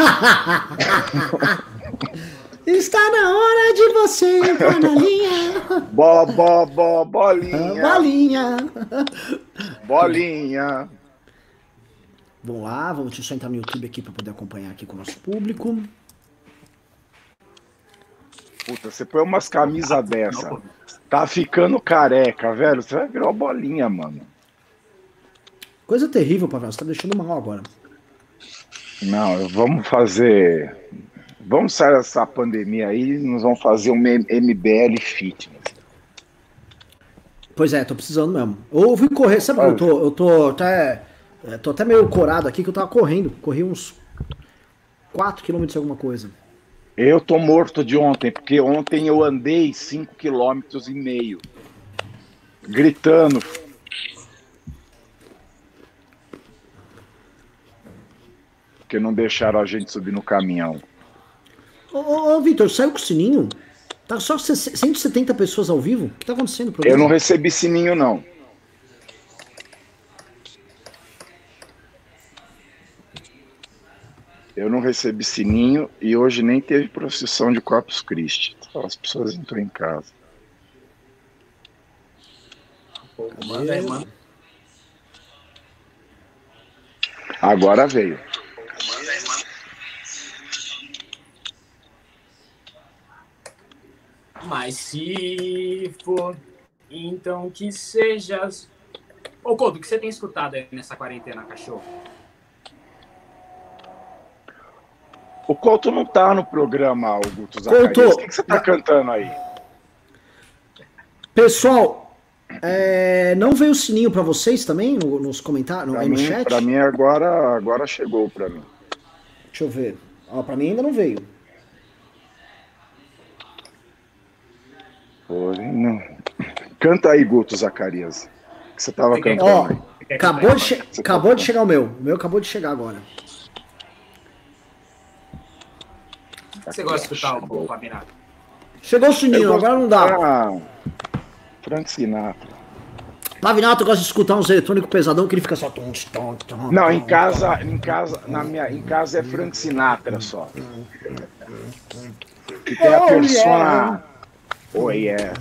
Está na hora de você entrar na linha. Bo, bo, bo, bolinha. Bolinha. Bolinha. Vamos lá, vamos só entrar no YouTube aqui para poder acompanhar aqui com o nosso público. Puta, você põe umas camisas dessa. Tá ficando careca, velho. Você vai virar uma bolinha, mano. Coisa terrível, Pavel. Você tá deixando mal agora. Não, vamos fazer. Vamos sair dessa pandemia aí, nós vamos fazer um MBL Fitness. Pois é, tô precisando mesmo. Eu fui correr, sabe? Eu tô, eu tô até. é, Tô até meio corado aqui que eu tava correndo. Corri uns 4 km de alguma coisa. Eu tô morto de ontem, porque ontem eu andei 5 km e meio. Gritando. Porque não deixaram a gente subir no caminhão. Ô, ô, ô Vitor, saiu com o sininho? Tá só 170 pessoas ao vivo? O que tá acontecendo? Eu não recebi sininho, não. Eu não recebi sininho e hoje nem teve procissão de Corpus Christi. Só As pessoas entram em casa. Manda aí, manda. Agora veio. Mas se for, então que sejas. Ô, Couto, o que você tem escutado aí nessa quarentena, cachorro? O Couto não tá no programa, Augusto Couto! Zacarias. O que, que você tá cantando aí? Pessoal, é, não veio o sininho pra vocês também no- nos comentários, Pra aí no mim, chat? pra mim agora, agora chegou pra mim. Deixa eu ver. Ó, pra mim ainda não veio. Porém, não. Canta aí, Guto Zacarias. O que você tava cantando Ó, aí? Acabou de, acabou de chegar o meu. O meu acabou de chegar agora. Você gosta de escutar o Fabinato? Chegou o sininho, agora não dá. Ah, Frank Sinatra. Pavinato gosta de escutar uns eletrônicos pesadão que ele fica só. tum, tum, tum, Não, tum, em casa, em casa, na minha, em casa é Frank Sinatra só. Que tem a Oh, persona. Oh, yeah.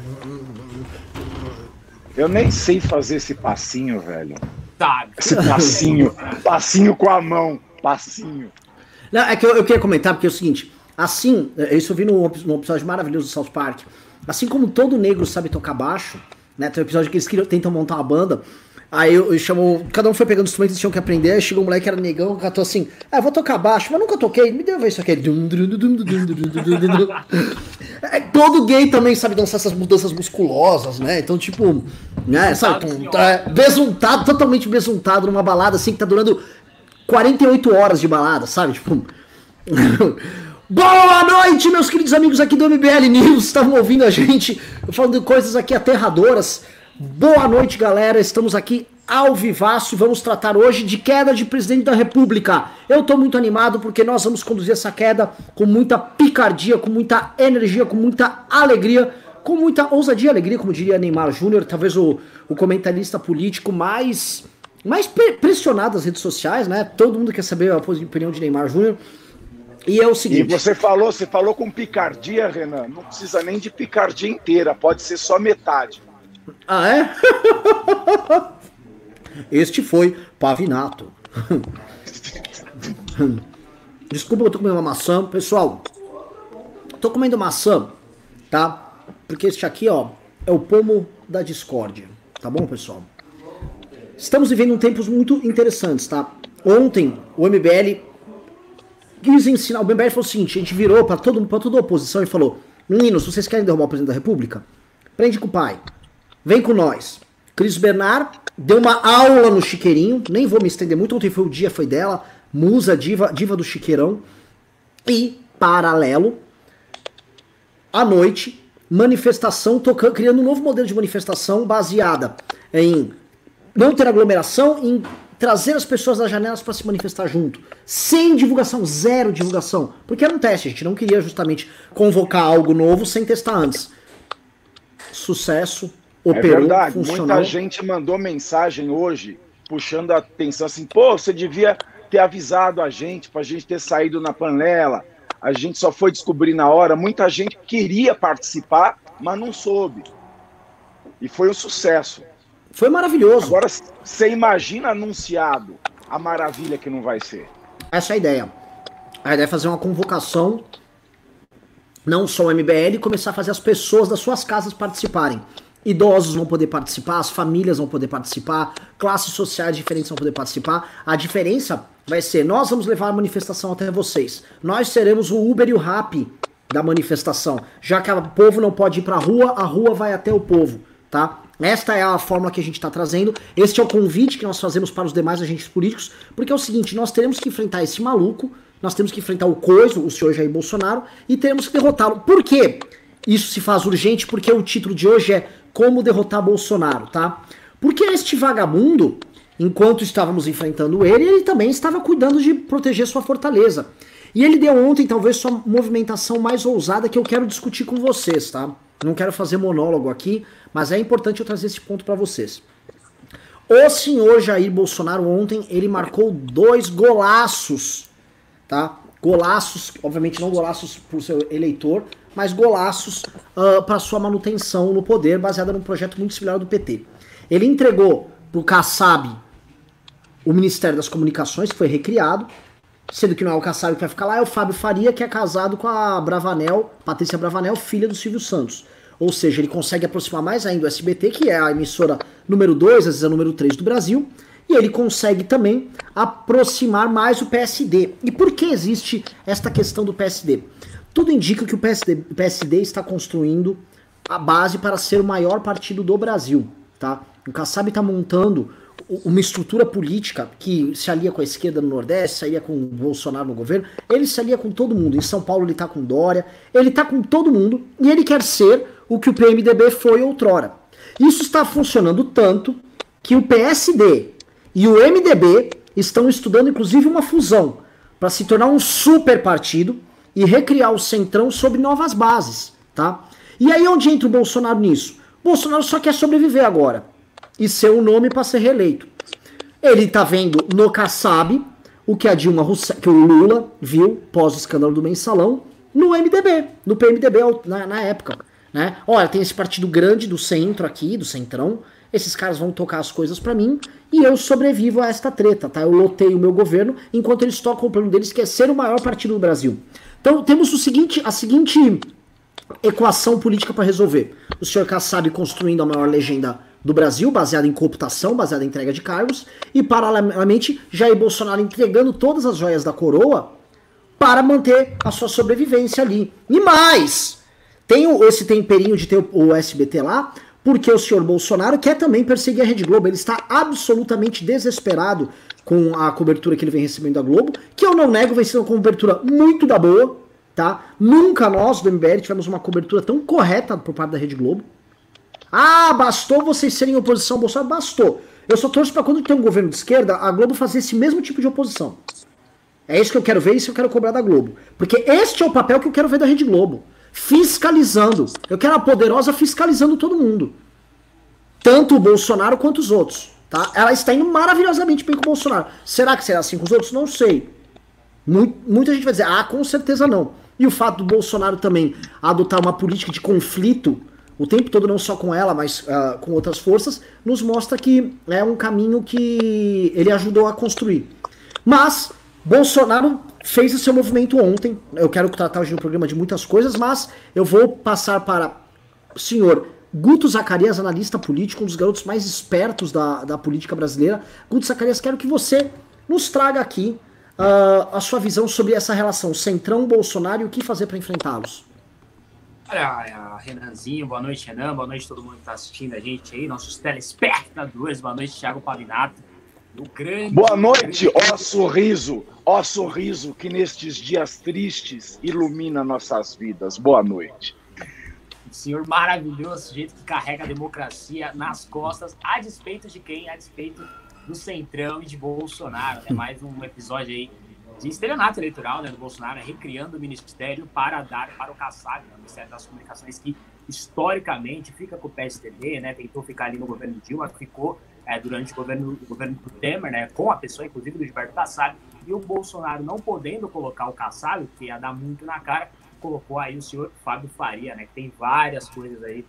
Eu nem sei fazer esse passinho, velho. Sabe? Esse passinho. passinho com a mão. Passinho. Não, é que eu, eu queria comentar, porque é o seguinte, assim, é, isso eu vi num, epi- num episódio maravilhoso do South Park, assim como todo negro sabe tocar baixo, né, tem um episódio que eles tentam montar uma banda, Aí eu, eu chamou, cada um foi pegando os instrumentos que tinham que aprender, aí chegou um moleque que era negão, catou assim, ah, vou tocar baixo, mas nunca toquei, me deu ver isso aqui. é, todo gay também sabe dançar essas mudanças musculosas, né? Então, tipo, né, sabe, é, besuntado, totalmente besuntado numa balada assim que tá durando 48 horas de balada, sabe? Tipo. Boa noite, meus queridos amigos aqui do MBL News. Estavam ouvindo a gente falando coisas aqui aterradoras. Boa noite, galera. Estamos aqui ao vivaço e vamos tratar hoje de queda de presidente da República. Eu tô muito animado porque nós vamos conduzir essa queda com muita picardia, com muita energia, com muita alegria, com muita ousadia e alegria, como diria Neymar Júnior, talvez o, o comentarista político mais mais pre- pressionado das redes sociais, né? Todo mundo quer saber a opinião de Neymar Júnior. E é o E seguinte. você falou, você falou com picardia, Renan. Não precisa nem de picardia inteira, pode ser só metade. Ah, é? este foi Pavinato. Desculpa, eu tô comendo uma maçã. Pessoal, tô comendo maçã, tá? Porque este aqui, ó, é o pomo da discórdia. Tá bom, pessoal? Estamos vivendo tempos muito interessantes, tá? Ontem, o MBL quis ensinar. O MBL falou o seguinte: a gente virou pra toda a oposição e falou: Meninos, vocês querem derrubar o presidente da República? Prende com o pai. Vem com nós. Cris Bernard deu uma aula no Chiqueirinho. Nem vou me estender muito. Ontem foi o dia, foi dela. Musa, diva, diva do Chiqueirão. E, paralelo, à noite, manifestação, tocando, criando um novo modelo de manifestação baseada em não ter aglomeração, em trazer as pessoas das janelas para se manifestar junto. Sem divulgação, zero divulgação. Porque era um teste, a gente não queria justamente convocar algo novo sem testar antes. Sucesso, É operou, verdade. funcionou. Muita gente mandou mensagem hoje puxando a atenção assim, pô, você devia ter avisado a gente, para a gente ter saído na panela. A gente só foi descobrir na hora. Muita gente queria participar, mas não soube. E foi um sucesso. Foi maravilhoso. Agora, você imagina anunciado a maravilha que não vai ser. Essa é a ideia. A ideia é fazer uma convocação, não só o MBL, e começar a fazer as pessoas das suas casas participarem. Idosos vão poder participar, as famílias vão poder participar, classes sociais diferentes vão poder participar. A diferença vai ser: nós vamos levar a manifestação até vocês. Nós seremos o Uber e o Rap da manifestação. Já que o povo não pode ir pra rua, a rua vai até o povo, tá? Esta é a fórmula que a gente está trazendo. Este é o convite que nós fazemos para os demais agentes políticos, porque é o seguinte: nós teremos que enfrentar esse maluco, nós temos que enfrentar o coiso, o senhor Jair Bolsonaro, e teremos que derrotá-lo. Por quê? Isso se faz urgente porque o título de hoje é Como Derrotar Bolsonaro, tá? Porque este vagabundo, enquanto estávamos enfrentando ele, ele também estava cuidando de proteger sua fortaleza. E ele deu ontem talvez sua movimentação mais ousada que eu quero discutir com vocês, tá? Não quero fazer monólogo aqui, mas é importante eu trazer esse ponto para vocês. O senhor Jair Bolsonaro ontem, ele marcou dois golaços, tá? Golaços, obviamente não golaços pro seu eleitor, mas golaços uh, ah, para sua manutenção no poder, baseada num projeto muito similar ao do PT. Ele entregou pro Kassab o Ministério das Comunicações, que foi recriado, sendo que não é o Kassab que vai ficar lá, é o Fábio Faria, que é casado com a Bravanel, Patrícia Bravanel, filha do Silvio Santos. Ou seja, ele consegue aproximar mais ainda o SBT, que é a emissora número 2, às vezes a número 3 do Brasil, e ele consegue também aproximar mais o PSD. E por que existe esta questão do PSD? Tudo indica que o PSD, PSD está construindo a base para ser o maior partido do Brasil. Tá? O Kassab está montando uma estrutura política que se alia com a esquerda no Nordeste, se alia com o Bolsonaro no governo, ele se alia com todo mundo. Em São Paulo ele está com Dória, ele está com todo mundo e ele quer ser o que o PMDB foi outrora. Isso está funcionando tanto que o PSD e o MDB estão estudando inclusive uma fusão para se tornar um super partido e recriar o Centrão sob novas bases, tá? E aí onde entra o Bolsonaro nisso? Bolsonaro só quer sobreviver agora e ser o nome para ser reeleito. Ele tá vendo no Kassab o que a Dilma Rousseff, que o Lula viu pós o escândalo do mensalão no MDB, no PMDB na, na época. Né? Olha, tem esse partido grande do centro aqui, do centrão. Esses caras vão tocar as coisas para mim e eu sobrevivo a esta treta, tá? Eu lotei o meu governo enquanto eles tocam o plano deles que é ser o maior partido do Brasil. Então temos o seguinte, a seguinte equação política para resolver. O senhor Kassab construindo a maior legenda do Brasil, baseada em cooptação, baseada em entrega de cargos, e paralelamente Jair Bolsonaro entregando todas as joias da coroa para manter a sua sobrevivência ali. E mais, tem esse temperinho de ter o SBT lá, porque o senhor Bolsonaro quer também perseguir a Rede Globo. Ele está absolutamente desesperado com a cobertura que ele vem recebendo da Globo, que eu não nego, vem sendo uma cobertura muito da boa, tá? Nunca nós do MBL tivemos uma cobertura tão correta por parte da Rede Globo. Ah, bastou vocês serem oposição ao Bolsonaro? Bastou. Eu só torço para quando tem um governo de esquerda, a Globo fazer esse mesmo tipo de oposição. É isso que eu quero ver, isso que eu quero cobrar da Globo. Porque este é o papel que eu quero ver da Rede Globo fiscalizando. Eu quero a poderosa fiscalizando todo mundo. Tanto o Bolsonaro quanto os outros. Tá? Ela está indo maravilhosamente bem com o Bolsonaro. Será que será assim com os outros? Não sei. muita gente vai dizer, ah, com certeza não. E o fato do Bolsonaro também adotar uma política de conflito o tempo todo, não só com ela, mas uh, com outras forças, nos mostra que é um caminho que ele ajudou a construir. Mas Bolsonaro fez o seu movimento ontem. Eu quero tratar hoje no programa de muitas coisas, mas eu vou passar para o senhor Guto Zacarias, analista político, um dos garotos mais espertos da, da política brasileira. Guto Zacarias, quero que você nos traga aqui uh, a sua visão sobre essa relação Centrão-Bolsonaro e o que fazer para enfrentá-los. Olha, Renanzinho, boa noite, Renan, boa noite todo mundo que está assistindo a gente aí, nossos telespectadores, boa noite, Thiago Pavinato. Grande, Boa noite, ó sorriso, ó sorriso que nestes dias tristes ilumina nossas vidas. Boa noite. Senhor maravilhoso, jeito que carrega a democracia nas costas, a despeito de quem? A despeito do Centrão e de Bolsonaro. É mais um episódio aí de estelionato eleitoral né, do Bolsonaro, recriando o ministério para dar para o Kassab, né, o Ministério das Comunicações, que historicamente fica com o PSDB, né, tentou ficar ali no governo Dilma, ficou é, durante o governo, o governo do Temer, né, com a pessoa, inclusive, do Gilberto Kassab, e o Bolsonaro não podendo colocar o Kassab, que ia dar muito na cara, colocou aí o senhor Fábio Faria, né? Que tem várias coisas aí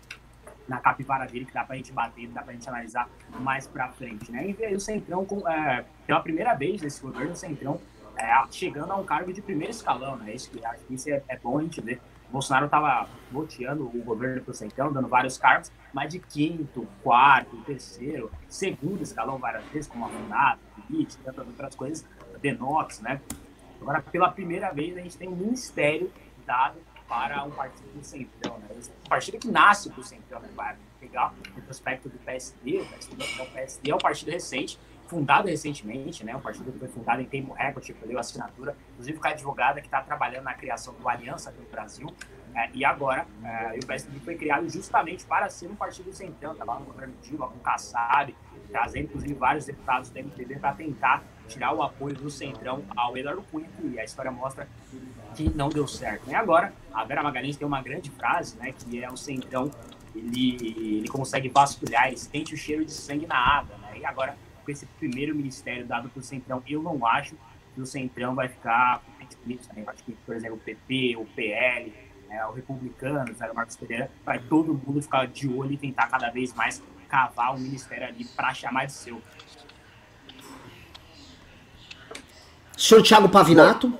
na capivara dele que dá pra gente bater, dá pra gente analisar mais pra frente, né? E aí o Centrão, com, é, pela primeira vez nesse governo, o Centrão é, chegando a um cargo de primeiro escalão, né? Isso, acho que isso é, é bom a gente ver. O Bolsonaro estava boteando o governo pro Centrão, dando vários cargos, mas de quinto, quarto, terceiro, segundo escalão várias vezes, como a Fundato, e tantas outras coisas, Denox, né? Agora, pela primeira vez, a gente tem um ministério dado para um partido do Centrão, né? Um partido que nasce do Centrão, né? Vai pegar o retrospecto do PSD, o PSD, o PSD é um partido recente, fundado recentemente, né? Um partido que foi fundado em tempo recorde, perdeu a assinatura, inclusive com a advogada que está trabalhando na criação do Aliança pelo Brasil. É, e agora, é, o PSDB foi criado justamente para ser um partido centrão, estava no governo Dilma, com Kassab, trazendo inclusive vários deputados do MPB para tentar tirar o apoio do Centrão ao Eduardo Cunha, e a história mostra que não deu certo. E agora, a Vera Magalhães tem uma grande frase, né, que é o Centrão, ele, ele consegue vasculhar, ele sente o cheiro de sangue na água, né, e agora, com esse primeiro ministério dado para o Centrão, eu não acho que o Centrão vai ficar com né, acho que, por exemplo, o PP, o PL, né, o Republicanos, né, o Marcos Pereira, vai todo mundo ficar de olho e tentar cada vez mais cavar o ministério ali para chamar de seu. Senhor Thiago Pavinato.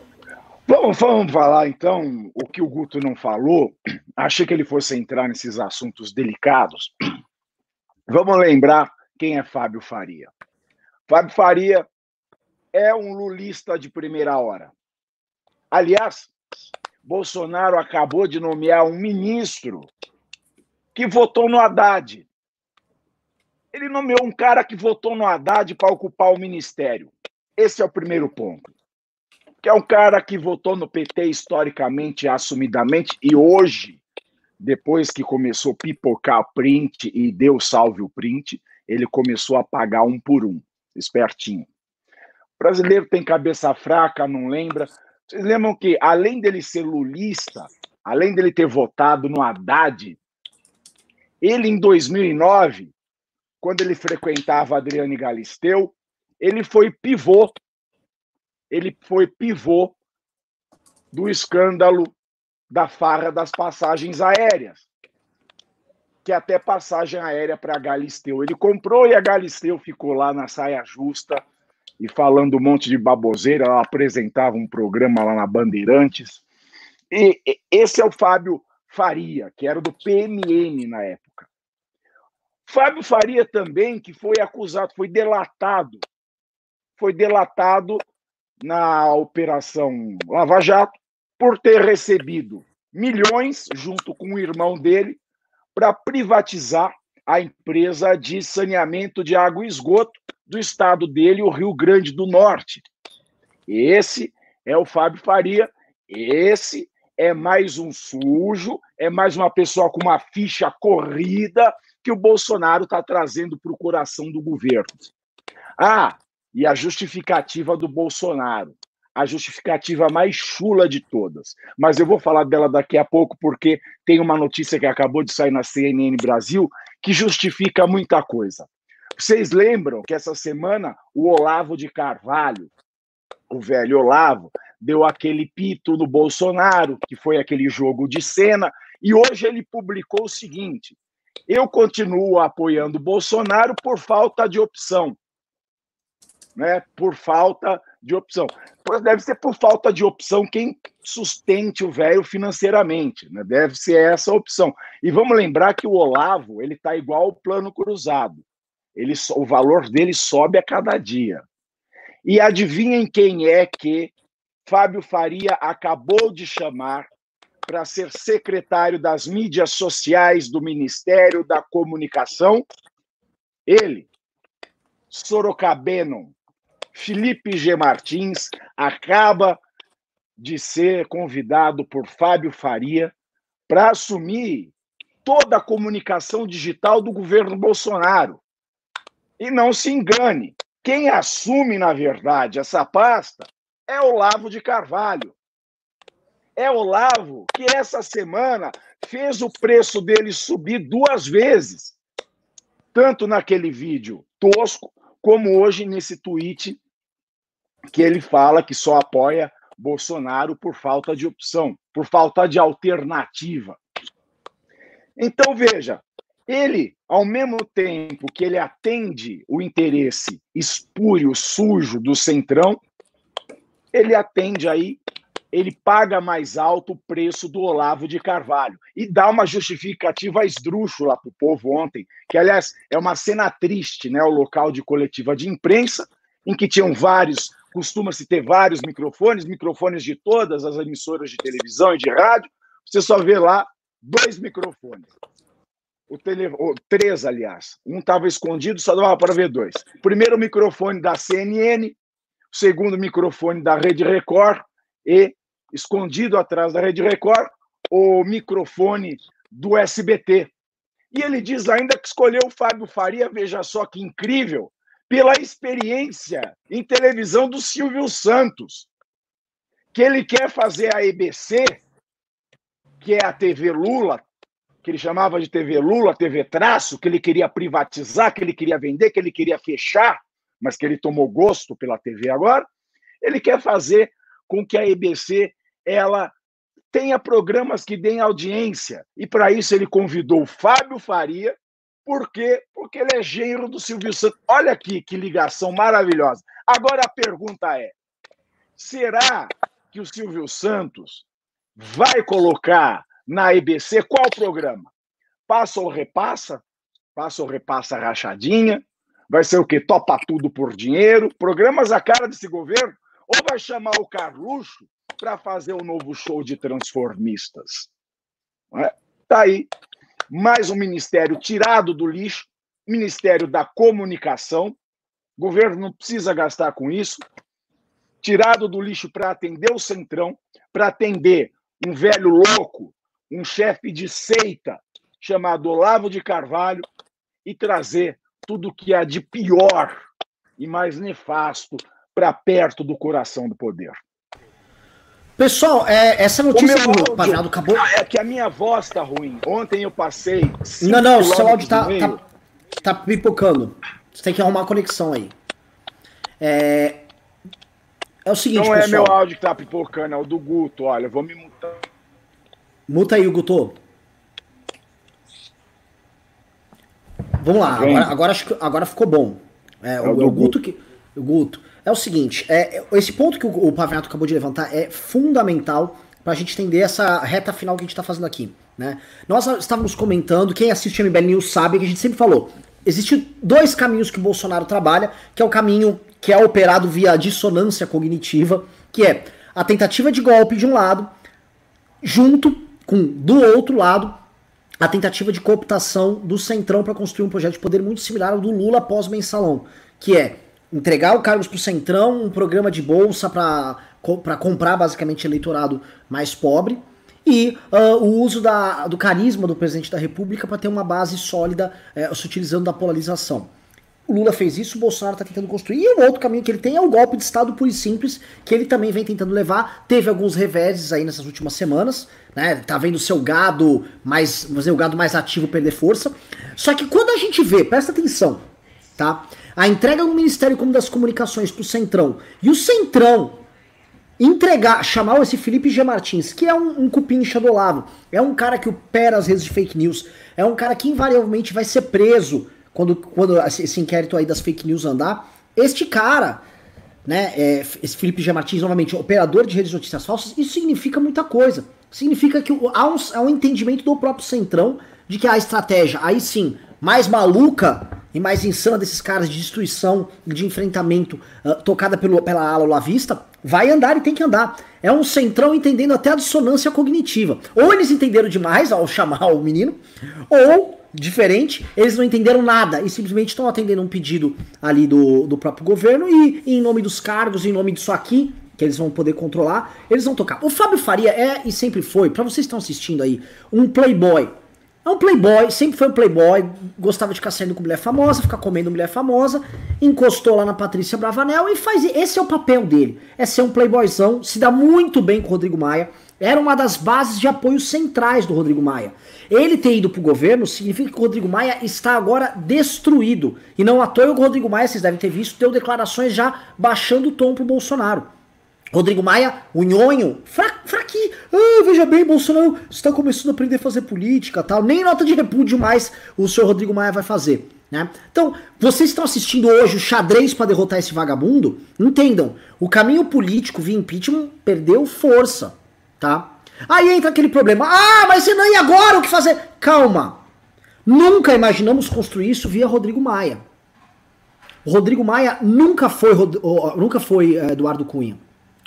Vamos, vamos falar então o que o Guto não falou. Achei que ele fosse entrar nesses assuntos delicados. Vamos lembrar quem é Fábio Faria. Fábio Faria é um lulista de primeira hora. Aliás, Bolsonaro acabou de nomear um ministro que votou no Haddad. Ele nomeou um cara que votou no Haddad para ocupar o ministério. Esse é o primeiro ponto. Que é um cara que votou no PT historicamente, assumidamente, e hoje, depois que começou a pipocar print e deu salve o print, ele começou a pagar um por um, espertinho. O brasileiro tem cabeça fraca, não lembra. Vocês lembram que, além dele ser lulista, além dele ter votado no Haddad, ele, em 2009, quando ele frequentava Adriane Galisteu, ele foi pivô. Ele foi pivô do escândalo da farra das passagens aéreas. Que até passagem aérea para Galisteu. Ele comprou e a Galisteu ficou lá na saia justa e falando um monte de baboseira. Ela apresentava um programa lá na Bandeirantes. E esse é o Fábio Faria, que era do PMN na época. Fábio Faria também, que foi acusado, foi delatado foi delatado na Operação Lava Jato por ter recebido milhões, junto com o irmão dele, para privatizar a empresa de saneamento de água e esgoto do estado dele, o Rio Grande do Norte. Esse é o Fábio Faria, esse é mais um sujo, é mais uma pessoa com uma ficha corrida que o Bolsonaro está trazendo para o coração do governo. Ah, e a justificativa do Bolsonaro, a justificativa mais chula de todas. Mas eu vou falar dela daqui a pouco, porque tem uma notícia que acabou de sair na CNN Brasil que justifica muita coisa. Vocês lembram que essa semana o Olavo de Carvalho, o velho Olavo, deu aquele pito no Bolsonaro, que foi aquele jogo de cena, e hoje ele publicou o seguinte: eu continuo apoiando Bolsonaro por falta de opção né, por falta de opção. Deve ser por falta de opção quem sustente o velho financeiramente, né? deve ser essa a opção. E vamos lembrar que o Olavo ele está igual ao plano cruzado, ele, o valor dele sobe a cada dia. E adivinhem quem é que Fábio Faria acabou de chamar para ser secretário das mídias sociais do Ministério da Comunicação? Ele, Sorocabeno, Felipe G. Martins acaba de ser convidado por Fábio Faria para assumir toda a comunicação digital do governo Bolsonaro. E não se engane, quem assume, na verdade, essa pasta é Olavo de Carvalho. É Olavo que essa semana fez o preço dele subir duas vezes, tanto naquele vídeo tosco como hoje nesse tweet que ele fala que só apoia Bolsonaro por falta de opção, por falta de alternativa. Então, veja, ele, ao mesmo tempo que ele atende o interesse espúrio, sujo do Centrão, ele atende aí, ele paga mais alto o preço do Olavo de Carvalho e dá uma justificativa esdrúxula para o povo ontem, que, aliás, é uma cena triste, né? O local de coletiva de imprensa, em que tinham vários, costuma-se ter vários microfones, microfones de todas as emissoras de televisão e de rádio, você só vê lá dois microfones. O tele... três, aliás. Um estava escondido, só dava para ver dois. Primeiro microfone da CNN, segundo microfone da Rede Record e, escondido atrás da Rede Record, o microfone do SBT. E ele diz ainda que escolheu o Fábio Faria, veja só que incrível, pela experiência em televisão do Silvio Santos, que ele quer fazer a EBC, que é a TV Lula, que ele chamava de TV Lula, TV Traço, que ele queria privatizar, que ele queria vender, que ele queria fechar, mas que ele tomou gosto pela TV agora, ele quer fazer com que a EBC ela tenha programas que deem audiência. E para isso ele convidou o Fábio Faria, por quê? Porque ele é genro do Silvio Santos. Olha aqui que ligação maravilhosa. Agora a pergunta é: será que o Silvio Santos vai colocar na EBC qual programa? Passa ou repassa? Passa ou repassa rachadinha? Vai ser o quê? Topa tudo por dinheiro? Programas a cara desse governo? Ou vai chamar o Carluxo para fazer um novo show de transformistas? É? Tá aí. Mais um ministério tirado do lixo, Ministério da Comunicação. O governo não precisa gastar com isso. Tirado do lixo para atender o Centrão, para atender um velho louco, um chefe de seita chamado Olavo de Carvalho e trazer tudo que há de pior e mais nefasto para perto do coração do poder. Pessoal, é, essa notícia do Pavinado acabou. É que a minha voz tá ruim. Ontem eu passei. Não, não, seu áudio tá, tá, tá, pipocando. Você tem que arrumar a conexão aí. É, é o seguinte, Não é pessoal. meu áudio que tá pipocando, é o do Guto. Olha, eu vou me mutar. Muta aí, Guto. Vamos lá, agora, agora, acho que, agora ficou bom. É, é o, o, Guto que. O Guto. É o seguinte, é, esse ponto que o, o Pavinato acabou de levantar é fundamental para a gente entender essa reta final que a gente está fazendo aqui. Né? Nós estávamos comentando, quem assiste MBL News sabe que a gente sempre falou. Existem dois caminhos que o Bolsonaro trabalha, que é o caminho que é operado via dissonância cognitiva, que é a tentativa de golpe de um lado, junto com, do outro lado, a tentativa de cooptação do Centrão para construir um projeto de poder muito similar ao do Lula após o mensalão, que é entregar o cargos para o Centrão, um programa de bolsa para comprar basicamente eleitorado mais pobre, e uh, o uso da, do carisma do presidente da República para ter uma base sólida, uh, se utilizando da polarização. O Lula fez isso, o Bolsonaro está tentando construir. E o outro caminho que ele tem é o golpe de Estado puro e simples, que ele também vem tentando levar. Teve alguns reveses aí nessas últimas semanas, né? Tá vendo o seu gado mais, dizer, o gado mais ativo perder força. Só que quando a gente vê, presta atenção, tá? A entrega do Ministério como das Comunicações pro Centrão e o Centrão entregar, chamar esse Felipe G. Martins, que é um, um cupim enxadolado, é um cara que opera as redes de fake news, é um cara que invariavelmente vai ser preso quando, quando esse inquérito aí das fake news andar, este cara, né, é, esse Felipe G. Martins, novamente, operador de redes de notícias falsas, isso significa muita coisa. Significa que há um, há um entendimento do próprio Centrão de que a estratégia, aí sim, mais maluca e mais insana desses caras de destruição de enfrentamento uh, tocada pelo, pela ala lavista, vai andar e tem que andar. É um centrão entendendo até a dissonância cognitiva. Ou eles entenderam demais ao chamar o menino, ou diferente, eles não entenderam nada e simplesmente estão atendendo um pedido ali do, do próprio governo e, e em nome dos cargos, em nome disso aqui, que eles vão poder controlar, eles vão tocar. O Fábio Faria é e sempre foi, para vocês que estão assistindo aí, um playboy. É um playboy, sempre foi um playboy, gostava de ficar saindo com mulher famosa, ficar comendo mulher famosa, encostou lá na Patrícia Bravanel e faz. Esse é o papel dele. É ser um playboyzão, se dá muito bem com o Rodrigo Maia, Era uma das bases de apoio centrais do Rodrigo Maia. Ele ter ido para o governo significa que o Rodrigo Maia está agora destruído. E não à toa o Rodrigo Maia, vocês devem ter visto, deu declarações já baixando o tom pro Bolsonaro. Rodrigo Maia, o nhonho, fra, fraquinho. Ah, veja bem, Bolsonaro está começando a aprender a fazer política tal. Nem nota de repúdio mais o senhor Rodrigo Maia vai fazer. Né? Então, vocês estão assistindo hoje o xadrez para derrotar esse vagabundo? Entendam, o caminho político via impeachment perdeu força, tá? Aí entra aquele problema. Ah, mas e não, e agora o que fazer? Calma. Nunca imaginamos construir isso via Rodrigo Maia. O Rodrigo Maia nunca foi, nunca foi eh, Eduardo Cunha.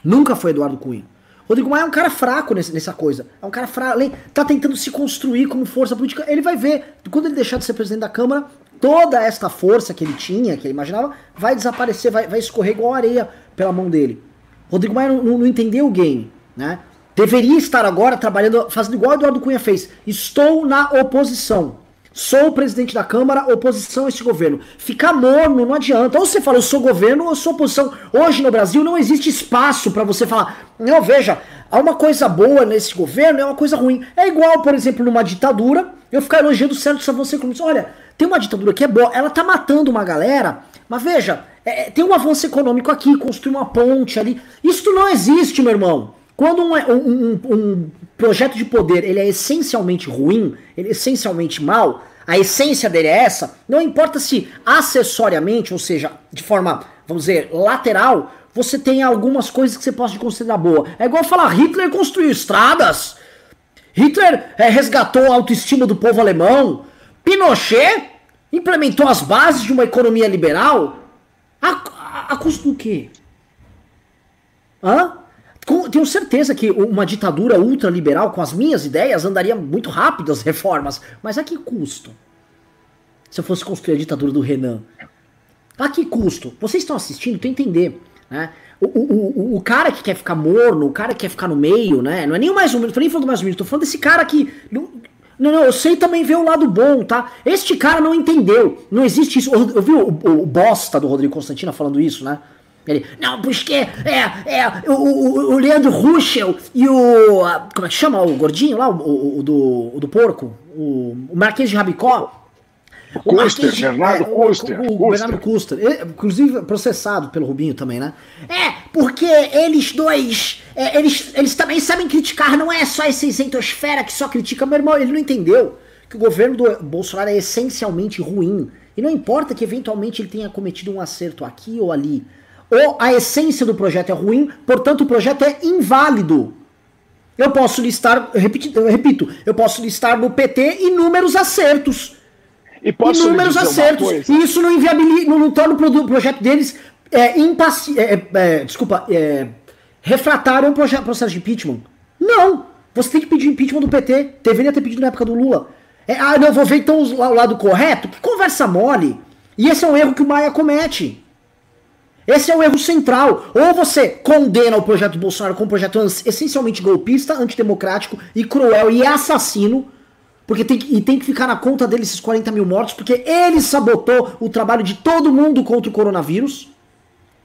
Nunca foi Eduardo Cunha. Rodrigo Maia é um cara fraco nessa coisa. É um cara fraco. Tá tentando se construir como força política. Ele vai ver. Quando ele deixar de ser presidente da Câmara, toda esta força que ele tinha, que ele imaginava, vai desaparecer, vai, vai escorrer igual areia pela mão dele. Rodrigo Maia não, não, entendeu o game, né? Deveria estar agora trabalhando, fazendo igual o Eduardo Cunha fez. Estou na oposição. Sou o presidente da Câmara, oposição a este governo. Ficar morno não adianta. Ou você fala, eu sou governo ou eu sou oposição. Hoje no Brasil não existe espaço para você falar, não, veja, há uma coisa boa nesse governo é uma coisa ruim. É igual, por exemplo, numa ditadura, eu ficar elogiando o Sérgio Savão Cruz. Olha, tem uma ditadura que é boa, ela tá matando uma galera, mas veja, é, tem um avanço econômico aqui, construir uma ponte ali. Isso não existe, meu irmão. Quando um, um, um, projeto de poder ele é essencialmente ruim, ele é essencialmente mal, a essência dele é essa, não importa se acessoriamente, ou seja, de forma, vamos dizer, lateral, você tem algumas coisas que você possa considerar boa. É igual falar, Hitler construiu estradas, Hitler é, resgatou a autoestima do povo alemão, Pinochet implementou as bases de uma economia liberal, a, a, a custo do quê? Hã? Tenho certeza que uma ditadura ultraliberal com as minhas ideias andaria muito rápido as reformas, mas a que custo? Se eu fosse construir a ditadura do Renan. A que custo? Vocês estão assistindo, tem que entender, né? O, o, o, o, cara que quer ficar morno, o cara que quer ficar no meio, né? Não é nem o mais ou menos, nem falando do mais ou menos, tô falando desse cara que. Não, não, eu sei também ver o lado bom, tá? Este cara não entendeu. Não existe isso. Eu, eu vi o, bosta do Rodrigo Constantina falando isso, né? Ele, não, porque é, é o, o, o Leandro Ruschel e o. Como é que chama o gordinho lá, o, o do, o do porco? O, o Marquês de Rabicó. O Custer, de, Bernardo é, Custer. O, o, o Bernardo Custer. Ele, inclusive processado pelo Rubinho também, né? É, porque eles dois. É, eles, eles também sabem criticar, não é só essa isentosfera que só critica. Meu irmão, ele não entendeu que o governo do Bolsonaro é essencialmente ruim. E não importa que eventualmente ele tenha cometido um acerto aqui ou ali ou a essência do projeto é ruim, portanto o projeto é inválido. Eu posso listar, eu repito, eu, repito, eu posso listar no PT inúmeros acertos. E posso inúmeros acertos. E isso não inviabiliza, não, não torna o projeto deles é, impaci é, é, é, desculpa, é, refratário ao processo de impeachment. Não! Você tem que pedir impeachment do PT. Deveria ter pedido na época do Lula. É, ah, não, vou ver então o lado correto? Que conversa mole! E esse é um erro que o Maia comete. Esse é o erro central. Ou você condena o projeto Bolsonaro como um projeto essencialmente golpista, antidemocrático e cruel e assassino, porque tem que, e tem que ficar na conta dele esses 40 mil mortos, porque ele sabotou o trabalho de todo mundo contra o coronavírus.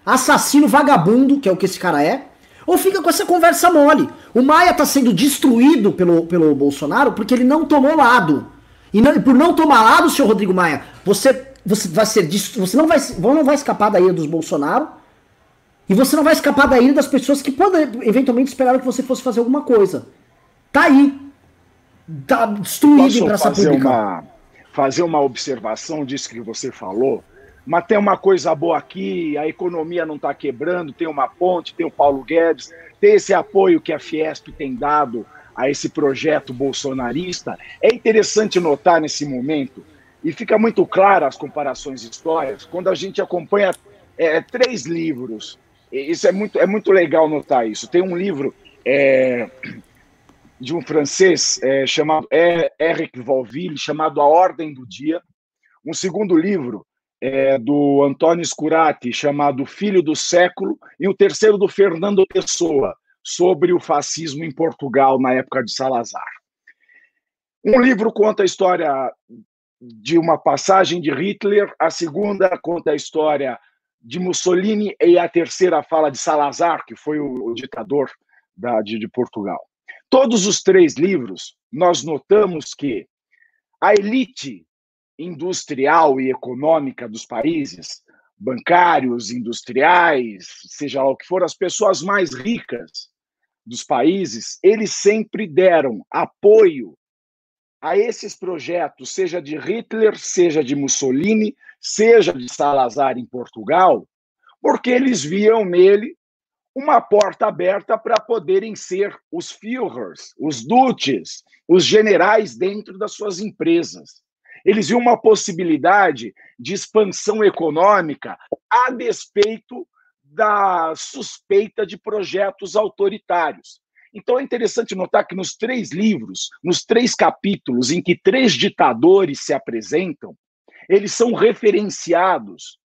Assassino vagabundo, que é o que esse cara é. Ou fica com essa conversa mole. O Maia tá sendo destruído pelo, pelo Bolsonaro porque ele não tomou lado. E não, por não tomar lado, senhor Rodrigo Maia, você você vai ser você não vai, não vai escapar da ira dos Bolsonaro e você não vai escapar da ira das pessoas que podem eventualmente esperaram que você fosse fazer alguma coisa. Tá aí. Tá destruído em praça fazer pública. Uma, fazer uma observação disso que você falou, mas tem uma coisa boa aqui, a economia não está quebrando, tem uma ponte, tem o Paulo Guedes, tem esse apoio que a Fiesp tem dado a esse projeto bolsonarista. É interessante notar nesse momento e fica muito claro as comparações históricas quando a gente acompanha é, três livros. Isso é muito, é muito legal notar isso. Tem um livro é, de um francês é, chamado Eric Valville, chamado A Ordem do Dia. Um segundo livro é, do Antônio Scurati, chamado Filho do Século. E o terceiro do Fernando Pessoa, sobre o fascismo em Portugal na época de Salazar. Um livro conta a história de uma passagem de Hitler, a segunda conta a história de Mussolini e a terceira fala de Salazar, que foi o, ditador da, de, de, Portugal. Todos os três livros, nós notamos que a elite industrial e econômica dos países, bancários, industriais, seja lá o que for, as pessoas mais ricas dos países, eles sempre deram apoio a esses projetos, seja de Hitler, seja de Mussolini, seja de Salazar em Portugal, porque eles viam nele uma porta aberta para poderem ser os Führers, os Duces, os generais dentro das suas empresas. Eles viam uma possibilidade de expansão econômica a despeito da suspeita de projetos autoritários. Então é interessante notar que nos três livros, nos três capítulos em que três ditadores se apresentam, eles são referenciados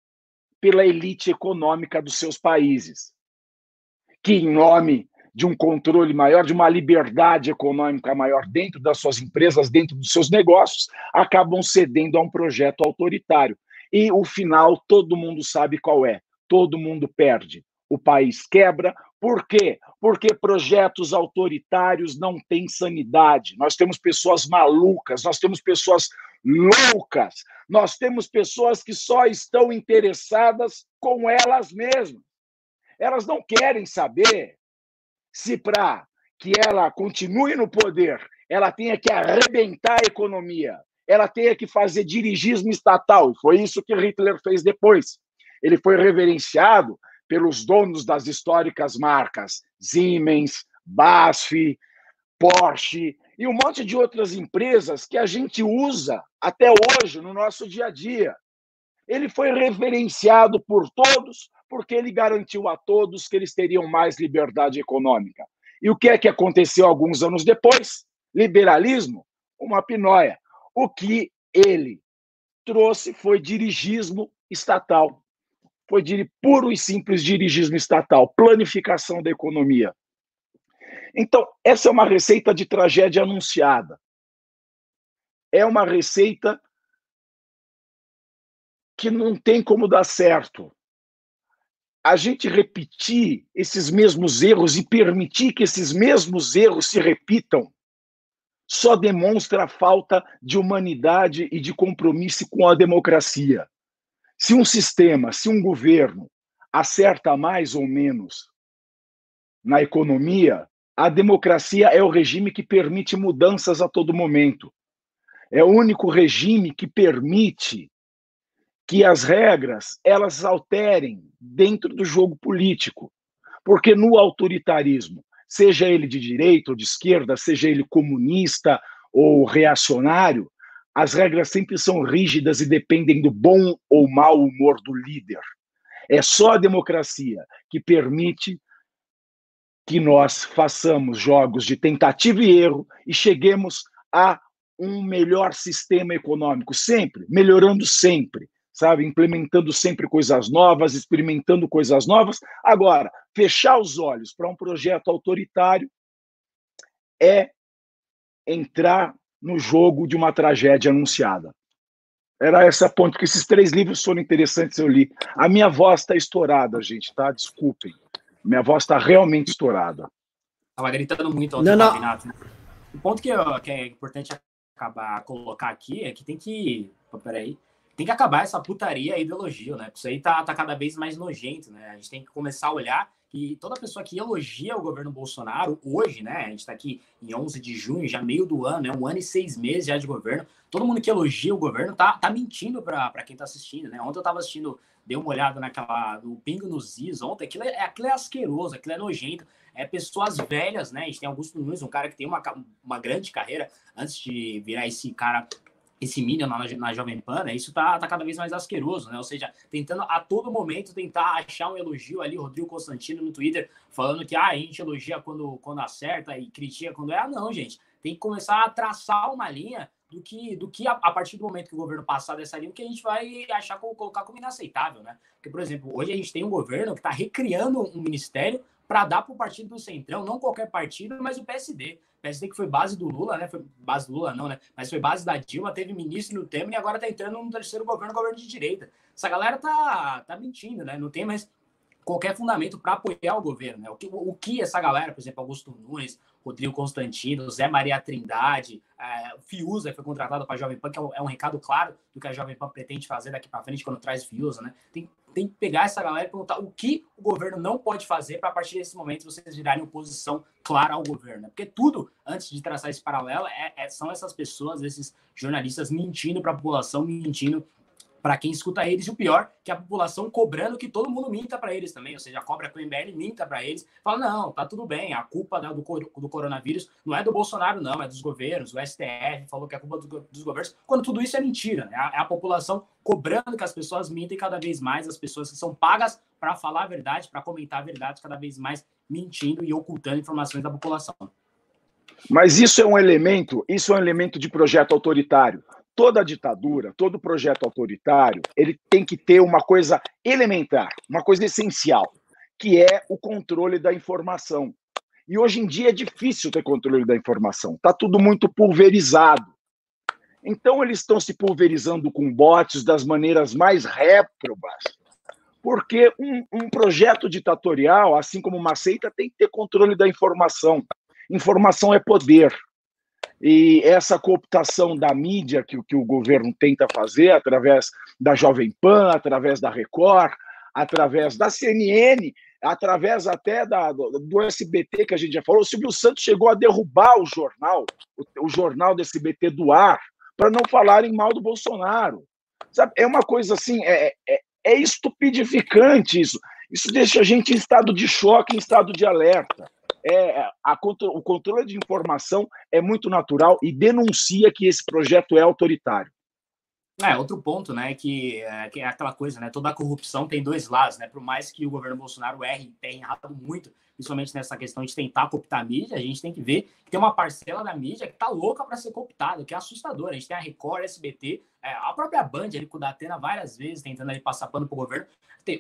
pela elite econômica dos seus países, que, em nome de um controle maior, de uma liberdade econômica maior dentro das suas empresas, dentro dos seus negócios, acabam cedendo a um projeto autoritário. E o final todo mundo sabe qual é: todo mundo perde. O país quebra, por quê? Porque projetos autoritários não têm sanidade. Nós temos pessoas malucas, nós temos pessoas loucas, nós temos pessoas que só estão interessadas com elas mesmas. Elas não querem saber se para que ela continue no poder, ela tenha que arrebentar a economia, ela tenha que fazer dirigismo estatal. E foi isso que Hitler fez depois. Ele foi reverenciado pelos donos das históricas marcas Siemens, BASF, Porsche e um monte de outras empresas que a gente usa até hoje no nosso dia a dia. Ele foi referenciado por todos porque ele garantiu a todos que eles teriam mais liberdade econômica. E o que é que aconteceu alguns anos depois? Liberalismo, uma pinóia. O que ele trouxe foi dirigismo estatal foi de puro e simples dirigismo estatal, planificação da economia. Então, essa é uma receita de tragédia anunciada. É uma receita que não tem como dar certo. A gente repetir esses mesmos erros e permitir que esses mesmos erros se repitam só demonstra a falta de humanidade e de compromisso com a democracia. Se um sistema, se um governo acerta mais ou menos na economia, a democracia é o regime que permite mudanças a todo momento. É o único regime que permite que as regras elas alterem dentro do jogo político. Porque no autoritarismo, seja ele de direita ou de esquerda, seja ele comunista ou reacionário, as regras sempre são rígidas e dependem do bom ou mau humor do líder. É só a democracia que permite que nós façamos jogos de tentativa e erro e cheguemos a um melhor sistema econômico, sempre, melhorando sempre, sabe? Implementando sempre coisas novas, experimentando coisas novas. Agora, fechar os olhos para um projeto autoritário é entrar no jogo de uma tragédia anunciada. Era essa ponto que esses três livros foram interessantes, eu li. A minha voz está estourada, gente, tá? Desculpem. Minha voz está realmente estourada. Estava gritando muito ontem, não, não. Né? O ponto que, eu, que é importante acabar colocar aqui é que tem que. peraí. Tem que acabar essa putaria e ideologia, né? Isso aí tá, tá cada vez mais nojento, né? A gente tem que começar a olhar e toda pessoa que elogia o governo Bolsonaro hoje, né? A gente está aqui em 11 de junho, já meio do ano, né? Um ano e seis meses já de governo. Todo mundo que elogia o governo tá, tá mentindo para quem tá assistindo, né? Ontem eu tava assistindo, dei uma olhada naquela, no Pingo nos Is ontem, aquilo é, aquilo é asqueroso, aquilo é nojento. É pessoas velhas, né? A gente tem Augusto Nunes, um cara que tem uma, uma grande carreira antes de virar esse cara esse Minion na, na Jovem Pan, né? Isso tá, tá cada vez mais asqueroso, né? Ou seja, tentando a todo momento tentar achar um elogio ali, Rodrigo Constantino no Twitter, falando que ah, a gente elogia quando, quando acerta e critica quando é. Ah, não, gente. Tem que começar a traçar uma linha do que, do que a, a, partir do momento que o governo passar dessa linha, que a gente vai achar colocar como inaceitável, né? Porque, por exemplo, hoje a gente tem um governo que está recriando um ministério para dar para o partido do Centrão, não qualquer partido, mas o PSD. PSD que foi base do Lula, né? Foi base do Lula, não, né? Mas foi base da Dilma, teve ministro no Temer e agora tá entrando no terceiro governo, governo de direita. Essa galera tá, tá mentindo, né? Não tem mais qualquer fundamento para apoiar o governo, né? O que, o, que essa galera, por exemplo, Augusto Nunes, Rodrigo Constantino, Zé Maria Trindade, é, Fiuza foi contratado para a Jovem Pan, que é um, é um, recado claro do que a Jovem Pan pretende fazer daqui para frente quando traz Fiuza, né? Tem, tem que pegar essa galera e perguntar o que o governo não pode fazer para a partir desse momento vocês virarem oposição clara ao governo. Porque tudo, antes de traçar esse paralelo, é, é, são essas pessoas, esses jornalistas mentindo para a população, mentindo para quem escuta eles, e o pior, que a população cobrando que todo mundo minta para eles também, ou seja, cobra com o MBL, minta para eles, fala, não, tá tudo bem, a culpa do, do coronavírus não é do Bolsonaro, não, é dos governos, o STF falou que é culpa do, dos governos, quando tudo isso é mentira, né? É a população cobrando que as pessoas mintem cada vez mais, as pessoas que são pagas para falar a verdade, para comentar a verdade, cada vez mais mentindo e ocultando informações da população. Mas isso é um elemento, isso é um elemento de projeto autoritário toda ditadura, todo projeto autoritário, ele tem que ter uma coisa elementar, uma coisa essencial, que é o controle da informação. E hoje em dia é difícil ter controle da informação, está tudo muito pulverizado. Então eles estão se pulverizando com bots das maneiras mais réprobas, porque um, um projeto ditatorial, assim como uma seita, tem que ter controle da informação. Informação é poder. E essa cooptação da mídia que, que o governo tenta fazer através da Jovem Pan, através da Record, através da CNN, através até da, do, SBT, que a gente já falou, o Silvio Santos chegou a derrubar o jornal, o, o jornal do SBT do ar, para não falarem mal do Bolsonaro. Sabe? É uma coisa assim, é, é, é estupidificante isso. Isso deixa a gente em estado de choque, em estado de alerta é, a, o controle de informação é muito natural e denuncia que esse projeto é autoritário. É, outro ponto, né, que é, que é aquela coisa, né, toda a corrupção tem dois lados, né, por mais que o governo Bolsonaro erre, tenha errado muito, principalmente nessa questão de tentar cooptar a mídia, a gente tem que ver que tem uma parcela da mídia que tá louca para ser cooptada, que é assustadora. A gente tem a Record, SBT, é, a própria Band, ele com o Datena várias vezes tentando ali passar pano pro governo.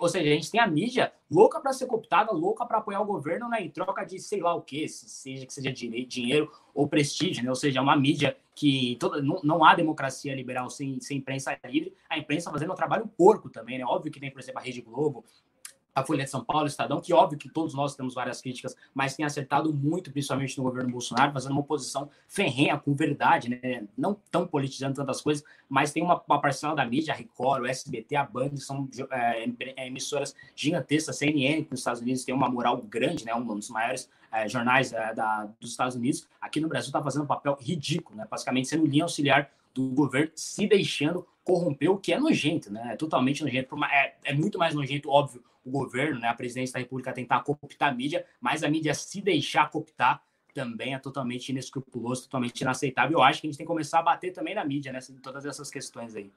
Ou seja, a gente tem a mídia louca para ser cooptada, louca para apoiar o governo né, em troca de sei lá o que, seja que seja dinheiro ou prestígio, né? Ou seja, uma mídia que toda, não, não há democracia liberal sem, sem imprensa livre, a imprensa fazendo um trabalho porco também, né? Óbvio que tem, por exemplo, a Rede Globo, a Folha de São Paulo, Estadão, que óbvio que todos nós temos várias críticas, mas tem acertado muito, principalmente no governo Bolsonaro, fazendo uma oposição ferrenha, com verdade, né? Não tão politizando tantas coisas, mas tem uma, uma parcela da mídia, a Record, o SBT, a Band, são é, é, emissoras gigantescas, CNN, que nos Estados Unidos tem uma moral grande, né? Um dos maiores é, jornais é, da, dos Estados Unidos. Aqui no Brasil está fazendo um papel ridículo, né? Basicamente sendo linha auxiliar do governo, se deixando corromper, o que é nojento, né? É totalmente nojento. É, é muito mais nojento, óbvio, o governo, né, a presidência da República tentar cooptar a mídia, mas a mídia se deixar cooptar também é totalmente inescrupuloso, totalmente inaceitável. Eu acho que a gente tem que começar a bater também na mídia, né, todas essas questões aí.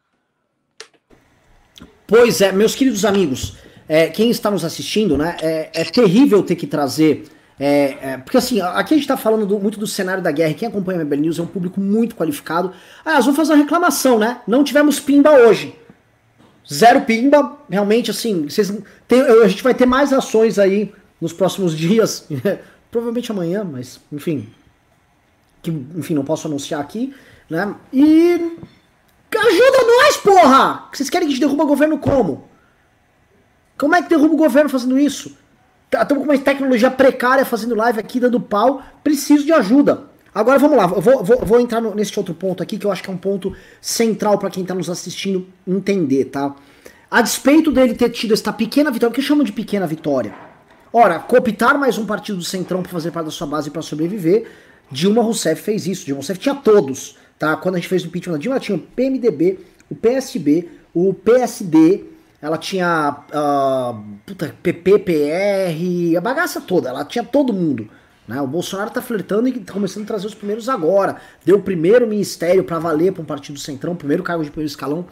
Pois é, meus queridos amigos, é, quem está nos assistindo, né, é, é terrível ter que trazer. É, é, porque assim, aqui a gente está falando do, muito do cenário da guerra. Quem acompanha a MBL News é um público muito qualificado. Ah, nós vamos fazer uma reclamação, né? Não tivemos pimba hoje. Zero pimba, realmente assim, vocês tem, a gente vai ter mais ações aí nos próximos dias, provavelmente amanhã, mas enfim, que enfim, não posso anunciar aqui, né? E ajuda nós, porra! Vocês querem que a gente derruba o governo como? Como é que derruba o governo fazendo isso? Estamos tá, com uma tecnologia precária fazendo live aqui, dando pau. Preciso de ajuda. Agora vamos lá, vou, vou, vou entrar no, nesse outro ponto aqui, que eu acho que é um ponto central para quem está nos assistindo entender, tá? A despeito dele ter tido esta pequena vitória, o que chama de pequena vitória? Ora, cooptar mais um partido do Centrão para fazer parte da sua base para sobreviver, Dilma Rousseff fez isso. Dilma Rousseff tinha todos, tá? Quando a gente fez o impeachment da Dilma, ela tinha o PMDB, o PSB, o PSD, ela tinha uh, puta, PPPR, a bagaça toda, ela tinha todo mundo. Né? O Bolsonaro tá flertando e tá começando a trazer os primeiros agora. Deu o primeiro ministério para valer para um partido centrão, o primeiro cargo de primeiro escalão.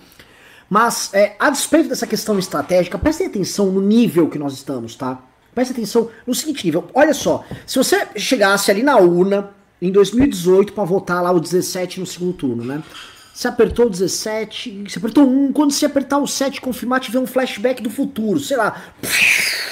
Mas, é, a despeito dessa questão estratégica, prestem atenção no nível que nós estamos, tá? Prestem atenção no seguinte nível. Olha só, se você chegasse ali na urna em 2018 para votar lá o 17 no segundo turno, né? Você apertou o 17, você apertou 1, quando você apertar o 7 confirmar, tiver um flashback do futuro, sei lá,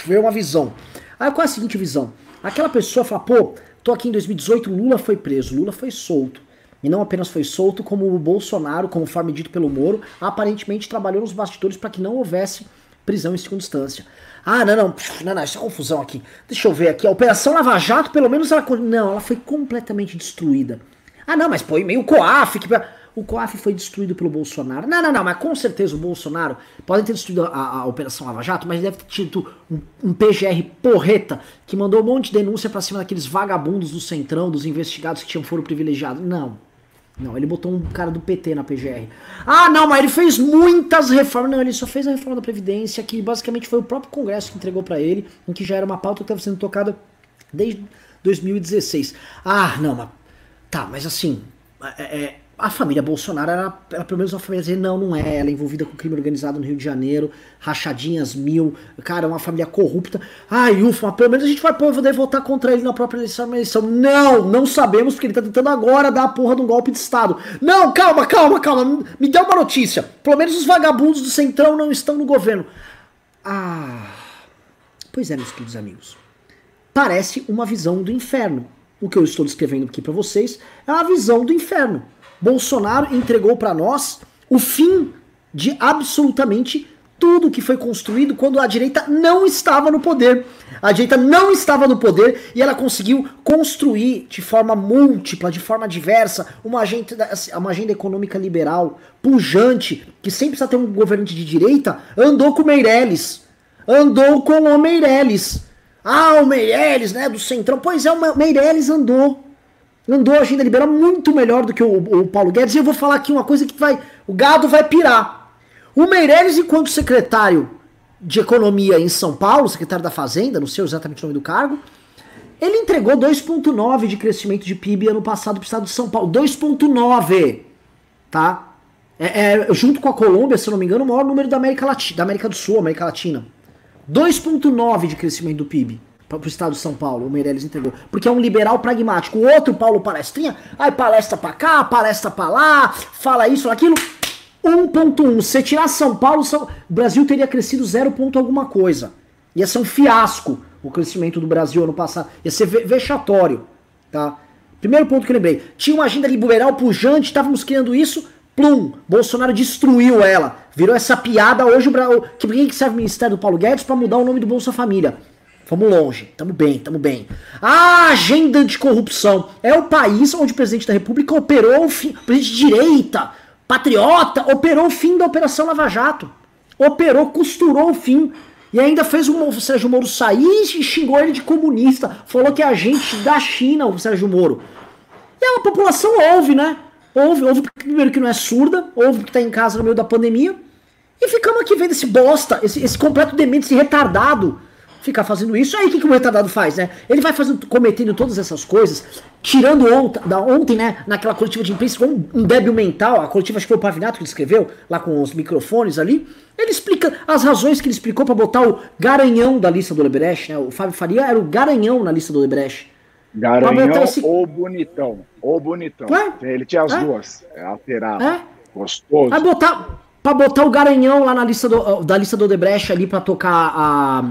veio uma visão. Aí qual é a seguinte visão? Aquela pessoa fala, pô, tô aqui em 2018, Lula foi preso, Lula foi solto. E não apenas foi solto, como o Bolsonaro, conforme dito pelo Moro, aparentemente trabalhou nos bastidores para que não houvesse prisão em segunda instância. Ah, não, não, não, não, isso é confusão aqui. Deixa eu ver aqui. A Operação Lava Jato, pelo menos ela. Não, ela foi completamente destruída. Ah, não, mas põe meio COAF. Que... O COAF foi destruído pelo Bolsonaro. Não, não, não, mas com certeza o Bolsonaro pode ter destruído a, a Operação Lava Jato, mas deve ter tido um, um, PGR porreta que mandou um monte de denúncia pra cima daqueles vagabundos do Centrão, dos investigados que tinham foro privilegiado. Não. Não, ele botou um cara do PT na PGR. Ah, não, mas ele fez muitas reformas. Não, ele só fez a reforma da Previdência, que basicamente foi o próprio Congresso que entregou para ele, em que já era uma pauta que estava sendo tocada desde 2016. Ah, não, mas. Tá, mas assim. É, é, a família Bolsonaro era, era pelo menos uma família dizer, não, não é, ela é envolvida com crime organizado no Rio de Janeiro, rachadinhas mil, cara, uma família corrupta. Ai, ufa, mas pelo menos a gente vai poder votar contra ele na própria eleição, eleição. Não, não sabemos, porque ele tá tentando agora dar a porra de um golpe de Estado. Não, calma, calma, calma, me dê uma notícia. Pelo menos os vagabundos do Centrão não estão no governo. Ah, pois é, meus queridos amigos. Parece uma visão do inferno. O que eu estou descrevendo aqui para vocês é a visão do inferno. Bolsonaro entregou para nós o fim de absolutamente tudo que foi construído quando a direita não estava no poder. A direita não estava no poder e ela conseguiu construir de forma múltipla, de forma diversa, uma agenda, uma agenda econômica liberal, pujante, que sempre precisa ter um governante de direita, andou com o Meirelles. Andou com o Meirelles. Ah, o Meirelles, né, do Centrão. Pois é, o Meirelles andou andou a agenda liberal muito melhor do que o, o, Paulo Guedes. E eu vou falar aqui uma coisa que vai. O gado vai pirar. O Meirelles, enquanto secretário de Economia em São Paulo, secretário da Fazenda, não sei exatamente o nome do cargo, ele entregou 2,9% de crescimento de PIB ano passado para o estado de São Paulo. 2,9%. Tá? É, é, junto com a Colômbia, se eu não me engano, o maior número da América, Latina, da América do Sul, América Latina. 2,9% de crescimento do PIB para o estado de São Paulo, o Meirelles entregou. Porque é um liberal pragmático. O outro, Paulo Palestrinha, aí palestra para cá, palestra para lá, fala isso, aquilo. 1.1. Se tirar São Paulo, São... o Brasil teria crescido 0. alguma coisa. Ia ser um fiasco o crescimento do Brasil ano passado. Ia ser vexatório. Tá? Primeiro ponto que eu lembrei. Tinha uma agenda liberal pujante, estávamos criando isso. Plum! Bolsonaro destruiu ela. Virou essa piada. Hoje o Brasil. Que, que serve o Ministério do Paulo Guedes para mudar o nome do Bolsa Família? Vamos longe, tamo bem, tamo bem. A agenda anticorrupção é o país onde o presidente da República operou o fim, presidente de direita, patriota, operou o fim da Operação Lava Jato. Operou, costurou o fim. E ainda fez o Sérgio Moro sair e xingou ele de comunista. Falou que é agente da China, o Sérgio Moro. E a população ouve, né? Ouve, ouve primeiro que não é surda, ouve que tá em casa no meio da pandemia. E ficamos aqui vendo esse bosta, esse, esse completo demente, esse retardado ficar fazendo isso. Aí o que, que o retardado faz, né? Ele vai fazendo, cometendo todas essas coisas, tirando ontem, da, ontem né, naquela coletiva de imprensa, um, um débil mental, a coletiva acho que foi o Pavinato que ele escreveu, lá com os microfones ali. Ele explica as razões que ele explicou para botar o garanhão da lista do Lebrecht, né? O Fábio Faria era o garanhão na lista do Lebrecht. Garanhão esse... ou bonitão. Ou bonitão. É? Ele tinha as é? duas. É alterado. É? Gostoso. Vai botar, pra botar o garanhão lá na lista do, da lista do Odebrecht ali para tocar a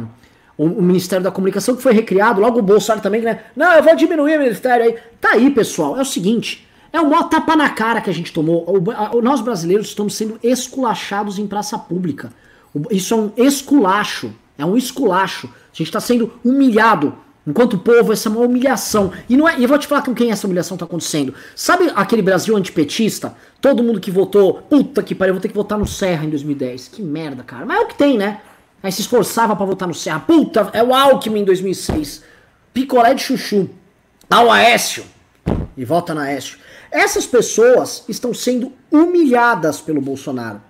o, o, Ministério da Comunicação que foi recriado, logo o Bolsonaro também, né? Não, eu vou diminuir o Ministério aí. Tá aí, pessoal. É o seguinte. É o maior tapa na cara que a gente tomou. O, a, nós brasileiros estamos sendo esculachados em praça pública. Isso é um esculacho. É um esculacho. A gente está sendo humilhado. Enquanto povo, essa é uma humilhação. E não é, eu vou te falar com quem essa humilhação está acontecendo. Sabe aquele Brasil antipetista? Todo mundo que votou, puta que pariu, vou ter que votar no Serra em 2010. Que merda, cara. Mas é o que tem, né? Aí se esforçava para votar no Serra. Puta, é o Alckmin em 2006. Picolé de chuchu. Ao Aécio. E vota na Aécio. Essas pessoas estão sendo humilhadas pelo Bolsonaro.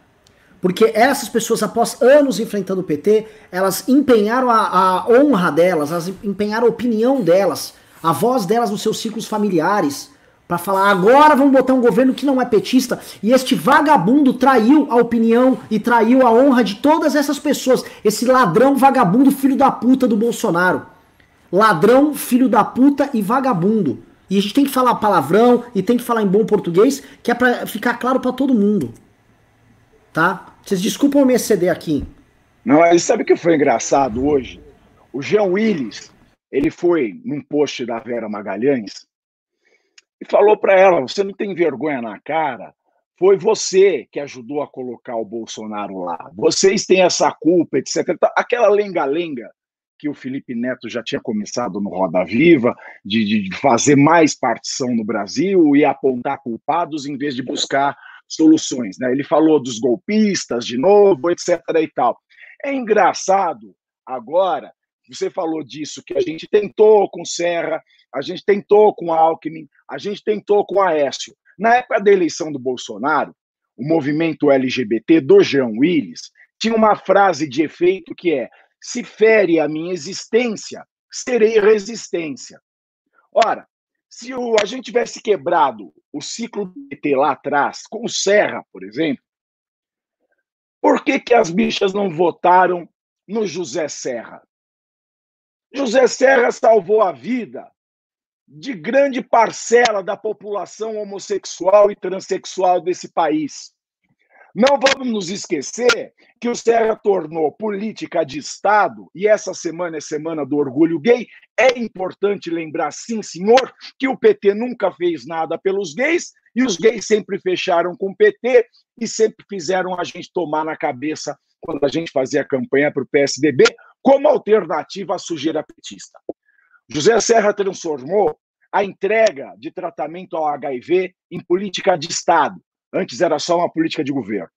Porque essas pessoas, após anos enfrentando o PT, elas empenharam a, a honra delas, elas empenharam a opinião delas, a voz delas nos seus ciclos familiares, para falar agora vamos botar um governo que não é petista e este vagabundo traiu a opinião e traiu a honra de todas essas pessoas. Esse ladrão, vagabundo, filho da puta do Bolsonaro. Ladrão, filho da puta e vagabundo. E a gente tem que falar palavrão e tem que falar em bom português, que é para ficar claro para todo mundo. Tá? Vocês desculpam me exceder aqui. Não, mas sabe que foi engraçado hoje? O Jean Willis, ele foi num post da Vera Magalhães e falou para ela: Você não tem vergonha na cara? foi você que ajudou a colocar o Bolsonaro lá. Vocês têm essa culpa, etc. Aquela lenga-lenga que o Felipe Neto já tinha começado no Roda Viva, de, de fazer mais partição no Brasil e apontar culpados em vez de buscar soluções. Né? Ele falou dos golpistas de novo, etc. e tal. É engraçado agora, você falou disso, que a gente tentou com Serra, a gente tentou com Alckmin, a gente tentou com Aécio. Na época da eleição do Bolsonaro, o movimento LGBT do Jean Willis tinha uma frase de efeito que é: se fere a minha existência, serei resistência. Ora, se o, a gente tivesse quebrado o ciclo do PT lá atrás, com o Serra, por exemplo, por que, que as bichas não votaram no José Serra? José Serra salvou a vida de grande parcela da população homossexual e transexual desse país. Não vamos nos esquecer que o Serra tornou política de Estado, e essa semana é semana do orgulho gay. É importante lembrar, sim, senhor, que o PT nunca fez nada pelos gays, e os gays sempre fecharam com o PT e sempre fizeram a gente tomar na cabeça quando a gente fazia campanha para o PSDB como alternativa à sujeira petista. José Serra transformou a entrega de tratamento ao HIV em política de Estado. Antes era só uma política de governo.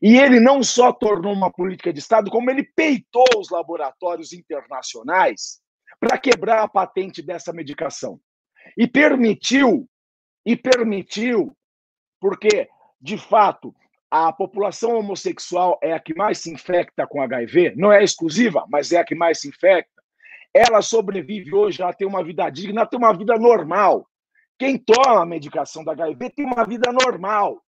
E ele não só tornou uma política de Estado, como ele peitou os laboratórios internacionais para quebrar a patente dessa medicação. E permitiu, e permitiu, porque, de fato, a população homossexual é a que mais se infecta com HIV, não é exclusiva, mas é a que mais se infecta ela sobrevive hoje, ela tem uma vida digna, ela tem uma vida normal. Quem toma a medicação da HIV tem uma vida normal.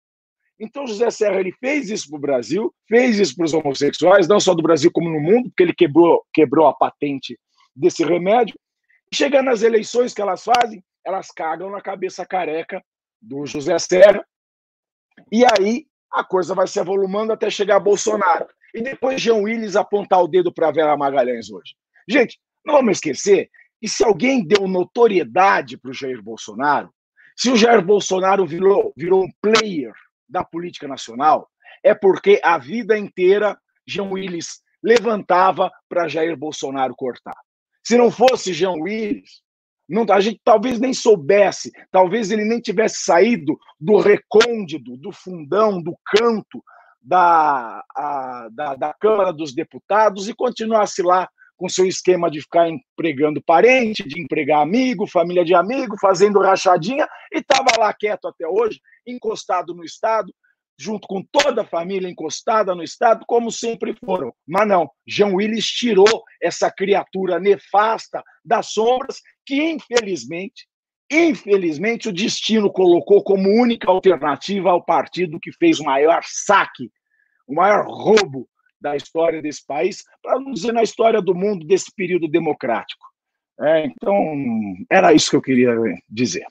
Então, José Serra ele fez isso para o Brasil, fez isso para os homossexuais, não só do Brasil como no mundo, porque ele quebrou, quebrou a patente desse remédio. Chegando nas eleições que elas fazem, elas cagam na cabeça careca do José Serra. E aí a coisa vai se avolumando até chegar a Bolsonaro. E depois Jean Willis apontar o dedo para Vera Magalhães hoje. Gente, não vamos esquecer que se alguém deu notoriedade para o Jair Bolsonaro, se o Jair Bolsonaro virou, virou um player da política nacional, é porque a vida inteira Jean Willis levantava para Jair Bolsonaro cortar. Se não fosse Jean Willis, não, a gente talvez nem soubesse, talvez ele nem tivesse saído do recôndito, do fundão, do canto da, a, da, da Câmara dos Deputados e continuasse lá com seu esquema de ficar empregando parente, de empregar amigo, família de amigo, fazendo rachadinha, e estava lá quieto até hoje, encostado no Estado, junto com toda a família encostada no Estado, como sempre foram. Mas não, Jean Willis tirou essa criatura nefasta das sombras, que infelizmente, infelizmente, o destino colocou como única alternativa ao partido que fez o maior saque, o maior roubo da história desse país, para não dizer na história do mundo desse período democrático. É, então, era isso que eu queria dizer.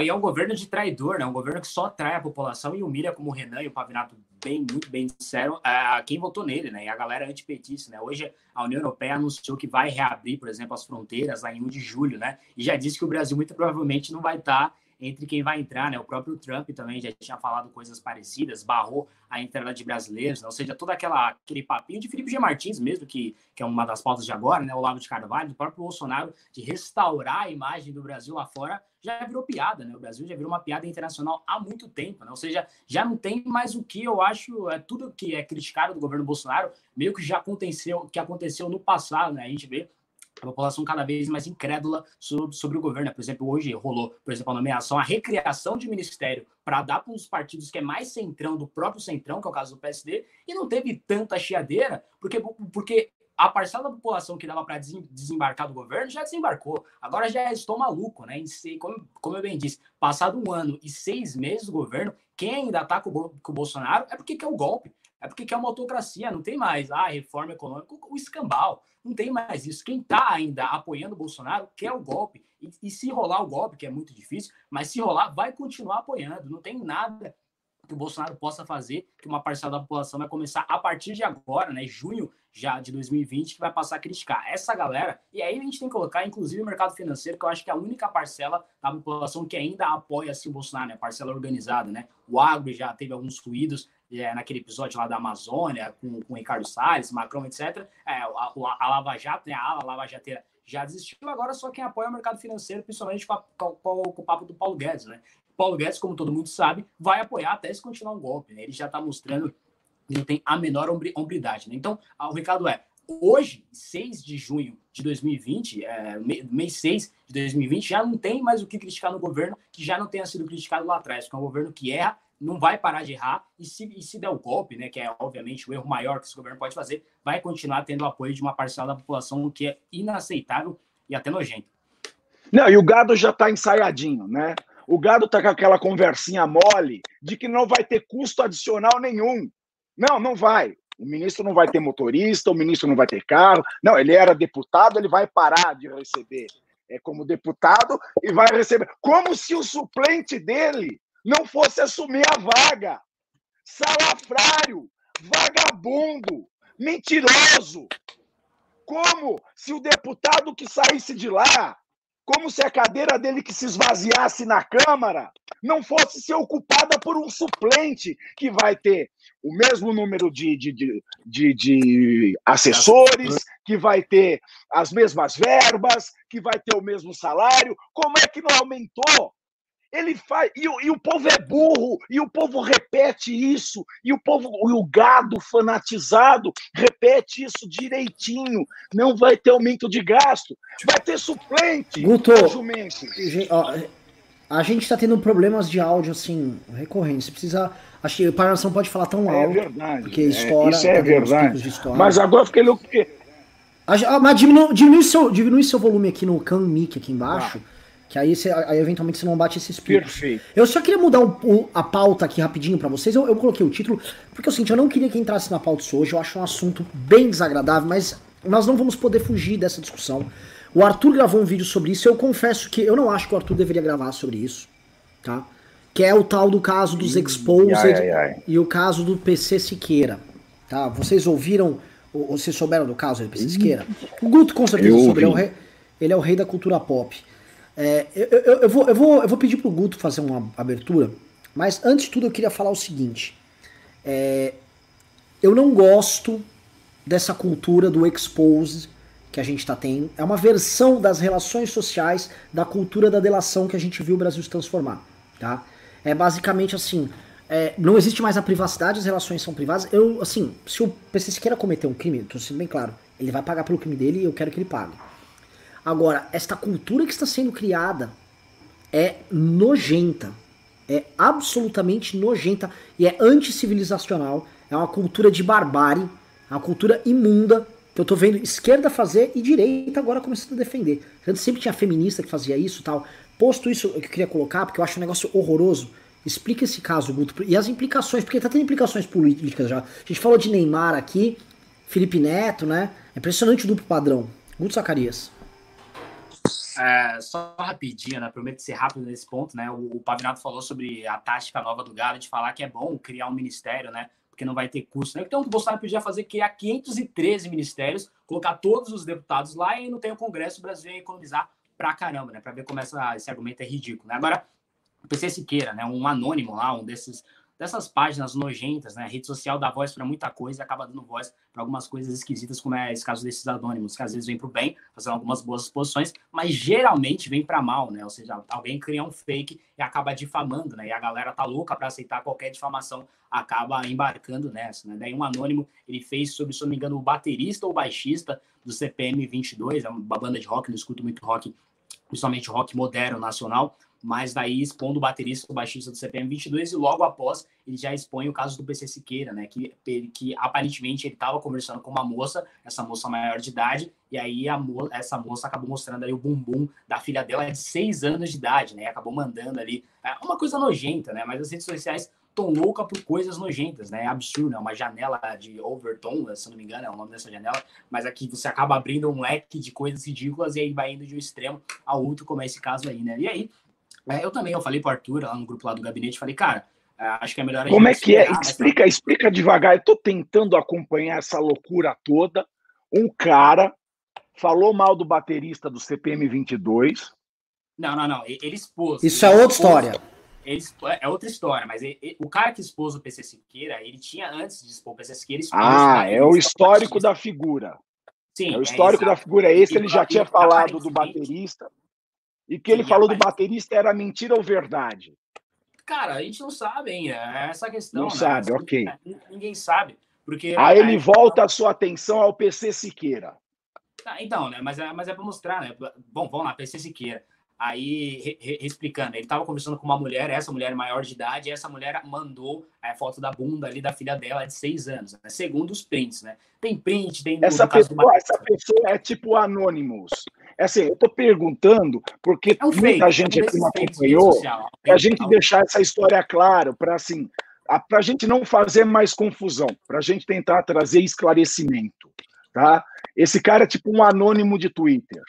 E é um governo de traidor, né? Um governo que só trai a população e humilha, como o Renan e o Pavinato bem, muito bem disseram, a quem votou nele, né? E a galera antipetista, né? Hoje a União Europeia anunciou que vai reabrir, por exemplo, as fronteiras lá em 1 de julho, né? E já disse que o Brasil muito provavelmente não vai estar entre quem vai entrar, né? O próprio Trump também já tinha falado coisas parecidas, barrou a entrada de brasileiros, né? ou seja, todo aquela, aquele papinho de Felipe G. Martins mesmo, que, que é uma das pautas de agora, né? O Lavo de Carvalho, do próprio Bolsonaro, de restaurar a imagem do Brasil lá fora, já virou piada, né? O Brasil já virou uma piada internacional há muito tempo, né? Ou seja, já não tem mais o que eu acho, é tudo que é criticado do governo Bolsonaro, meio que já aconteceu, que aconteceu no passado, né? A gente vê a população cada vez mais incrédula sobre, sobre o governo. Por exemplo, hoje rolou, por exemplo, a nomeação, a recriação de ministério para dar para os partidos que é mais centrão do próprio centrão, que é o caso do PSD, e não teve tanta chiadeira, porque, porque a parcela da população que dava para desembarcar do governo já desembarcou. Agora já estou maluco, né? Em como, como eu bem disse, passado um ano e seis meses do governo, quem ainda está com, com o Bolsonaro é porque quer o golpe. É porque quer uma autocracia, não tem mais ah, reforma econômica, o escambau, não tem mais isso. Quem está ainda apoiando o Bolsonaro quer o golpe. E, e, se rolar o golpe, que é muito difícil, mas se rolar, vai continuar apoiando. Não tem nada que o Bolsonaro possa fazer, que uma parcela da população vai começar a partir de agora, né, junho já de 2020, que vai passar a criticar essa galera. E aí a gente tem que colocar, inclusive, o mercado financeiro, que eu acho que é a única parcela da população que ainda apoia assim, o Bolsonaro, né, parcela organizada, né? O agro já teve alguns ruídos é, naquele episódio lá da Amazônia, com, com Ricardo Salles, Macron, etc. É, a, a, Lava Jato, né, a ala Lava Jateira já desistiu, agora só quem apoia o mercado financeiro, principalmente com, a, com, com, o papo do Paulo Guedes, né? Paulo Guedes, como todo mundo sabe, vai apoiar até se continuar um golpe, né? Ele já está mostrando que não tem a menor hombridade, né? Então, o recado é, hoje, 6 de junho de 2020, é, mês 6 de 2020, já não tem mais o que criticar no governo que já não tenha sido criticado lá atrás, porque é um governo que erra, não vai parar de errar, e se, e se der o golpe, né, que é obviamente o erro maior que esse governo pode fazer, vai continuar tendo o apoio de uma parcela da população, o que é inaceitável e até nojento. Não, e o gado já está ensaiadinho, né? O gado está com aquela conversinha mole de que não vai ter custo adicional nenhum. Não, não vai. O ministro não vai ter motorista, o ministro não vai ter carro. Não, ele era deputado, ele vai parar de receber é, como deputado e vai receber. Como se o suplente dele não fosse assumir a vaga. Salafrário, vagabundo, mentiroso. Como se o deputado que saísse de lá, como se a cadeira dele que se esvaziasse na Câmara não fosse ser ocupada por um suplente que vai ter o mesmo número de, de, de, de, de assessores, que vai ter as mesmas verbas, que vai ter o mesmo salário. Como é que não aumentou? Ele faz. E, e, o povo é burro, e o povo repete isso, e o povo, e o gado fanatizado repete isso direitinho. Não vai ter aumento de gasto, vai ter suplente. Guto, a gente está tendo problemas de áudio assim recorrentes. Você precisa. Acho que o Paranação pode falar tão é alto. É verdade. Porque estoura. É, isso é verdade. Mas agora fiquei louco. Ah, mas diminui, diminui, seu, diminui seu volume aqui no Can Mic aqui embaixo. Ah. Que aí, você, aí eventualmente você não bate esses picos. Perfeito. Eu só queria mudar o, a pauta aqui rapidinho para vocês. Eu, eu, coloquei o título, porque eu senti, eu não queria que entrasse na pauta de hoje. Eu acho um assunto bem desagradável, mas nós não vamos poder fugir dessa discussão. O Arthur gravou um vídeo sobre isso. Eu confesso que eu não acho que o Arthur deveria gravar sobre isso, tá? Que é o tal do caso dos Exposed ai, ai, ai. e o caso do PC Siqueira, tá? Vocês ouviram, ou vocês souberam do caso do PC Siqueira? O Guto com certeza soube, ele é, o ele é o rei da cultura pop. É, eu, eu, eu, vou, eu, vou, eu vou pedir pro Guto fazer uma abertura, mas antes de tudo eu queria falar o seguinte. É, eu não gosto dessa cultura do expose que a gente está tendo. É uma versão das relações sociais da cultura da delação que a gente viu o Brasil se transformar. Tá? É basicamente assim. É, não existe mais a privacidade, as relações são privadas. Eu, assim, se o PC queira cometer um crime, tô sendo bem claro, ele vai pagar pelo crime dele e eu quero que ele pague. Agora, esta cultura que está sendo criada é nojenta. É absolutamente nojenta e é anticivilizacional. É uma cultura de barbárie, é uma cultura imunda que eu tô vendo esquerda fazer e direita agora começando a defender. Antes sempre tinha feminista que fazia isso tal. Posto isso que eu queria colocar, porque eu acho um negócio horroroso. Explica esse caso, Guto, e as implicações, porque tá tendo implicações políticas já. A gente falou de Neymar aqui, Felipe Neto, né? É impressionante o duplo padrão. Guto Zacarias. É, só rapidinho, né? Prometo ser rápido nesse ponto, né? O, o Pavinato falou sobre a tática nova do Galo de falar que é bom criar um ministério, né? Porque não vai ter custo, né? Então o Bolsonaro podia fazer criar 513 ministérios, colocar todos os deputados lá e não tem o Congresso, o Brasil ia economizar pra caramba, né? Pra ver como essa, esse argumento é ridículo, né? Agora, o PC Siqueira, né? Um anônimo lá, um desses dessas páginas nojentas, né? A rede social dá voz para muita coisa e acaba dando voz para algumas coisas esquisitas, como é esse caso desses anônimos, que às vezes vem para o bem, fazendo algumas boas exposições, mas geralmente vem para mal, né? Ou seja, alguém cria um fake e acaba difamando, né? E a galera tá louca para aceitar qualquer difamação, acaba embarcando nessa, né? Daí um anônimo, ele fez sobre, se não me engano, o baterista ou baixista do CPM 22, é uma banda de rock, não escuto muito rock, principalmente rock moderno, nacional, mas daí expondo o baterista, o baixista do CPM 22 e logo após ele já expõe o caso do PC Siqueira, né, que, que aparentemente ele estava conversando com uma moça, essa moça maior de idade, e aí mo essa moça acabou mostrando aí o bumbum da filha dela de seis anos de idade, né, acabou mandando ali, é uma coisa nojenta, né, mas as redes sociais estão loucas por coisas nojentas, né? É absurdo, né? Uma janela de Overton, se não me engano, é o nome dessa janela, mas aqui você acaba abrindo um leque de coisas ridículas e aí vai indo de um extremo ao outro, como é esse caso aí, né? E aí, é, eu também, eu falei pro Arthur lá no grupo lá do gabinete, falei, cara, acho que é melhor Como é que é? Explica, explica devagar. Eu tô tentando acompanhar essa loucura toda. Um cara falou mal do baterista do CPM 22. Não, não, não. Ele expôs. Isso ele é outra expôs, história. Ele, é outra história, mas ele, ele, o cara que expôs o PC Siqueira, ele tinha antes de expor o PC Siqueira. Ah, é o histórico da figura. Sim. É o histórico é, da figura. É esse ele já tinha falado do baterista. E que ele falou do baterista era mentira ou verdade? Cara, a gente não sabe, hein? É essa questão. Não né? sabe, ok. Ninguém sabe. Porque Aí ele volta a sua atenção ao PC Siqueira. Ah, então, né? Mas é, mas é para mostrar, né? Bom, vamos lá, PC Siqueira. Aí, re, re, explicando, ele estava conversando com uma mulher, essa mulher maior de idade, e essa mulher mandou a é, foto da bunda ali da filha dela de seis anos, né? segundo os prints, né? Tem print, tem. Essa, pessoa, essa pessoa é tipo Anonymous. É assim, eu tô perguntando, porque é muita gente aqui não acompanhou, para a gente deixar essa história clara, para assim, para a gente não fazer mais confusão, para a gente tentar trazer esclarecimento, tá? Esse cara é tipo um anônimo de Twitter.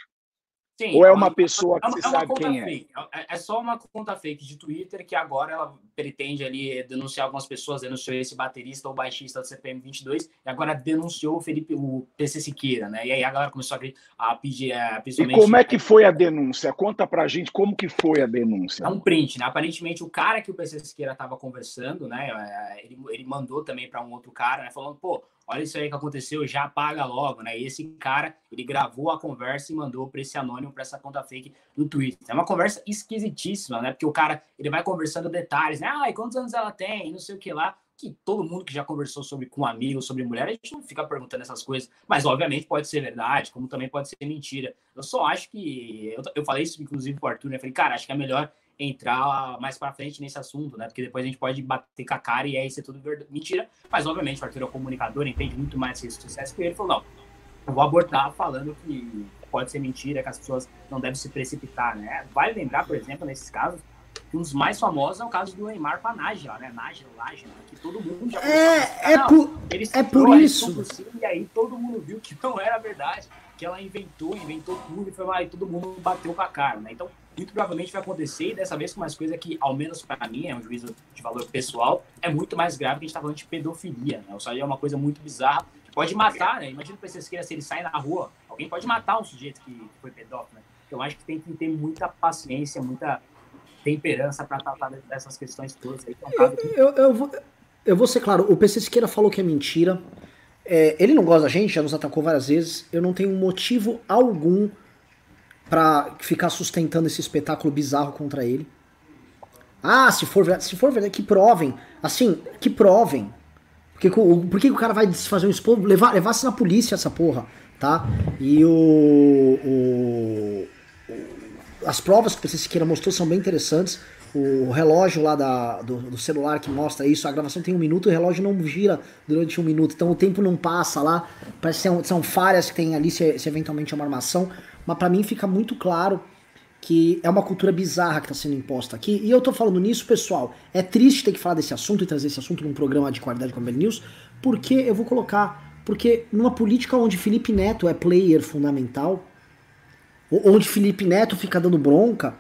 Sim, Ou é uma pessoa que é, você é sabe quem é? fake. é? É só uma conta fake de Twitter que agora ela pretende ali denunciar algumas pessoas, denunciou esse baterista ou baixista do CPM 22 e agora denunciou o Felipe, o PC Siqueira, né? E aí a galera começou a pedir, a, principalmente... E como é que foi a denúncia? Conta pra gente como que foi a denúncia. É um print, né? Aparentemente o cara que o PC Siqueira estava conversando, né? É, ele, ele mandou também para um outro cara, né? Falando, pô, olha isso aí que aconteceu, já apaga logo, né? E esse cara, ele gravou a conversa e mandou para esse anônimo, para essa conta fake no Twitter. É uma conversa esquisitíssima, né? Porque o cara, ele vai conversando detalhes, né? Ah, e quantos anos ela tem? Não sei o que lá. Que todo mundo que já conversou sobre com amigos, sobre mulher, a gente não fica perguntando essas coisas. Mas, obviamente, pode ser verdade, como também pode ser mentira. Eu só acho que. Eu, eu falei isso, inclusive, pro Arthur, né? Eu falei, cara, acho que é melhor entrar mais para frente nesse assunto, né? Porque depois a gente pode bater com a cara e aí ser tudo verdade. mentira. Mas, obviamente, o Arthur é um comunicador, entende muito mais esse sucesso que ele. falou, não, eu vou abortar falando que pode ser mentira, que as pessoas não devem se precipitar, né? Vale lembrar, por exemplo, nesses casos, que um dos mais famosos é o caso do Neymar com a Nájila, né? Nájila, Nájila, que todo mundo já É, é, por, é por isso. E aí todo mundo viu que não era verdade, que ela inventou, inventou tudo e foi lá e todo mundo bateu com a cara, né? Então, muito provavelmente vai acontecer, e dessa vez com mais coisa que, ao menos para mim, é um juízo de valor pessoal, é muito mais grave que a gente tá falando de pedofilia, né? Isso aí é uma coisa muito bizarra, pode matar, né? Imagina o PCSqueira se ele sai na rua, alguém pode matar um sujeito que foi pedófilo, né? Eu acho que tem que ter muita paciência, muita temperança para tratar dessas questões todas. Aí, é eu, eu, eu, vou, eu vou ser claro, o PC Siqueira falou que é mentira, é, ele não gosta da gente, já nos atacou várias vezes, eu não tenho motivo algum para ficar sustentando esse espetáculo bizarro contra ele. Ah, se for verdade, se for verdade, que provem. Assim, que provem. Porque, por que o cara vai fazer um expor, levar, levar-se na polícia essa porra, tá? E o, o, as provas que o PC mostrou são bem interessantes. O relógio lá da, do, do, celular que mostra isso, a gravação tem um minuto e o relógio não gira durante um minuto, então o tempo não passa lá. Parece que são, são falhas que tem ali, se, se eventualmente é uma armação mas para mim fica muito claro que é uma cultura bizarra que está sendo imposta aqui. E eu tô falando nisso, pessoal. É triste ter que falar desse assunto e trazer esse assunto num programa de qualidade como a News, porque eu vou colocar. Porque numa política onde Felipe Neto é player fundamental, onde Felipe Neto fica dando bronca,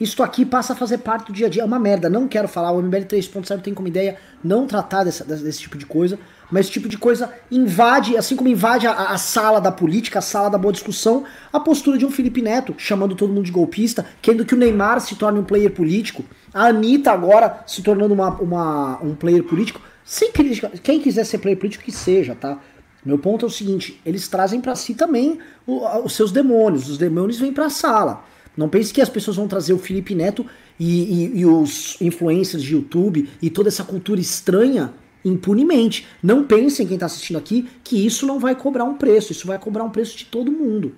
isto aqui passa a fazer parte do dia a dia. É uma merda. Não quero falar, o MBL 3.0 tem como ideia não tratar dessa, desse tipo de coisa, mas esse tipo de coisa invade, assim como invade a, a, sala da política, a sala da boa discussão, a postura de um Felipe Neto, chamando todo mundo de golpista, querendo que o Neymar se torne um player político, a Anitta agora se tornando uma, uma, um player político. Sem crítica, quem quiser ser player político, que seja, tá? Meu ponto é o seguinte: eles trazem para si também os seus demônios, os demônios vêm para a sala. Não pense que as pessoas vão trazer o Felipe Neto e, e, e, os influencers de YouTube e toda essa cultura estranha impunemente. Não pensem, quem está assistindo aqui, que isso não vai cobrar um preço. Isso vai cobrar um preço de todo mundo.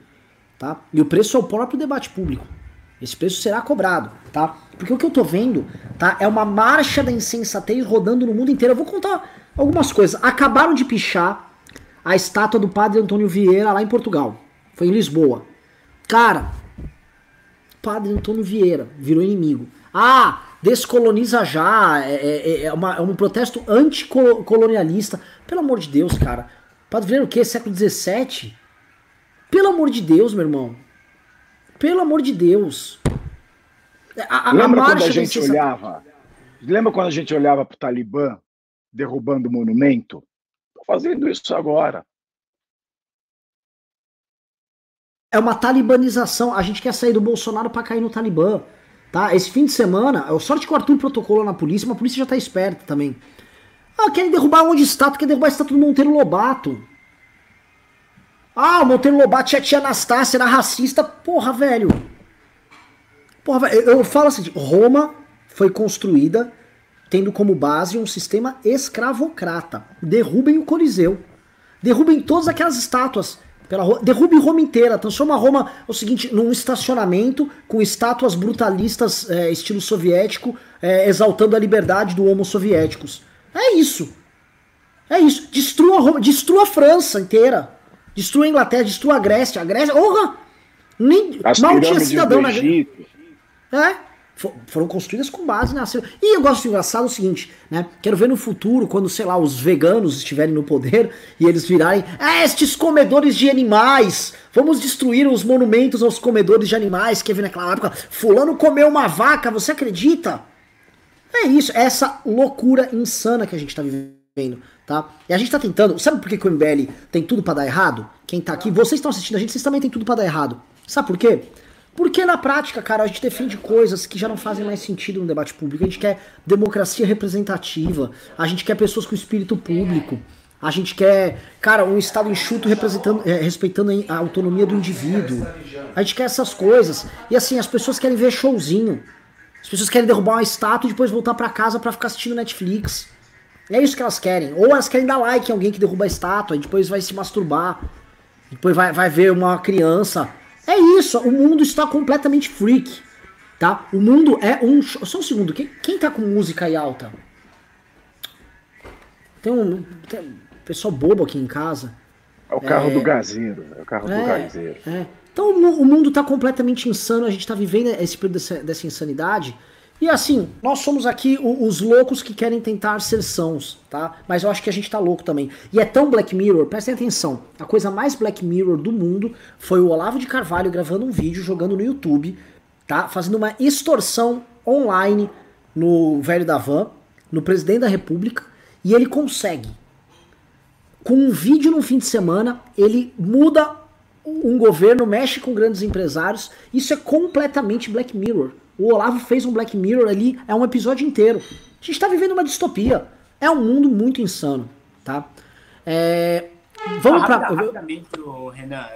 Tá? E o preço é o próprio debate público. Esse preço será cobrado, tá? Porque o que eu tô vendo, tá? É uma marcha da insensatez rodando no mundo inteiro. Eu vou contar algumas coisas. Acabaram de pichar a estátua do padre Antônio Vieira lá em Portugal. Foi em Lisboa. Cara, padre Antônio Vieira virou inimigo. Ah, descoloniza já, é, é, é, é, uma, é um protesto anticolonialista. Pelo amor de Deus, cara. Padre Vieira o quê? Século XVII? Pelo amor de Deus, meu irmão. Pelo amor de Deus. A, a, Lembra a quando a gente olhava? Lembra quando a gente olhava para o Talibã derrubando o monumento? Estou fazendo isso agora. É uma talibanização. A gente quer sair do Bolsonaro para cair no Talibã. Tá? Esse fim de semana, a sorte que o Arthur protocolou na polícia, mas a polícia já tá esperta também. Ah, querem derrubar onde estátua, quer derrubar a estátua do Monteiro Lobato. Ah, o Monteiro Lobato tinha tia Anastácia, era racista. Porra, velho. Porra, velho, eu falo assim, Roma foi construída tendo como base um sistema escravocrata. Derrubem o Coliseu. Derrubem todas aquelas estátuas. Pela Roma, derrube Roma inteira, transforma Roma é o seguinte, num estacionamento com estátuas brutalistas é, estilo soviético, é, exaltando a liberdade do homo soviéticos. É isso. É isso. Destrua Roma, destrua a França inteira. Destrua a Inglaterra, destrua a Grécia. A Grécia, honra! Nem, mal tinha cidadão na Grécia. É foram construídas com base na. E eu gosto de engraçado o seguinte, né? Quero ver no futuro, quando, sei lá, os veganos estiverem no poder e eles virarem. Ah, estes comedores de animais! Vamos destruir os monumentos aos comedores de animais que havia naquela época. Fulano comeu uma vaca, você acredita? É isso, é essa loucura insana que a gente tá vivendo, tá? E a gente tá tentando. Sabe por que, o MBL tem tudo para dar errado? Quem tá aqui, vocês estão assistindo a gente, vocês também têm tudo para dar errado. Sabe por quê? Porque na prática, cara, a gente defende coisas que já não fazem mais sentido no debate público. A gente quer democracia representativa, a gente quer pessoas com espírito público, a gente quer, cara, um Estado enxuto é, respeitando a autonomia do indivíduo. A gente quer essas coisas. E assim, as pessoas querem ver showzinho. As pessoas querem derrubar uma estátua e depois voltar para casa para ficar assistindo Netflix. É isso que elas querem. Ou elas querem dar like em alguém que derruba a estátua e depois vai se masturbar. Depois vai, vai ver uma criança é isso, o mundo está completamente freak, tá? O mundo é um... Só um segundo, quem, quem tá com música aí alta? Tem um, tem um pessoal bobo aqui em casa. É o carro é... do gazeiro, é o carro é, do gazeiro. É. Então o mundo está completamente insano, a gente está vivendo esse período dessa, dessa insanidade e assim, nós somos aqui os loucos que querem tentar ser sãos, tá? Mas eu acho que a gente tá louco também. E é tão Black Mirror, prestem atenção, a coisa mais Black Mirror do mundo foi o Olavo de Carvalho gravando um vídeo, jogando no YouTube, tá? Fazendo uma extorsão online no velho da van, no presidente da república, e ele consegue. Com um vídeo no fim de semana, ele muda um governo, mexe com grandes empresários. Isso é completamente Black Mirror. O Olavo fez um Black Mirror ali, é um episódio inteiro. A gente tá vivendo uma distopia. É um mundo muito insano, tá? É, vamos ah, pra. Rapidamente, Renan,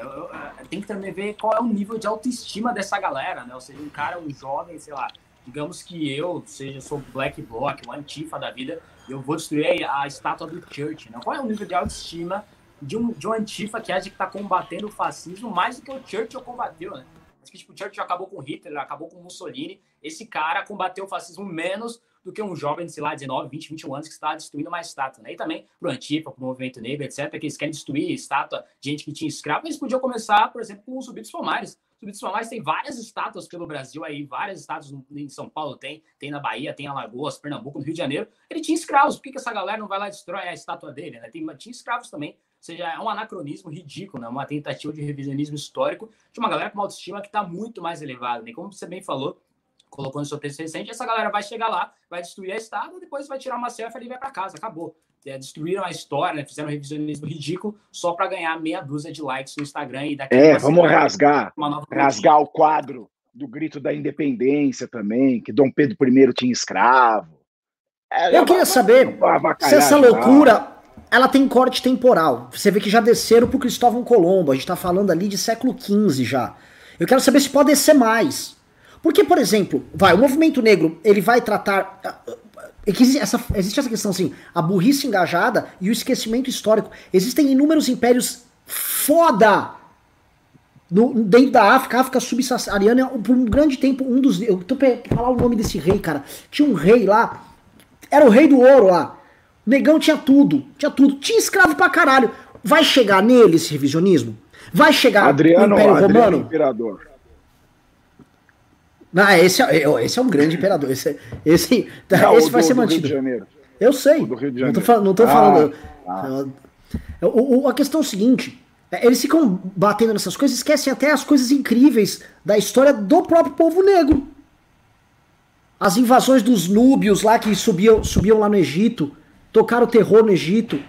tem que também ver qual é o nível de autoestima dessa galera, né? Ou seja, um cara, um jovem, sei lá, digamos que eu, seja, sou Black Bloc, uma antifa da vida, eu vou destruir a, a estátua do Church, né? Qual é o nível de autoestima de um, de um antifa que acha que tá combatendo o fascismo mais do que o Churchill combateu, né? Mas que tipo, Churchill acabou com Hitler, acabou com Mussolini. Esse cara combateu o fascismo menos do que um jovem de, sei lá, 19, 20, 21 anos que está destruindo uma estátua. Né? E também pro Antifa, pro movimento negro, etc., que eles querem destruir estátua de gente que tinha escravo. Eles podiam começar, por exemplo, com os subidos Palmares. Subidos Palmares tem várias estátuas pelo Brasil aí, várias estátuas em São Paulo tem, tem na Bahia, tem em Alagoas, Pernambuco, no Rio de Janeiro. Ele tinha escravos. Por que, que essa galera não vai lá e destrói a estátua dele? Né? Tem, tinha escravos também seja, é um anacronismo ridículo, né? uma tentativa de revisionismo histórico de uma galera com uma autoestima que está muito mais elevada. Né? Como você bem falou, colocou no seu texto recente, essa galera vai chegar lá, vai destruir a estátua, depois vai tirar uma selfie e vai para casa, acabou. É, destruíram a história, né? fizeram um revisionismo ridículo só para ganhar meia dúzia de likes no Instagram e daqui É, vamos rasgar, rasgar o quadro do grito da independência também, que Dom Pedro I tinha escravo. É, Eu queria saber se essa loucura ela tem corte temporal. Você vê que já desceram pro Cristóvão Colombo. A gente tá falando ali de século XV já. Eu quero saber se pode descer mais. Porque, por exemplo, vai, o movimento negro, ele vai tratar. Ah, ah, existe essa, existe essa questão assim, a burrice engajada e o esquecimento histórico. Existem inúmeros impérios foda no, dentro da África, África subsaariana, por um grande tempo, um dos. Eu tô pra falar o nome desse rei, cara. Tinha um rei lá, era o rei do ouro lá. Negão tinha tudo, tinha tudo. Tinha escravo pra caralho. Vai chegar nele esse revisionismo? Vai chegar Adriano, Império Adriano Romano? Imperador. Ah, esse é, esse é um grande imperador. Esse, esse, não, esse vai do, ser mantido. Eu sei. Não tô, não tô ah, falando. Ah. O, o, a questão é o seguinte: é, eles ficam batendo nessas coisas, esquecem até as coisas incríveis da história do próprio povo negro. As invasões dos núbios lá que subiam, subiam lá no Egito, tocaram terror no Egito.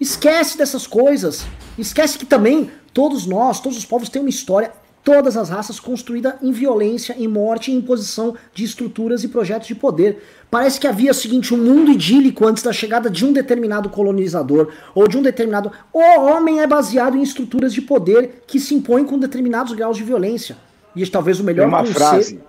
Esquece dessas coisas. Esquece que também todos nós, todos os povos têm uma história, todas as raças construída em violência, em morte e imposição de estruturas e projetos de poder. Parece que havia o seguinte, um mundo idílico antes da chegada de um determinado colonizador ou de um determinado. O homem é baseado em estruturas de poder que se impõem com determinados graus de violência. E talvez o melhor Tem uma frase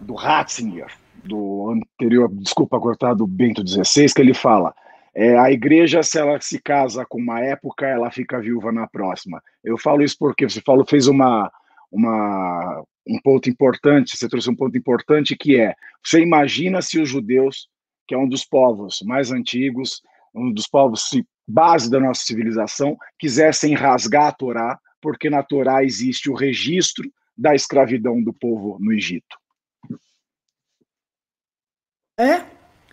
do Ratzinger, do anterior, desculpa cortar, do Bento XVI, que ele fala: é, a igreja, se ela se casa com uma época, ela fica viúva na próxima. Eu falo isso porque você falou, fez uma, uma, um ponto importante, você trouxe um ponto importante que é: você imagina se os judeus, que é um dos povos mais antigos, um dos povos base da nossa civilização, quisessem rasgar a Torá, porque na Torá existe o registro da escravidão do povo no Egito. É,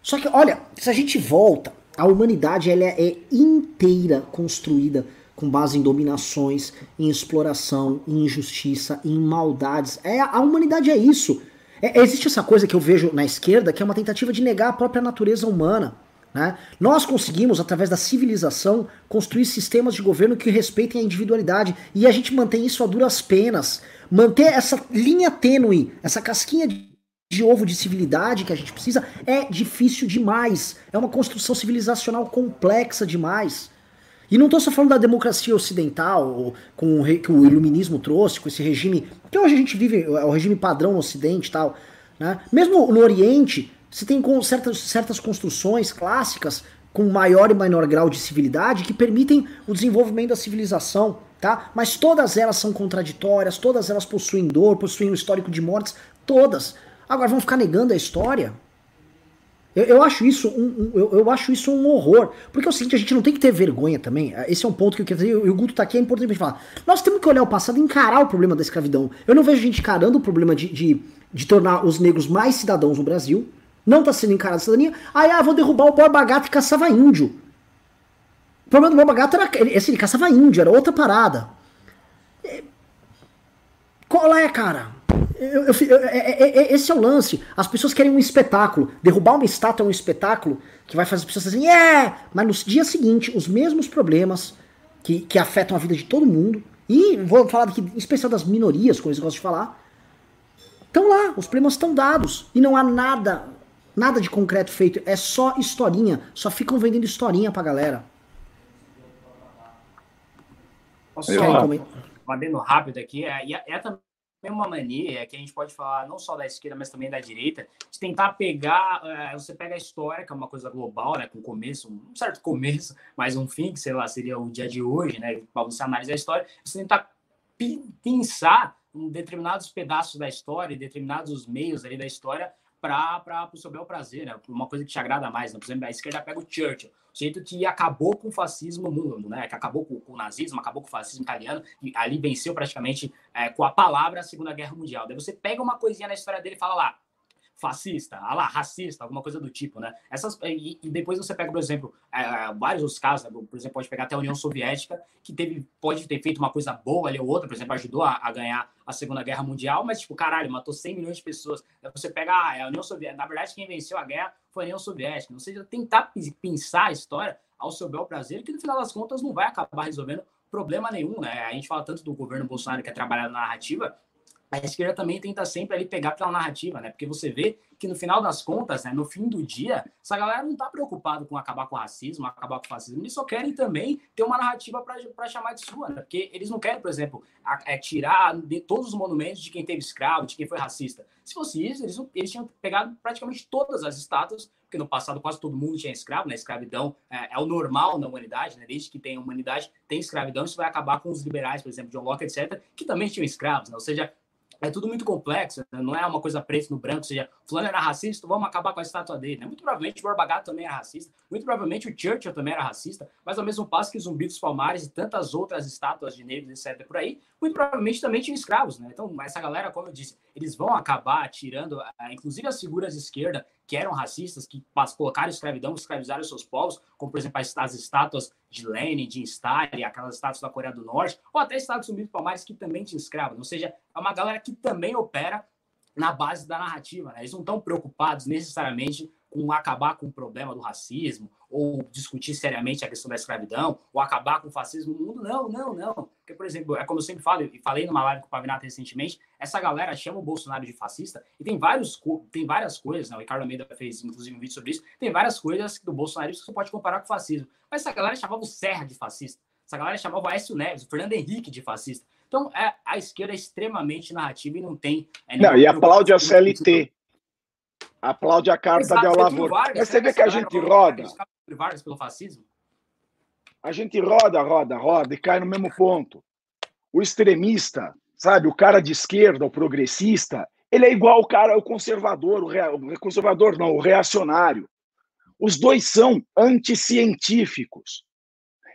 só que olha, se a gente volta, a humanidade ela é inteira construída com base em dominações, em exploração, em injustiça, em maldades. É, a humanidade é isso. É, existe essa coisa que eu vejo na esquerda, que é uma tentativa de negar a própria natureza humana. Né? Nós conseguimos, através da civilização, construir sistemas de governo que respeitem a individualidade. E a gente mantém isso a duras penas. Manter essa linha tênue, essa casquinha ovo de civilidade que a gente precisa é difícil demais. É uma construção civilizacional complexa demais. E não estou só falando da democracia ocidental, com o que o iluminismo trouxe, com esse regime, que hoje a gente vive, é o regime padrão no ocidente e tal. Né? Mesmo no Oriente, você tem certas, certas construções clássicas com maior e menor grau de civilidade que permitem o desenvolvimento da civilização, tá? Mas todas elas são contraditórias, todas elas possuem dor, possuem um histórico de mortes, todas. Agora vão ficar negando a história? Eu, eu, acho isso um, um eu, eu, acho isso um horror. Porque é o seguinte, a gente não tem que ter vergonha também. Esse é um ponto que eu quero dizer, e o Guto tá aqui, é importante a gente falar. Nós temos que olhar o passado e encarar o problema da escravidão. Eu não vejo gente encarando o problema de, de, de tornar os negros mais cidadãos no Brasil. Não tá sendo encarado a cidadania. Aí, ah, vou derrubar o Borba Gato que caçava índio. O problema do Borba Gato era. Ele, assim, ele caçava índio, era outra parada. Qual é, cara? Eu, eu, eu, é, é, é, esse é o lance. As pessoas querem um espetáculo. Derrubar uma estátua é um espetáculo que vai fazer as pessoas assim, yeah! Mas no dia seguinte, os mesmos problemas que, que afetam a vida de todo mundo, e vou falar aqui, em especial das minorias, como eles gostam de falar, estão lá, os problemas estão dados. E não há nada, nada de concreto feito. É só historinha. Só ficam vendendo historinha pra galera. Posso só, um rápido aqui, é, é, é também uma mania que a gente pode falar não só da esquerda, mas também da direita, de tentar pegar. É, você pega a história, que é uma coisa global, né? Com começo, um certo começo, mas um fim, que sei lá, seria o dia de hoje, né? Para você analisar a história, você tentar pensar em determinados pedaços da história, em determinados meios ali da história, para o seu bel prazer, né? Uma coisa que te agrada mais. Né? Por exemplo, a esquerda pega o Churchill, jeito que acabou com o fascismo mundo, né? Que acabou com, com, o nazismo, acabou com o fascismo italiano, e ali venceu praticamente é, com a palavra a Segunda Guerra Mundial. Daí você pega uma coisinha na história dele e fala lá, fascista, ah lá, racista, alguma coisa do tipo, né? Essas, e, e depois você pega, por exemplo, é, vários dos casos, né? por exemplo, pode pegar até a União Soviética, que teve, pode ter feito uma coisa boa ali ou outra, por exemplo, ajudou a, a ganhar a Segunda Guerra Mundial, mas, tipo, caralho, matou 100 milhões de pessoas. Daí você pega ah, é a União Soviética, na verdade, quem venceu a guerra foi a União Soviética. Ou seja, tentar pensar a história ao seu bel prazer, que no final das contas não vai acabar resolvendo problema nenhum, né? A gente fala tanto do governo Bolsonaro que é trabalhar na narrativa, a esquerda também tenta sempre ali pegar pela narrativa, né? Porque você vê que no final das contas, né, no fim do dia, essa galera não tá preocupada com acabar com o racismo, acabar com o fascismo, eles só querem também ter uma narrativa para chamar de sua, né? Porque eles não querem, por exemplo, a, é, tirar de todos os monumentos de quem teve escravo, de quem foi racista. Se fosse isso, eles, eles tinham pegado praticamente todas as estátuas, porque no passado quase todo mundo tinha escravo, né? Escravidão é, é o normal na humanidade, né? Desde que tem humanidade, tem escravidão, isso vai acabar com os liberais, por exemplo, John Locke, etc., que também tinham escravos, né? Ou seja, é tudo muito complexo, né? não é uma coisa preta no branco, ou seja, fulano era racista, vamos acabar com a estátua dele. Né? Muito provavelmente o Borba também era racista, muito provavelmente o Churchill também era racista, mas ao mesmo passo que Zumbi dos Palmares e tantas outras estátuas de negros, etc., por aí, muito provavelmente também tinham escravos. Né? Então, essa galera, como eu disse, eles vão acabar tirando, inclusive as figuras de esquerda, que eram racistas, que colocaram escravidão, escravizaram seus povos, como, por exemplo, as estátuas de Lenin, de Stalin, aquelas estátuas da Coreia do Norte, ou até estátuas do Palmares, que também tinham escravos. Ou seja, é uma galera que também opera na base da narrativa. Né? Eles não estão preocupados necessariamente com acabar com o problema do racismo, ou discutir seriamente a questão da escravidão, ou acabar com o fascismo no mundo. Não, não, não. Por exemplo, é como eu sempre falo, e falei numa live com o Pavinato recentemente, essa galera chama o Bolsonaro de fascista, e tem, vários, tem várias coisas, né? o Ricardo Almeida fez inclusive um vídeo sobre isso, tem várias coisas do Bolsonaro que você pode comparar com o fascismo. Mas essa galera chamava o Serra de fascista, essa galera chamava o Aécio Neves, o Fernando Henrique de fascista. Então, é, a esquerda é extremamente narrativa e não tem. É, não, e aplaude a CLT. Aplaude a carta Exato, de Olavo. Mas você vê que a gente roda. pelo fascismo? A gente roda, roda, roda e cai no mesmo ponto. O extremista, sabe, o cara de esquerda, o progressista, ele é igual o cara, o conservador, o, rea, o conservador não, o reacionário. Os dois são anticientíficos.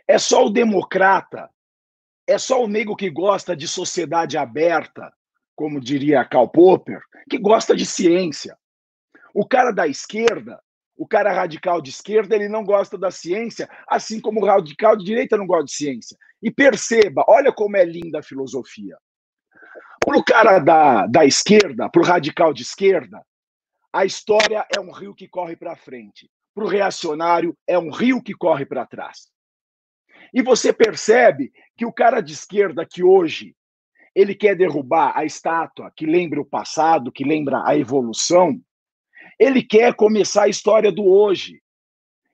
É só o democrata, é só o nego que gosta de sociedade aberta, como diria Karl Popper, que gosta de ciência. O cara da esquerda, o cara radical de esquerda, ele não gosta da ciência, assim como o radical de direita não gosta de ciência. E perceba, olha como é linda a filosofia. Para o cara da, da esquerda, para o radical de esquerda, a história é um rio que corre para frente. Para o reacionário, é um rio que corre para trás. E você percebe que o cara de esquerda que hoje ele quer derrubar a estátua que lembra o passado, que lembra a evolução, ele quer começar a história do hoje.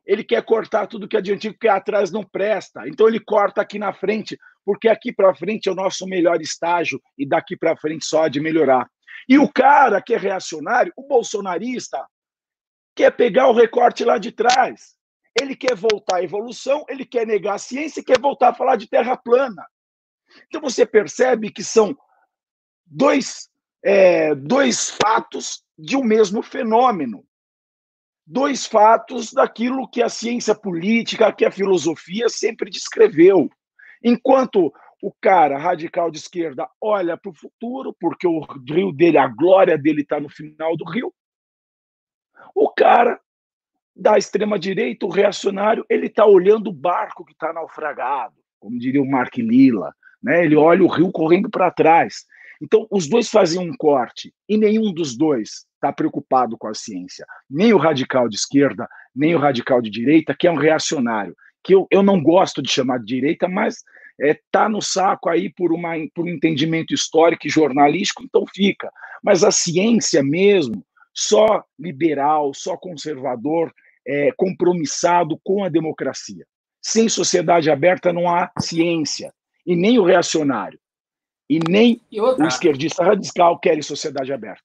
Ele quer cortar tudo que é de antigo, porque atrás não presta. Então ele corta aqui na frente, porque aqui para frente é o nosso melhor estágio e daqui para frente só há de melhorar. E o cara que é reacionário, o bolsonarista, quer pegar o recorte lá de trás. Ele quer voltar à evolução, ele quer negar a ciência e quer voltar a falar de terra plana. Então você percebe que são dois, é, dois fatos de um mesmo fenômeno. Dois fatos daquilo que a ciência política, que a filosofia sempre descreveu. Enquanto o cara radical de esquerda olha para o futuro, porque o rio dele, a glória dele está no final do rio, o cara da extrema direita, o reacionário, ele está olhando o barco que está naufragado, como diria o Mark Lilla, né? Ele olha o rio correndo para trás. Então, os dois faziam um corte e nenhum dos dois está preocupado com a ciência. Nem o radical de esquerda, nem o radical de direita, que é um reacionário, que eu, eu não gosto de chamar de direita, mas é, tá no saco aí por, uma, por um entendimento histórico e jornalístico, então fica. Mas a ciência mesmo, só liberal, só conservador, é, compromissado com a democracia. Sem sociedade aberta não há ciência, e nem o reacionário. E nem e o esquerdista radical querem sociedade aberta.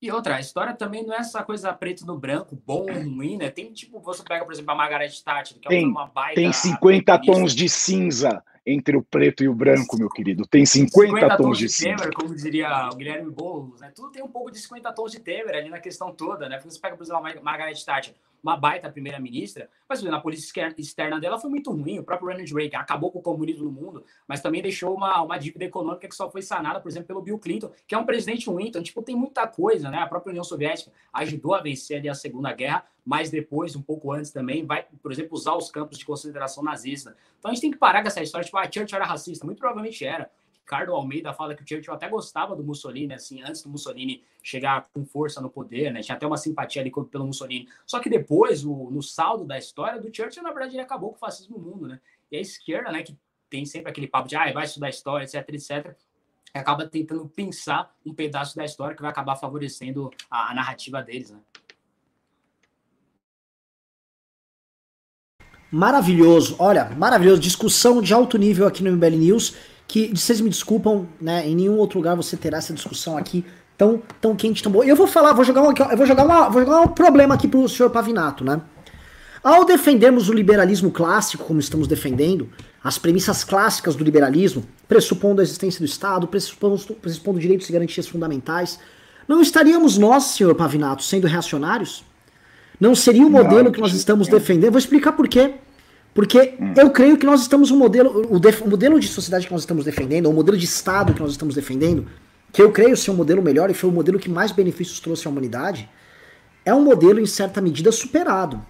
E outra, a história também não é essa coisa preto no branco, bom ou ruim, né? Tem tipo, você pega, por exemplo, a Margaret Thatcher, que é tem, uma baita. Tem 50 tons de cinza entre o preto e o branco, meu querido. Tem 50, 50 tons, de, de cinza. Temer, como diria o Guilherme Boulos, né? Tudo tem um pouco de 50 tons de Temer ali na questão toda, né? Porque você pega, por exemplo, a Margaret Thatcher, uma baita primeira-ministra, mas na política externa dela foi muito ruim. O próprio Ronald Reagan acabou com o comunismo no mundo, mas também deixou uma, uma dívida econômica que só foi sanada, por exemplo, pelo Bill Clinton, que é um presidente ruim. Então, tipo, tem muita coisa, né? A própria União Soviética ajudou a vencer ali a Segunda Guerra, mas depois, um pouco antes também, vai, por exemplo, usar os campos de concentração nazista. Então a gente tem que parar com essa história, tipo, a ah, Churchill era racista. Muito provavelmente era. Ricardo Almeida fala que o Churchill até gostava do Mussolini, assim, antes do Mussolini chegar com força no poder, né? Tinha até uma simpatia ali pelo Mussolini. Só que depois, o, no saldo da história do Churchill, na verdade, ele acabou com o fascismo no mundo, né? E a esquerda, né, que tem sempre aquele papo de, ah, vai estudar história, etc, etc, acaba tentando pensar um pedaço da história que vai acabar favorecendo a, a narrativa deles, né? Maravilhoso, olha, maravilhoso. Discussão de alto nível aqui no MBL News que vocês me desculpam, né? Em nenhum outro lugar você terá essa discussão aqui tão, tão quente, tão boa. Eu vou falar, vou jogar um, eu vou jogar, uma, vou jogar um problema aqui pro senhor Pavinato, né? Ao defendermos o liberalismo clássico, como estamos defendendo, as premissas clássicas do liberalismo, pressupondo a existência do Estado, pressupondo, pressupondo direitos e garantias fundamentais, não estaríamos nós, senhor Pavinato, sendo reacionários? Não seria o modelo que nós estamos defendendo? Vou explicar por quê. Porque hum. eu creio que nós estamos um modelo, o, def, o, modelo de sociedade que nós estamos defendendo, o modelo de Estado que nós estamos defendendo, que eu creio ser um modelo melhor e foi o modelo que mais benefícios trouxe à humanidade, é um modelo em certa medida superado.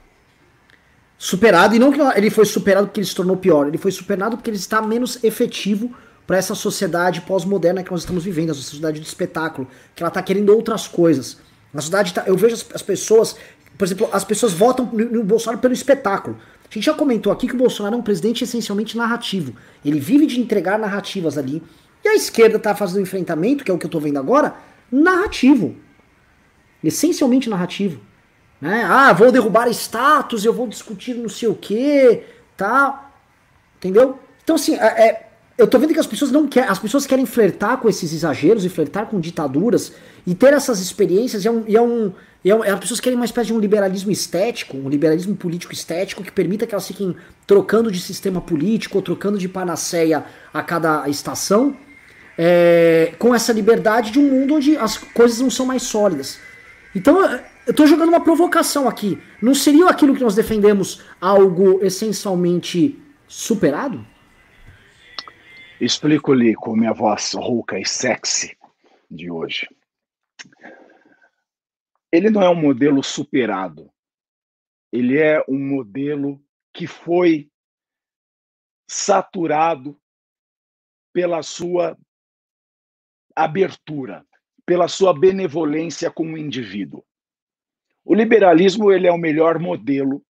Superado, e não que ele foi superado porque ele se tornou pior, ele foi superado porque ele está menos efetivo para essa sociedade pós-moderna que nós estamos vivendo, essa sociedade do espetáculo, que ela está querendo outras coisas. A sociedade tá, eu vejo as, as, pessoas, por exemplo, as pessoas votam no, no Bolsonaro pelo espetáculo. A gente já comentou aqui que o Bolsonaro é um presidente essencialmente narrativo. Ele vive de entregar narrativas ali. E a esquerda está fazendo um enfrentamento, que é o que eu estou vendo agora, narrativo. Essencialmente narrativo. Né? Ah, vou derrubar status, eu vou discutir não sei o que, tá? Entendeu? Então, assim, é, é, eu tô vendo que as pessoas não querem. As pessoas querem flertar com esses exageros e flertar com ditaduras e ter essas experiências. E, é um, e, é um, e é um, as pessoas querem uma espécie de um liberalismo estético, um liberalismo político estético que permita que elas fiquem trocando de sistema político ou trocando de panaceia a cada estação. É, com essa liberdade de um mundo onde as coisas não são mais sólidas. Então, eu tô jogando uma provocação aqui. Não seria aquilo que nós defendemos algo essencialmente superado? Explico-lhe com minha voz rouca e sexy de hoje. Ele não é um modelo superado. Ele é um modelo que foi saturado pela sua abertura, pela sua benevolência com o indivíduo. O liberalismo ele é o melhor modelo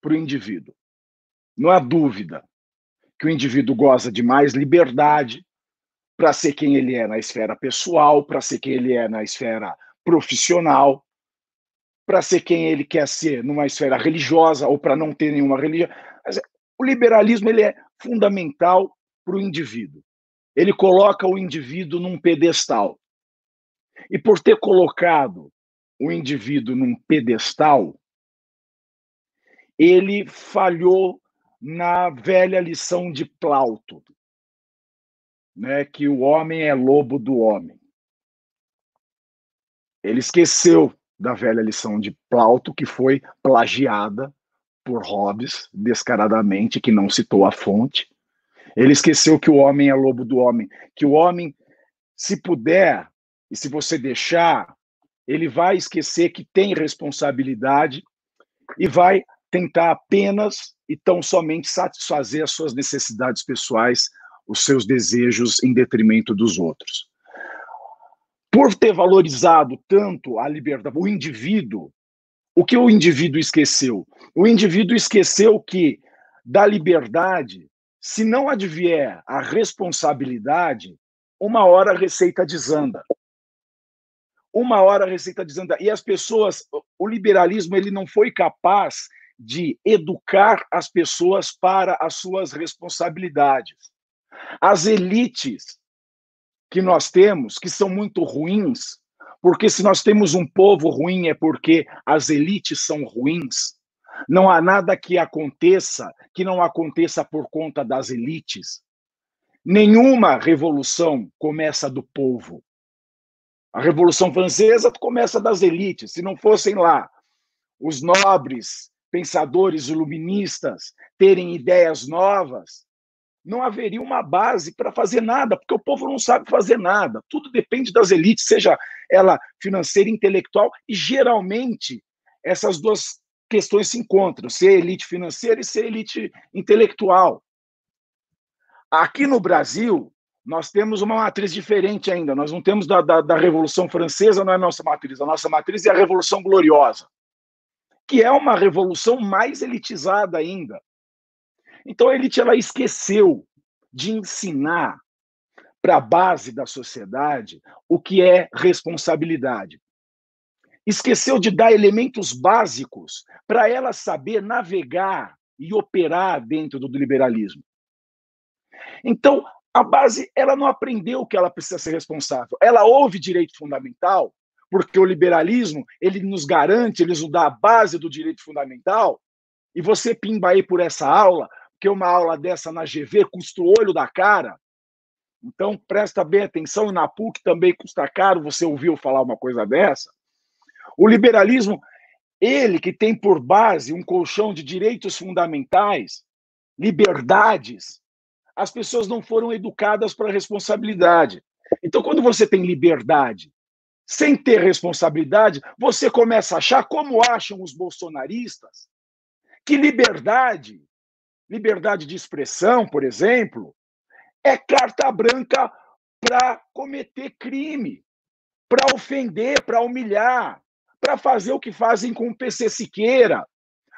para o indivíduo. Não há dúvida que o indivíduo goza de mais liberdade para ser quem ele é na esfera pessoal, para ser quem ele é na esfera profissional, para ser quem ele quer ser numa esfera religiosa ou para não ter nenhuma religião. Mas o liberalismo ele é fundamental para o indivíduo. Ele coloca o indivíduo num pedestal. E por ter colocado o indivíduo num pedestal, ele falhou na velha lição de Plauto, né, que o homem é lobo do homem. Ele esqueceu da velha lição de Plauto, que foi plagiada por Hobbes, descaradamente, que não citou a fonte. Ele esqueceu que o homem é lobo do homem, que o homem, se puder, e se você deixar, ele vai esquecer que tem responsabilidade e vai tentar apenas e tão somente satisfazer as suas necessidades pessoais, os seus desejos em detrimento dos outros. Por ter valorizado tanto a liberdade, o indivíduo, o que o indivíduo esqueceu? O indivíduo esqueceu que da liberdade, se não advier a responsabilidade, uma hora a receita desanda. Uma hora a receita dizendo e as pessoas o liberalismo ele não foi capaz de educar as pessoas para as suas responsabilidades. As elites que nós temos que são muito ruins porque se nós temos um povo ruim é porque as elites são ruins. Não há nada que aconteça que não aconteça por conta das elites. Nenhuma revolução começa do povo. A Revolução Francesa começa das elites. Se não fossem lá os nobres pensadores iluministas terem ideias novas, não haveria uma base para fazer nada, porque o povo não sabe fazer nada. Tudo depende das elites, seja ela financeira, intelectual, e geralmente essas duas questões se encontram, ser elite financeira e ser elite intelectual. Aqui no Brasil, nós temos uma matriz diferente ainda. Nós não temos da, da, da, Revolução Francesa, não é a nossa matriz. A nossa matriz é a Revolução Gloriosa, que é uma revolução mais elitizada ainda. Então a elite ela esqueceu de ensinar para a base da sociedade o que é responsabilidade. Esqueceu de dar elementos básicos para ela saber navegar e operar dentro do liberalismo. Então, a base ela não aprendeu que ela precisa ser responsável. Ela ouve direito fundamental, porque o liberalismo ele nos garante, ele nos dá a base do direito fundamental, e você pimba aí por essa aula, porque uma aula dessa na GV custa o olho da cara. Então presta bem atenção, e na PUC também custa caro você ouviu falar uma coisa dessa. O liberalismo, ele que tem por base um colchão de direitos fundamentais, liberdades, as pessoas não foram educadas para responsabilidade. Então, quando você tem liberdade sem ter responsabilidade, você começa a achar, como acham os bolsonaristas, que liberdade, liberdade de expressão, por exemplo, é carta branca para cometer crime, para ofender, para humilhar, para fazer o que fazem com o PC Siqueira.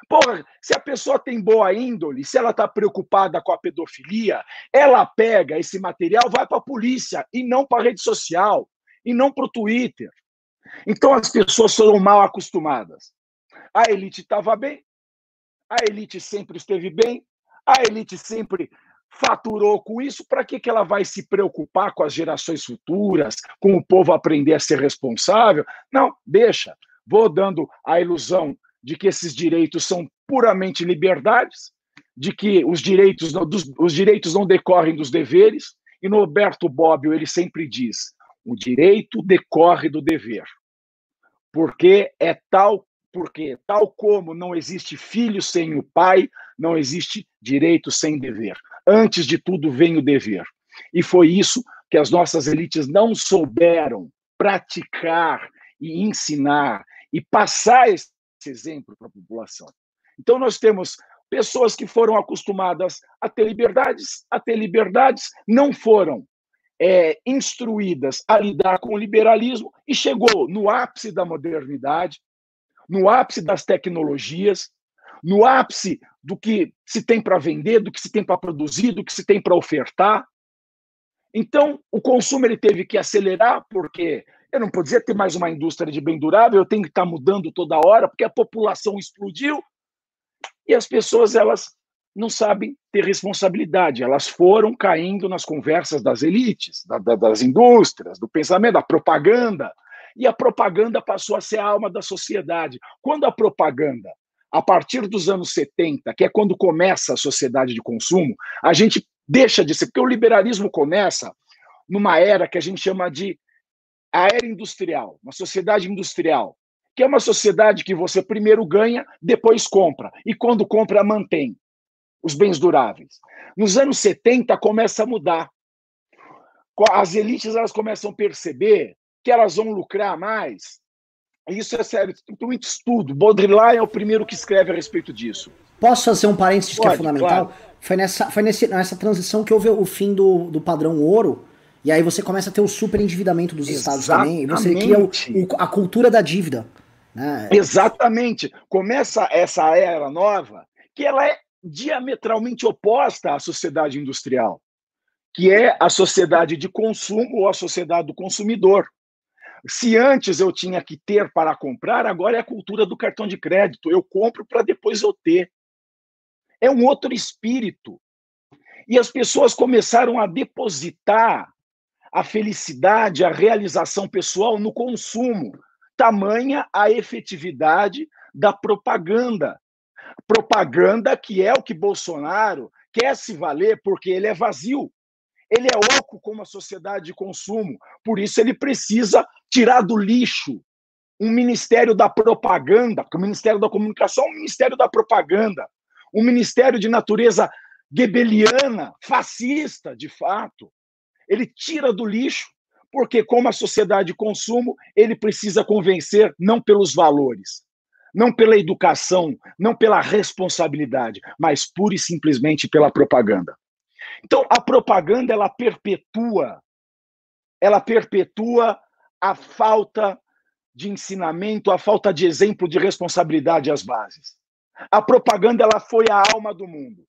Porra, se a pessoa tem boa índole, se ela está preocupada com a pedofilia, ela pega esse material, vai para a polícia e não para a rede social, e não para o Twitter. Então as pessoas foram mal acostumadas. A elite estava bem, a elite sempre esteve bem, a elite sempre faturou com isso, para que, que ela vai se preocupar com as gerações futuras, com o povo aprender a ser responsável? Não, deixa. Vou dando a ilusão de que esses direitos são puramente liberdades, de que os direitos não, dos, os direitos não decorrem dos deveres, e no Roberto Bobbio ele sempre diz: o direito decorre do dever. Porque é tal porque, tal como não existe filho sem o pai, não existe direito sem dever. Antes de tudo vem o dever. E foi isso que as nossas elites não souberam praticar e ensinar e passar esse exemplo para a população. Então, nós temos pessoas que foram acostumadas a ter liberdades, a ter liberdades, não foram é, instruídas a lidar com o liberalismo e chegou no ápice da modernidade, no ápice das tecnologias, no ápice do que se tem para vender, do que se tem para produzir, do que se tem para ofertar. Então, o consumo ele teve que acelerar, porque eu não podia ter mais uma indústria de bem durável, eu tenho que estar mudando toda hora, porque a população explodiu e as pessoas elas não sabem ter responsabilidade. Elas foram caindo nas conversas das elites, da, da, das indústrias, do pensamento, da propaganda e a propaganda passou a ser a alma da sociedade. Quando a propaganda, a partir dos anos 70, que é quando começa a sociedade de consumo, a gente deixa de ser, porque o liberalismo começa numa era que a gente chama de a era industrial, uma sociedade industrial, que é uma sociedade que você primeiro ganha, depois compra, e quando compra, mantém os bens duráveis. Nos anos 70 começa a mudar. As elites elas começam a perceber que elas vão lucrar mais. Isso é sério, tem muito estudo. Baudrillard é o primeiro que escreve a respeito disso. Posso fazer um parênteses Pode, que é fundamental? Claro. Foi, nessa, foi nesse, nessa transição que houve o fim do, do padrão ouro, e aí você começa a ter o superendividamento dos Exatamente. estados também, e você cria o, o, a cultura da dívida. Né? Exatamente. Começa essa era nova, que ela é diametralmente oposta à sociedade industrial, que é a sociedade de consumo ou a sociedade do consumidor. Se antes eu tinha que ter para comprar, agora é a cultura do cartão de crédito. Eu compro para depois eu ter. É um outro espírito. E as pessoas começaram a depositar a felicidade, a realização pessoal no consumo. Tamanha a efetividade da propaganda. Propaganda que é o que Bolsonaro quer se valer porque ele é vazio. Ele é oco como a sociedade de consumo. Por isso ele precisa tirar do lixo um ministério da propaganda, porque o Ministério da Comunicação é um ministério da propaganda, um ministério de natureza gebeliana, fascista, de fato. Ele tira do lixo, porque, como a sociedade de consumo, ele precisa convencer não pelos valores, não pela educação, não pela responsabilidade, mas pura e simplesmente pela propaganda. Então, a propaganda ela perpetua, ela perpetua a falta de ensinamento, a falta de exemplo de responsabilidade às bases. A propaganda ela foi a alma do mundo.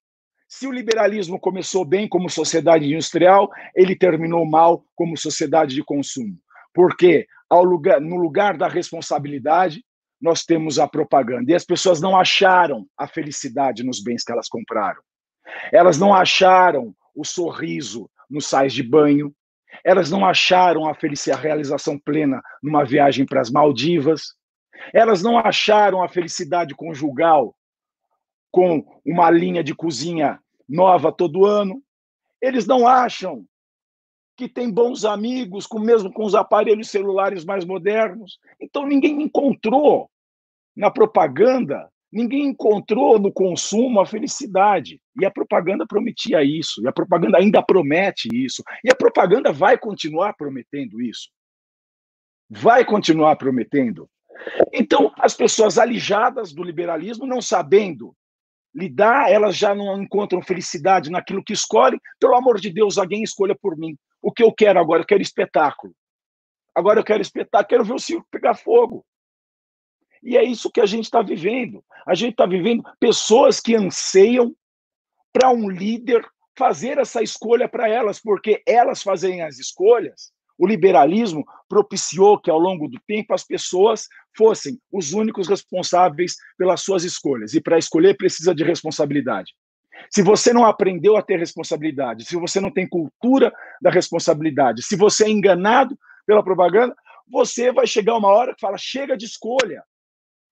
Se o liberalismo começou bem como sociedade industrial, ele terminou mal como sociedade de consumo. Porque ao lugar, no lugar da responsabilidade, nós temos a propaganda. E as pessoas não acharam a felicidade nos bens que elas compraram. Elas não acharam o sorriso nos sais de banho, elas não acharam a felicidade, a realização plena numa viagem para as Maldivas. Elas não acharam a felicidade conjugal com uma linha de cozinha nova todo ano. Eles não acham que tem bons amigos, com mesmo com os aparelhos celulares mais modernos. Então ninguém encontrou na propaganda Ninguém encontrou no consumo a felicidade. E a propaganda prometia isso. E a propaganda ainda promete isso. E a propaganda vai continuar prometendo isso. Vai continuar prometendo. Então, as pessoas alijadas do liberalismo, não sabendo lidar, elas já não encontram felicidade naquilo que escolhem. Pelo amor de Deus, alguém escolha por mim. O que eu quero agora? Eu quero espetáculo. Agora eu quero espetáculo, quero ver o circo pegar fogo. E é isso que a gente está vivendo. A gente está vivendo pessoas que anseiam para um líder fazer essa escolha para elas, porque elas fazem as escolhas. O liberalismo propiciou que, ao longo do tempo, as pessoas fossem os únicos responsáveis pelas suas escolhas. E para escolher, precisa de responsabilidade. Se você não aprendeu a ter responsabilidade, se você não tem cultura da responsabilidade, se você é enganado pela propaganda, você vai chegar uma hora que fala: chega de escolha.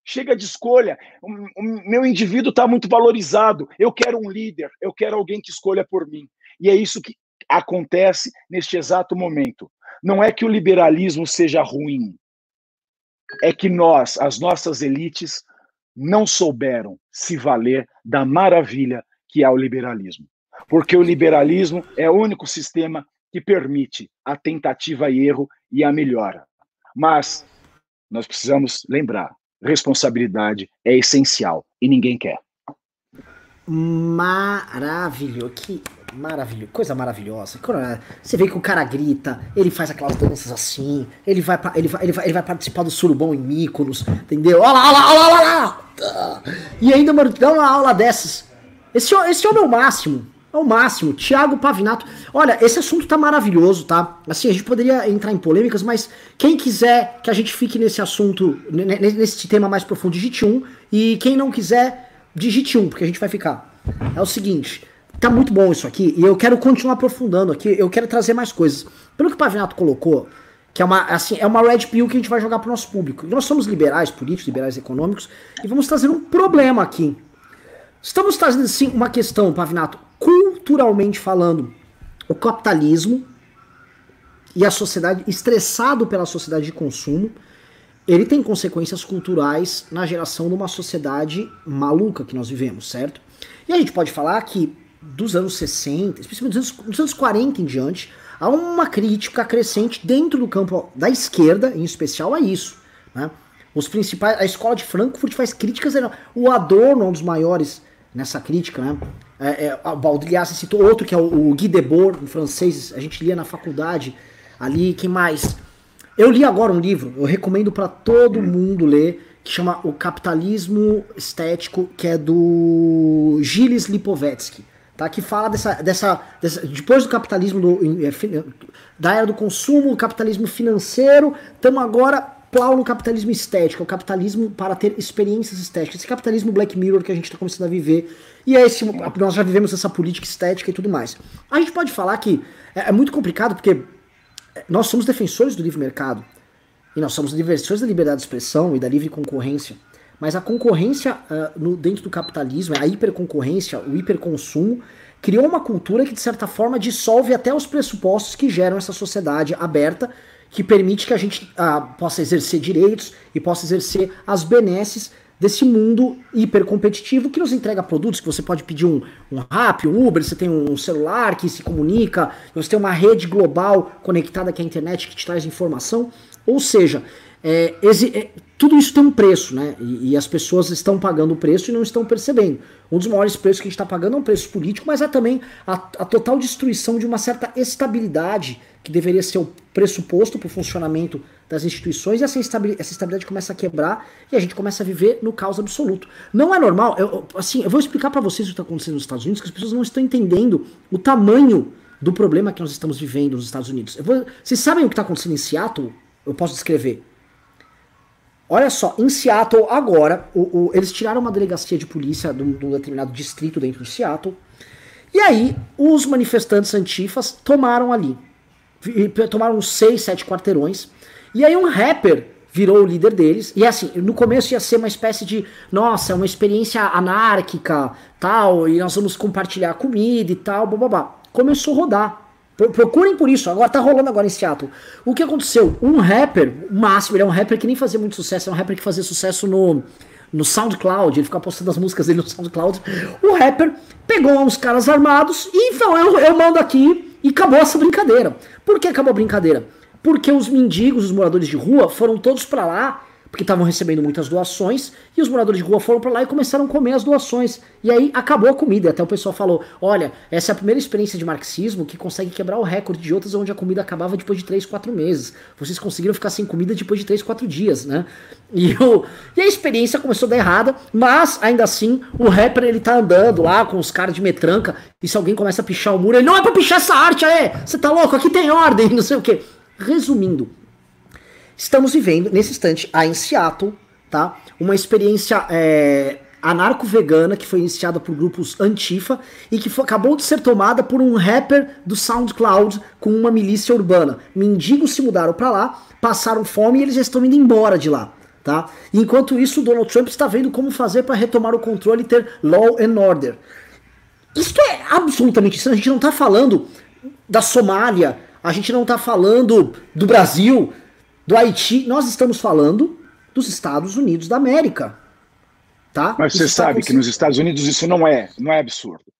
Chega de escolha. O meu indivíduo está muito valorizado. Eu quero um líder. Eu quero alguém que escolha por mim. E é isso que acontece neste exato momento. Não é que o liberalismo seja ruim. É que nós, as nossas elites, não souberam se valer da maravilha que é o liberalismo. Porque o liberalismo é o único sistema que permite a tentativa e erro e a melhora. Mas nós precisamos lembrar: responsabilidade é essencial e ninguém quer. Maravilhoso, que maravilhoso, coisa maravilhosa. Você vê que o cara grita, ele faz aquelas danças assim, ele vai, ele vai, ele vai, ele vai participar do surubão em Míconos, entendeu? Olha lá, olha lá, olha lá, olha lá. E ainda, mano, dá uma aula dessas. Esse, esse homem é o máximo. É o máximo. Tiago Pavinato. Olha, esse assunto tá maravilhoso, tá? Assim, a gente poderia entrar em polêmicas, mas quem quiser que a gente fique nesse assunto, nesse tema mais profundo, digite um. E quem não quiser, digite um, porque a gente vai ficar. É o seguinte. Tá muito bom isso aqui e eu quero continuar aprofundando aqui. Eu quero trazer mais coisas. Pelo que o Pavinato colocou, que é uma, assim, é uma red pill que a gente vai jogar pro nosso público. Nós somos liberais políticos, liberais econômicos, e vamos trazer um problema aqui. Estamos trazendo, sim, uma questão, Pavinato, culturalmente falando, o capitalismo e a sociedade, estressado pela sociedade de consumo, ele tem consequências culturais na geração de uma sociedade maluca que nós vivemos, certo? E a gente pode falar que dos anos 60, especialmente dos anos, dos anos 40 em diante, há uma crítica crescente dentro do campo da esquerda, em especial, a isso. Né? Os principais, a escola de Frankfurt faz críticas, o Adorno é um dos maiores nessa crítica, né? É, é, o Baudrillard citou outro que é o, o Guy Debord, em francês, a gente lia na faculdade ali, quem mais? Eu li agora um livro, eu recomendo para todo mundo ler, que chama O Capitalismo Estético, que é do Gilles Lipovetsky, tá? Que fala dessa, dessa, dessa depois do capitalismo do, é, da era do consumo, o capitalismo financeiro, estamos agora Plau no capitalismo estético, é o capitalismo para ter experiências estéticas. Esse capitalismo Black Mirror que a gente está começando a viver. E é esse, nós já vivemos essa política estética e tudo mais. A gente pode falar que é, é muito complicado porque nós somos defensores do livre mercado. E nós somos defensores da liberdade de expressão e da livre concorrência. Mas a concorrência uh, no, dentro do capitalismo, a hiperconcorrência, o hiperconsumo, criou uma cultura que, de certa forma, dissolve até os pressupostos que geram essa sociedade aberta que permite que a gente ah, possa exercer direitos e possa exercer as benesses desse mundo hipercompetitivo que nos entrega produtos, que você pode pedir um, um rap, um Uber, você tem um celular que se comunica, você tem uma rede global conectada com a internet que te traz informação. Ou seja, é, é, tudo isso tem um preço, né? E, e, as pessoas estão pagando o preço e não estão percebendo. Um dos maiores preços que a gente está pagando é um preço político, mas é também a, a total destruição de uma certa estabilidade que deveria ser o pressuposto para o funcionamento das instituições, e essa estabilidade, essa começa a quebrar e a gente começa a viver no caos absoluto. Não é normal, eu, assim, eu vou explicar para vocês o que está acontecendo nos Estados Unidos, que as pessoas não estão entendendo o tamanho do problema que nós estamos vivendo nos Estados Unidos. Vou, vocês sabem o que está acontecendo em Seattle? Eu posso descrever. Olha só, em Seattle agora, o, o, eles tiraram uma delegacia de polícia de um determinado distrito dentro de Seattle, e aí os manifestantes antifas tomaram ali tomaram 6, 7 quarteirões. E aí um rapper virou o líder deles. E assim, no começo ia ser uma espécie de, nossa, uma experiência anárquica, tal, e nós vamos compartilhar comida e tal, bababá. Começou a rodar. Procurem por isso, agora tá rolando agora em Seattle. O que aconteceu? Um rapper, máximo, ele é um rapper que nem fazia muito sucesso, é um rapper que fazia sucesso no, no SoundCloud, ele ficava postando as músicas dele no SoundCloud. O rapper pegou uns caras armados e falou: eu, eu mando aqui e acabou essa brincadeira. Por que acabou a brincadeira? Porque os mendigos, os moradores de rua, foram todos para lá porque estavam recebendo muitas doações, e os moradores de rua foram para lá e começaram a comer as doações. E aí acabou a comida. Até o pessoal falou: olha, essa é a primeira experiência de marxismo que consegue quebrar o recorde de outras onde a comida acabava depois de 3, 4 meses. Vocês conseguiram ficar sem comida depois de 3, 4 dias, né? E, o, e a experiência começou a dar errada, mas ainda assim o rapper ele tá andando lá com os caras de metranca, e se alguém começa a pichar o muro, ele não é pra pichar essa arte, é! Você tá louco? Aqui tem ordem, não sei o que. Resumindo, Estamos vivendo, nesse instante, aí em Seattle, tá? Uma experiência é, anarco-vegana que foi iniciada por grupos Antifa e que foi, acabou de ser tomada por um rapper do SoundCloud com uma milícia urbana. Mendigos se mudaram para lá, passaram fome e eles já estão indo embora de lá. Tá? Enquanto isso, Donald Trump está vendo como fazer para retomar o controle e ter law and order. Isso é absolutamente isso. A gente não está falando da Somália, a gente não está falando do Brasil, do Haiti, nós estamos falando dos Estados Unidos da América. Tá? Mas você sabe que nos Estados Unidos isso não é, não é absurdo.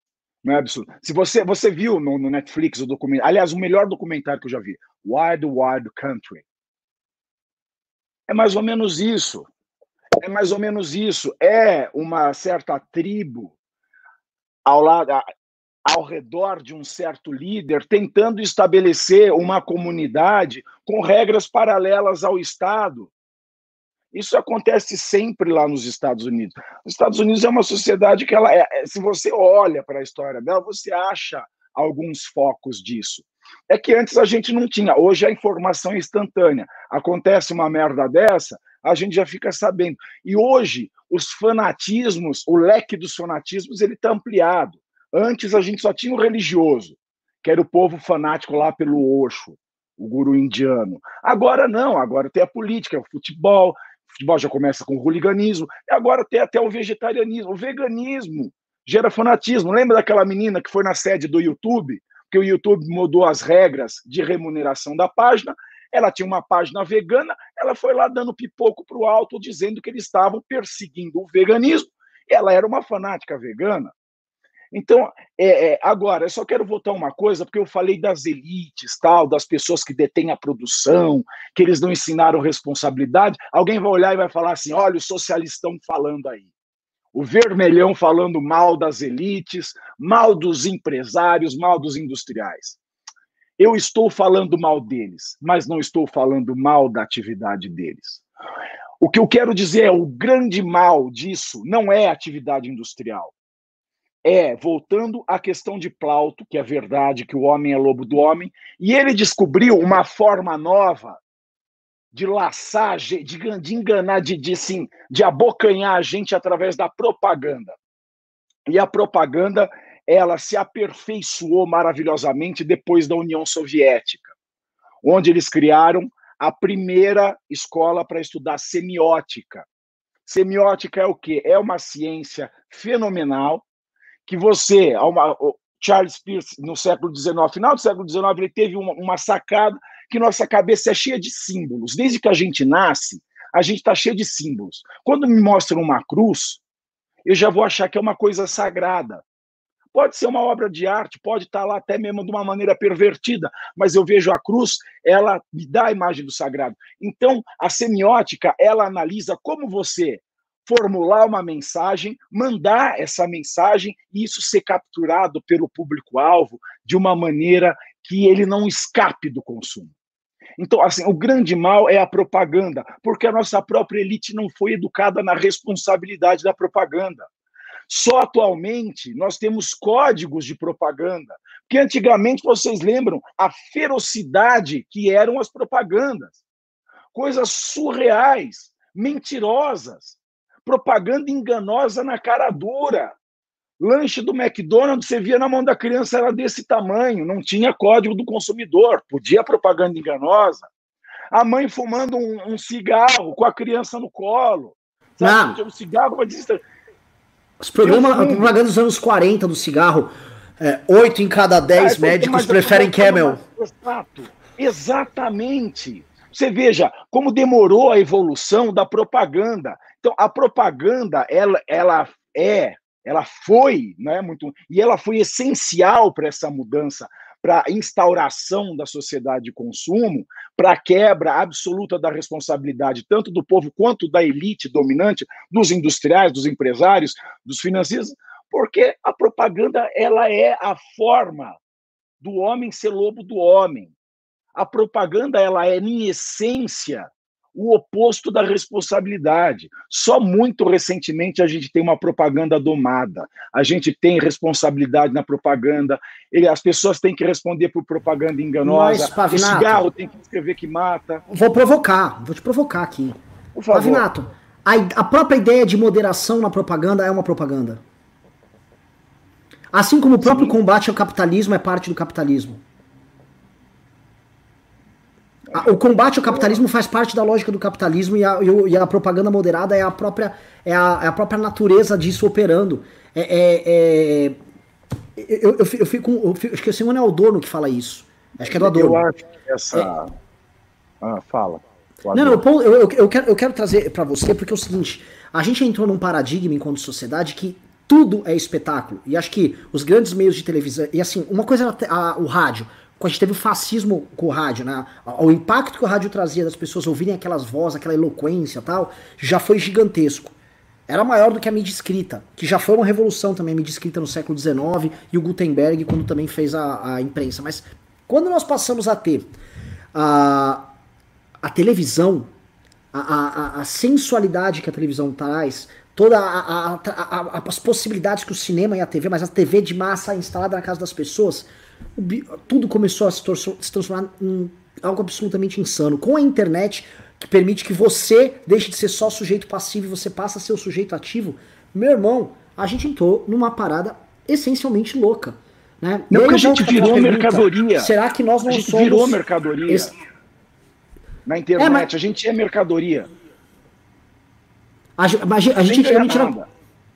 Não é absurdo. Se você, você viu no, no Netflix o documentário, aliás, o melhor documentário que eu já vi, Wild Wild Country. É mais ou menos isso. É mais ou menos isso. É uma certa tribo ao lado, ao redor de um certo líder, tentando estabelecer uma comunidade com regras paralelas ao Estado. Isso acontece sempre lá nos Estados Unidos. Os Estados Unidos é uma sociedade que ela é, é se você olha para a história dela, você acha alguns focos disso. É que antes a gente não tinha, hoje a informação é instantânea. Acontece uma merda dessa, a gente já fica sabendo. E hoje os fanatismos, o leque dos fanatismos, ele está ampliado. Antes a gente só tinha o religioso, que era o povo fanático lá pelo Osho, o guru indiano. Agora não, agora tem a política, o futebol, o futebol já começa com o hooliganismo, e agora tem até o vegetarianismo. O veganismo gera fanatismo. Lembra daquela menina que foi na sede do YouTube, que o YouTube mudou as regras de remuneração da página? Ela tinha uma página vegana, ela foi lá dando pipoco para o alto, dizendo que eles estavam perseguindo o veganismo. Ela era uma fanática vegana. Então, é, é, agora, eu só quero voltar uma coisa, porque eu falei das elites, tal, das pessoas que detêm a produção, que eles não ensinaram responsabilidade. Alguém vai olhar e vai falar assim: olha, os socialistas estão falando aí. O vermelhão falando mal das elites, mal dos empresários, mal dos industriais. Eu estou falando mal deles, mas não estou falando mal da atividade deles. O que eu quero dizer é o grande mal disso não é a atividade industrial é, voltando à questão de Plauto, que é verdade que o homem é lobo do homem, e ele descobriu uma forma nova de laçar, de, de enganar, de, de, sim, de abocanhar a gente através da propaganda. E a propaganda, ela se aperfeiçoou maravilhosamente depois da União Soviética, onde eles criaram a primeira escola para estudar semiótica. Semiótica é o quê? É uma ciência fenomenal que você, Charles Peirce, no século XIX, final do século XIX, ele teve uma, uma sacada que nossa cabeça é cheia de símbolos. Desde que a gente nasce, a gente está cheio de símbolos. Quando me mostram uma cruz, eu já vou achar que é uma coisa sagrada. Pode ser uma obra de arte, pode estar tá lá até mesmo de uma maneira pervertida, mas eu vejo a cruz, ela me dá a imagem do sagrado. Então, a semiótica, ela analisa como você formular uma mensagem, mandar essa mensagem e isso ser capturado pelo público-alvo de uma maneira que ele não escape do consumo. Então, assim, o grande mal é a propaganda, porque a nossa própria elite não foi educada na responsabilidade da propaganda. Só atualmente nós temos códigos de propaganda, porque antigamente vocês lembram a ferocidade que eram as propagandas. Coisas surreais, mentirosas, propaganda enganosa na cara dura. Lanche do McDonald's, você via na mão da criança, era desse tamanho, não tinha código do consumidor, podia propaganda enganosa. A mãe fumando um, um cigarro com a criança no colo. Sabe? Não. Um cigarro, uma Os programas, a propaganda dos anos 40 do cigarro, é, 8 em cada 10 ah, médicos preferem Camel. Exato, exatamente. Você veja como demorou a evolução da propaganda. Então, a propaganda, ela, ela é, ela foi, né, muito, e ela foi essencial para essa mudança. para a instauração da sociedade de consumo, para a quebra absoluta da responsabilidade tanto do povo quanto da elite dominante, dos industriais, dos empresários, dos financeiros, porque a propaganda ela é a forma do homem ser lobo do homem. A propaganda ela é em essência o oposto da responsabilidade. Só muito recentemente a gente tem uma propaganda domada. A gente tem responsabilidade na propaganda. As pessoas têm que responder por propaganda enganosa. Mas, Pavinato, o cigarro tem que escrever que mata. Vou provocar, vou te provocar aqui. Por favor. Pavinato, a, a própria ideia de moderação na propaganda é uma propaganda. Assim como o próprio Sim. combate ao capitalismo é parte do capitalismo. O combate ao capitalismo faz parte da lógica do capitalismo e a, e a propaganda moderada é a própria, é a, é a própria natureza disso operando. É, é, é eu, eu, eu, fico, eu fico. Acho que é o Simone Aldorno que fala isso. Acho que é do Adorno. Eu acho que essa. É. Ah, fala. Não, não, eu, eu, eu, quero, eu quero trazer para você, porque é o seguinte: a gente entrou num paradigma enquanto sociedade que tudo é espetáculo. E acho que os grandes meios de televisão. E assim, uma coisa era a, o rádio a gente teve o fascismo com o rádio, né? O impacto que o rádio trazia das pessoas ouvirem aquelas vozes, aquela eloquência tal, já foi gigantesco. Era maior do que a mídia escrita, que já foi uma revolução também, a mídia escrita no século XIX e o Gutenberg quando também fez a, a imprensa. Mas quando nós passamos a ter a, a televisão, a, a, a sensualidade que a televisão traz, todas as possibilidades que o cinema e a TV, mas a TV de massa instalada na casa das pessoas, tudo começou a se, se transformar em algo absolutamente insano. Com a internet, que permite que você deixe de ser só sujeito passivo e você passa a ser o sujeito ativo, meu irmão, a gente entrou numa parada essencialmente louca. Né? Não, porque a gente virou pergunta, mercadoria. Será que nós não a gente somos... virou mercadoria. Esse... Na internet, é, mas... a gente é mercadoria. A, a, a, a gente, gente era,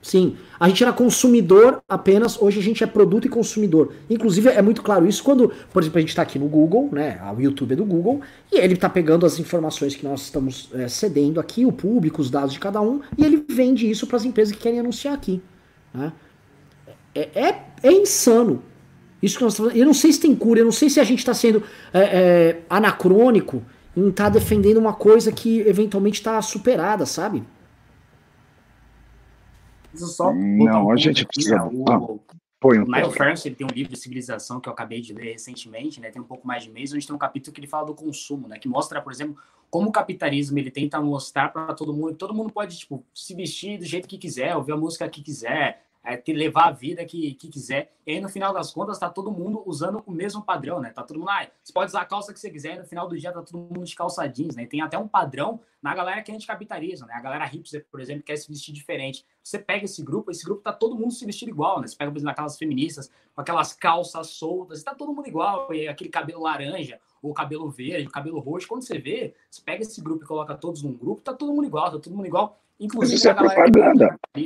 Sim, a gente era consumidor apenas, hoje a gente é produto e consumidor. Inclusive é muito claro isso quando, por exemplo, a gente está aqui no Google, né? O YouTube é do Google, e ele está pegando as informações que nós estamos é, cedendo aqui, o público, os dados de cada um, e ele vende isso para as empresas que querem anunciar aqui. Né? É, é, é, insano. Isso que nós estamos, Eu não sei se tem cura, eu não sei se a gente está sendo é, é, anacrônico em estar tá defendendo uma coisa que eventualmente está superada, sabe? Só não, um a gente precisa. Aqui, né? o, ah, põe um o Niall Ferguson, ele tem um livro de civilização que eu acabei de ler recentemente, né? Tem um pouco mais de mês, onde tem um capítulo que ele fala do consumo, né? Que mostra, por exemplo, como o capitalismo ele tenta mostrar para todo mundo, todo mundo pode tipo se vestir do jeito que quiser, ouvir a música que quiser, é, te levar a vida que, que quiser. E aí, no final das contas, tá todo mundo usando o mesmo padrão, né? Tá todo mundo, ah, você pode usar a calça que você quiser, e no final do dia tá todo mundo de calça jeans, né? E tem até um padrão na galera que é anticapitalismo, né? A galera hipster, por exemplo, quer se vestir diferente. Você pega esse grupo, esse grupo tá todo mundo se vestindo igual, né? Você pega, por exemplo, aquelas feministas com aquelas calças soltas, tá todo mundo igual, e aquele cabelo laranja, ou cabelo verde, o cabelo roxo. Quando você vê, você pega esse grupo e coloca todos num grupo, tá todo mundo igual, tá todo mundo igual. Inclusive, isso é propaganda. Que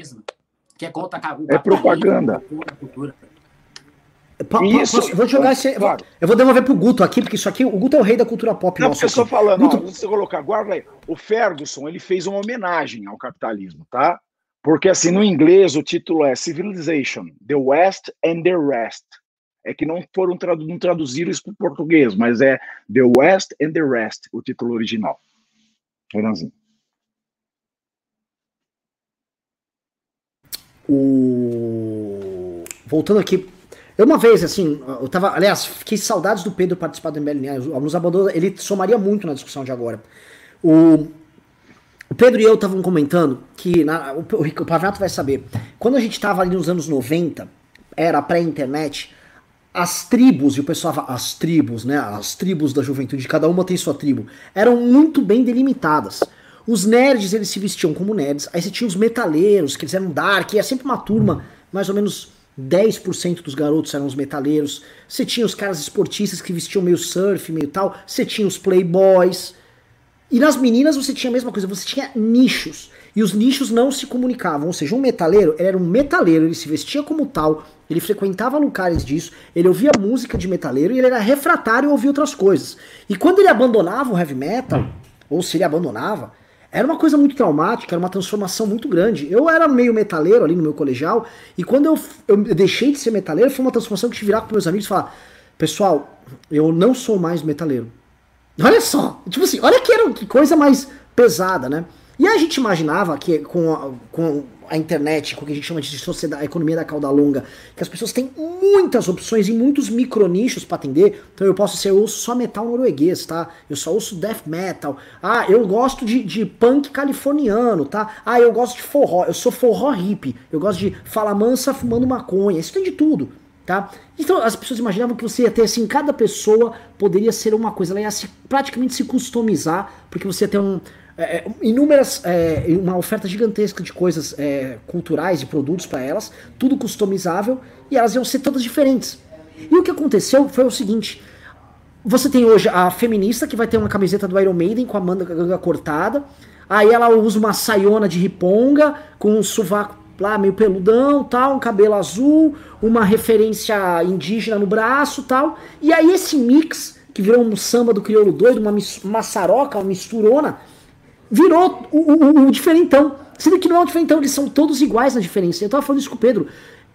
que é contra o É propaganda. Cultura. Isso, vou jogar esse, claro. Eu vou devolver pro Guto aqui, porque isso aqui, o Guto é o rei da cultura pop. Não, nossa, porque eu estou falando, Guto... ó, você colocar, guarda aí. O Ferguson, ele fez uma homenagem ao capitalismo, tá? Porque assim, no inglês o título é Civilization, The West and the Rest. É que não foram tradu não traduziram isso para o português, mas é The West and the Rest, o título original. Renanzinho. O... Voltando aqui. Eu uma vez, assim, eu tava. Aliás, fiquei saudades do Pedro participar do MBLN. Nos abandonou, ele somaria muito na discussão de agora. O, o Pedro e eu estavam comentando que. Na, o, o vai saber. Quando a gente estava ali nos anos 90, era pré-internet, as tribos, e o pessoal fala, as tribos, né? As tribos da juventude, cada uma tem sua tribo, eram muito bem delimitadas. Os nerds, eles se vestiam como nerds. Aí você tinha os metaleiros, que eles eram dark, e é sempre uma turma, mais ou menos 10% dos garotos eram os metaleiros. Você tinha os caras esportistas que vestiam meio surf, meio tal. Você tinha os playboys. E nas meninas você tinha a mesma coisa, você tinha nichos. E os nichos não se comunicavam. Ou seja, um metaleiro, ele era um metaleiro, ele se vestia como tal, ele frequentava lugares disso, ele ouvia música de metaleiro e ele era refratário a ouvir outras coisas. E quando ele abandonava o heavy metal, ou se ele abandonava, era uma coisa muito traumática, era uma transformação muito grande. Eu era meio metaleiro ali no meu colegial, e quando eu, eu deixei de ser metaleiro, foi uma transformação que tive virar com meus amigos e falar: Pessoal, eu não sou mais metaleiro. Olha só, tipo assim, olha que, era, que coisa mais pesada, né? E a gente imaginava que com a, com a internet, com o que a gente chama de sociedade, a economia da cauda longa, que as pessoas têm muitas opções e muitos micronichos para atender. Então eu posso ser, eu ouço só metal norueguês, tá? Eu só ouço death metal. Ah, eu gosto de, de punk californiano, tá? Ah, eu gosto de forró, eu sou forró hippie. Eu gosto de fala mansa fumando maconha. Isso tem de tudo. Tá? Então as pessoas imaginavam que você ia ter assim, cada pessoa poderia ser uma coisa, ela ia se, praticamente se customizar, porque você ia ter um, é, é, inúmeras, é, uma oferta gigantesca de coisas é, culturais e produtos para elas, tudo customizável, e elas iam ser todas diferentes. E o que aconteceu foi o seguinte: você tem hoje a feminista que vai ter uma camiseta do Iron Maiden com a manga cortada, aí ela usa uma saiona de riponga com um sovaco lá meio peludão, tal, um cabelo azul, uma referência indígena no braço, tal. E aí esse mix que virou um samba do crioulo doido, uma maçaroca, uma misturona, virou o, o, o diferentão. Sendo que não é um diferentão, eles são todos iguais na diferença. Eu tava falando isso com o Pedro.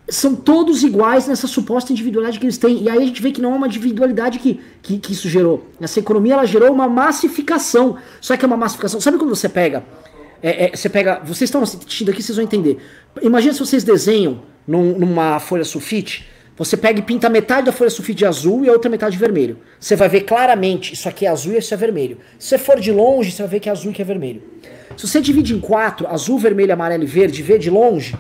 São todos iguais nessa suposta individualidade que eles têm. E aí a gente vê que não é uma individualidade que, que, que isso gerou. Essa economia ela gerou uma massificação. Só que é uma massificação. Sabe quando você pega. É, é, você pega. Vocês estão assistindo aqui, vocês vão entender. Imagina se vocês desenham num, numa folha sulfite você pega e pinta metade da folha sulfite de azul e a outra metade de vermelho. Você vai ver claramente, isso aqui é azul e isso é vermelho. Se você for de longe, você vai ver que é azul e que é vermelho. Se você divide em quatro, azul, vermelho, amarelo e verde, vê de longe,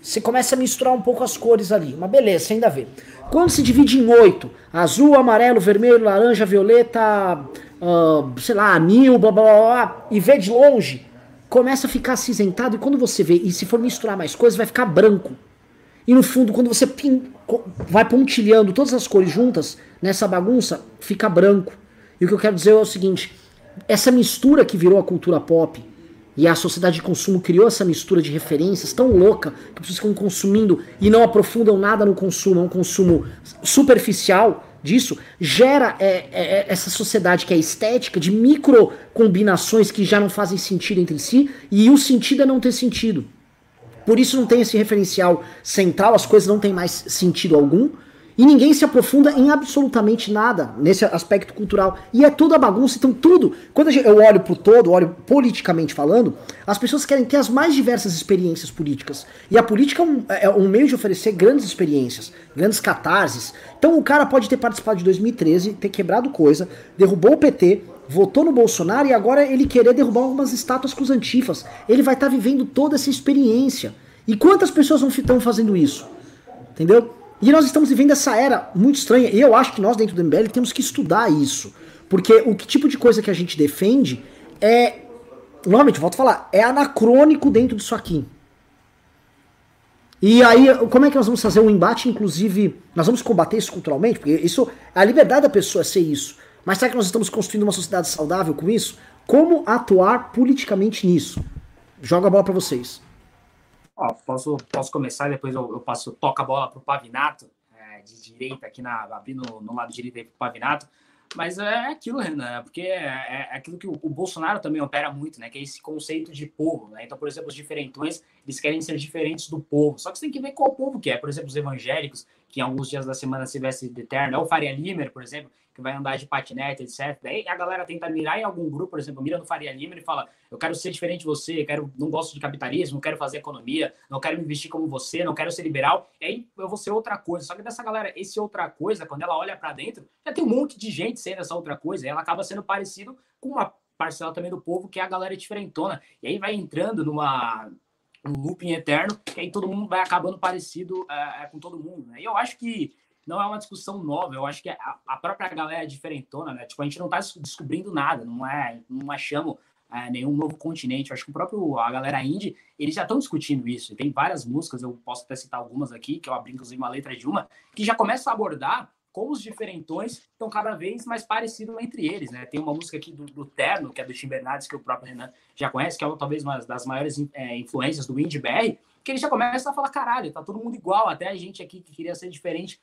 você começa a misturar um pouco as cores ali. Mas beleza, você ainda vê. Quando se divide em oito, azul, amarelo, vermelho, laranja, violeta, uh, sei lá, anil, blá, blá blá blá, e vê de longe, começa a ficar acinzentado. E quando você vê, e se for misturar mais coisas, vai ficar branco. E no fundo, quando você pin, vai pontilhando todas as cores juntas nessa bagunça, fica branco. E o que eu quero dizer é o seguinte: essa mistura que virou a cultura pop e a sociedade de consumo criou essa mistura de referências tão louca que as pessoas ficam consumindo e não aprofundam nada no consumo, é um consumo superficial disso, gera é, é, é essa sociedade que é estética de micro combinações que já não fazem sentido entre si e o sentido é não ter sentido. Por isso não tem esse referencial central, as coisas não têm mais sentido algum. E ninguém se aprofunda em absolutamente nada nesse aspecto cultural. E é toda bagunça, então tudo. Quando eu olho pro todo, olho politicamente falando, as pessoas querem ter as mais diversas experiências políticas. E a política é um, é um meio de oferecer grandes experiências, grandes catarses. Então o cara pode ter participado de 2013, ter quebrado coisa, derrubou o PT, votou no Bolsonaro e agora ele querer derrubar algumas estátuas com os antifas. Ele vai estar tá vivendo toda essa experiência. E quantas pessoas não estão fazendo isso? Entendeu? E nós estamos vivendo essa era muito estranha. E eu acho que nós, dentro do MBL, temos que estudar isso. Porque o que tipo de coisa que a gente defende é. Novamente, volto a falar, é anacrônico dentro disso aqui. E aí, como é que nós vamos fazer um embate, inclusive, nós vamos combater isso culturalmente? Porque isso, a liberdade da pessoa é ser isso. Mas será que nós estamos construindo uma sociedade saudável com isso? Como atuar politicamente nisso? Joga a bola para vocês. Ó, posso, posso começar, depois eu, eu passo, toca a bola pro Pavinato, é, de direita aqui, na, no lado direito aí pro Pavinato. Mas é aquilo, Renan, porque é, é, é aquilo que o, o, Bolsonaro também opera muito, né? Que é esse conceito de povo, né? Então, por exemplo, os diferentões, eles querem ser diferentes do povo. Só que você tem que ver qual povo que é. Por exemplo, os evangélicos, que em alguns dias da semana se veste de terno, é o Faria Limer, por exemplo, que vai andar de patinete, etc. Daí a galera tenta mirar em algum grupo, por exemplo, mira no Faria Lima e fala: Eu quero ser diferente de você, quero, não gosto de capitalismo, quero fazer economia, não quero me vestir como você, não quero ser liberal. E aí eu vou ser outra coisa. Só que dessa galera, esse outra coisa, quando ela olha para dentro, já tem um monte de gente sendo essa outra coisa, e ela acaba sendo parecido com uma parcela também do povo, que é a galera diferentona. E aí vai entrando numa um looping eterno, que aí todo mundo vai acabando parecido uh, com todo mundo. Né? E eu acho que não é uma discussão nova. Eu acho que a, a própria galera é diferentona, né? Tipo, a gente não está descobrindo nada, não é, não achamos é, nenhum novo continente. Eu acho que o próprio a galera indie, eles já estão discutindo isso. tem várias músicas, eu posso até citar algumas aqui, que eu abri inclusive uma letra de uma, que já começa a abordar como os diferentões estão cada vez mais parecidos entre eles, né? Tem uma música aqui do, do Terno, que é do Tim Bernardes, que o próprio Renan já conhece, que é talvez uma das maiores é, influências do Indie BR, que ele já começa a falar, caralho, tá todo mundo igual, até a gente aqui que queria ser diferente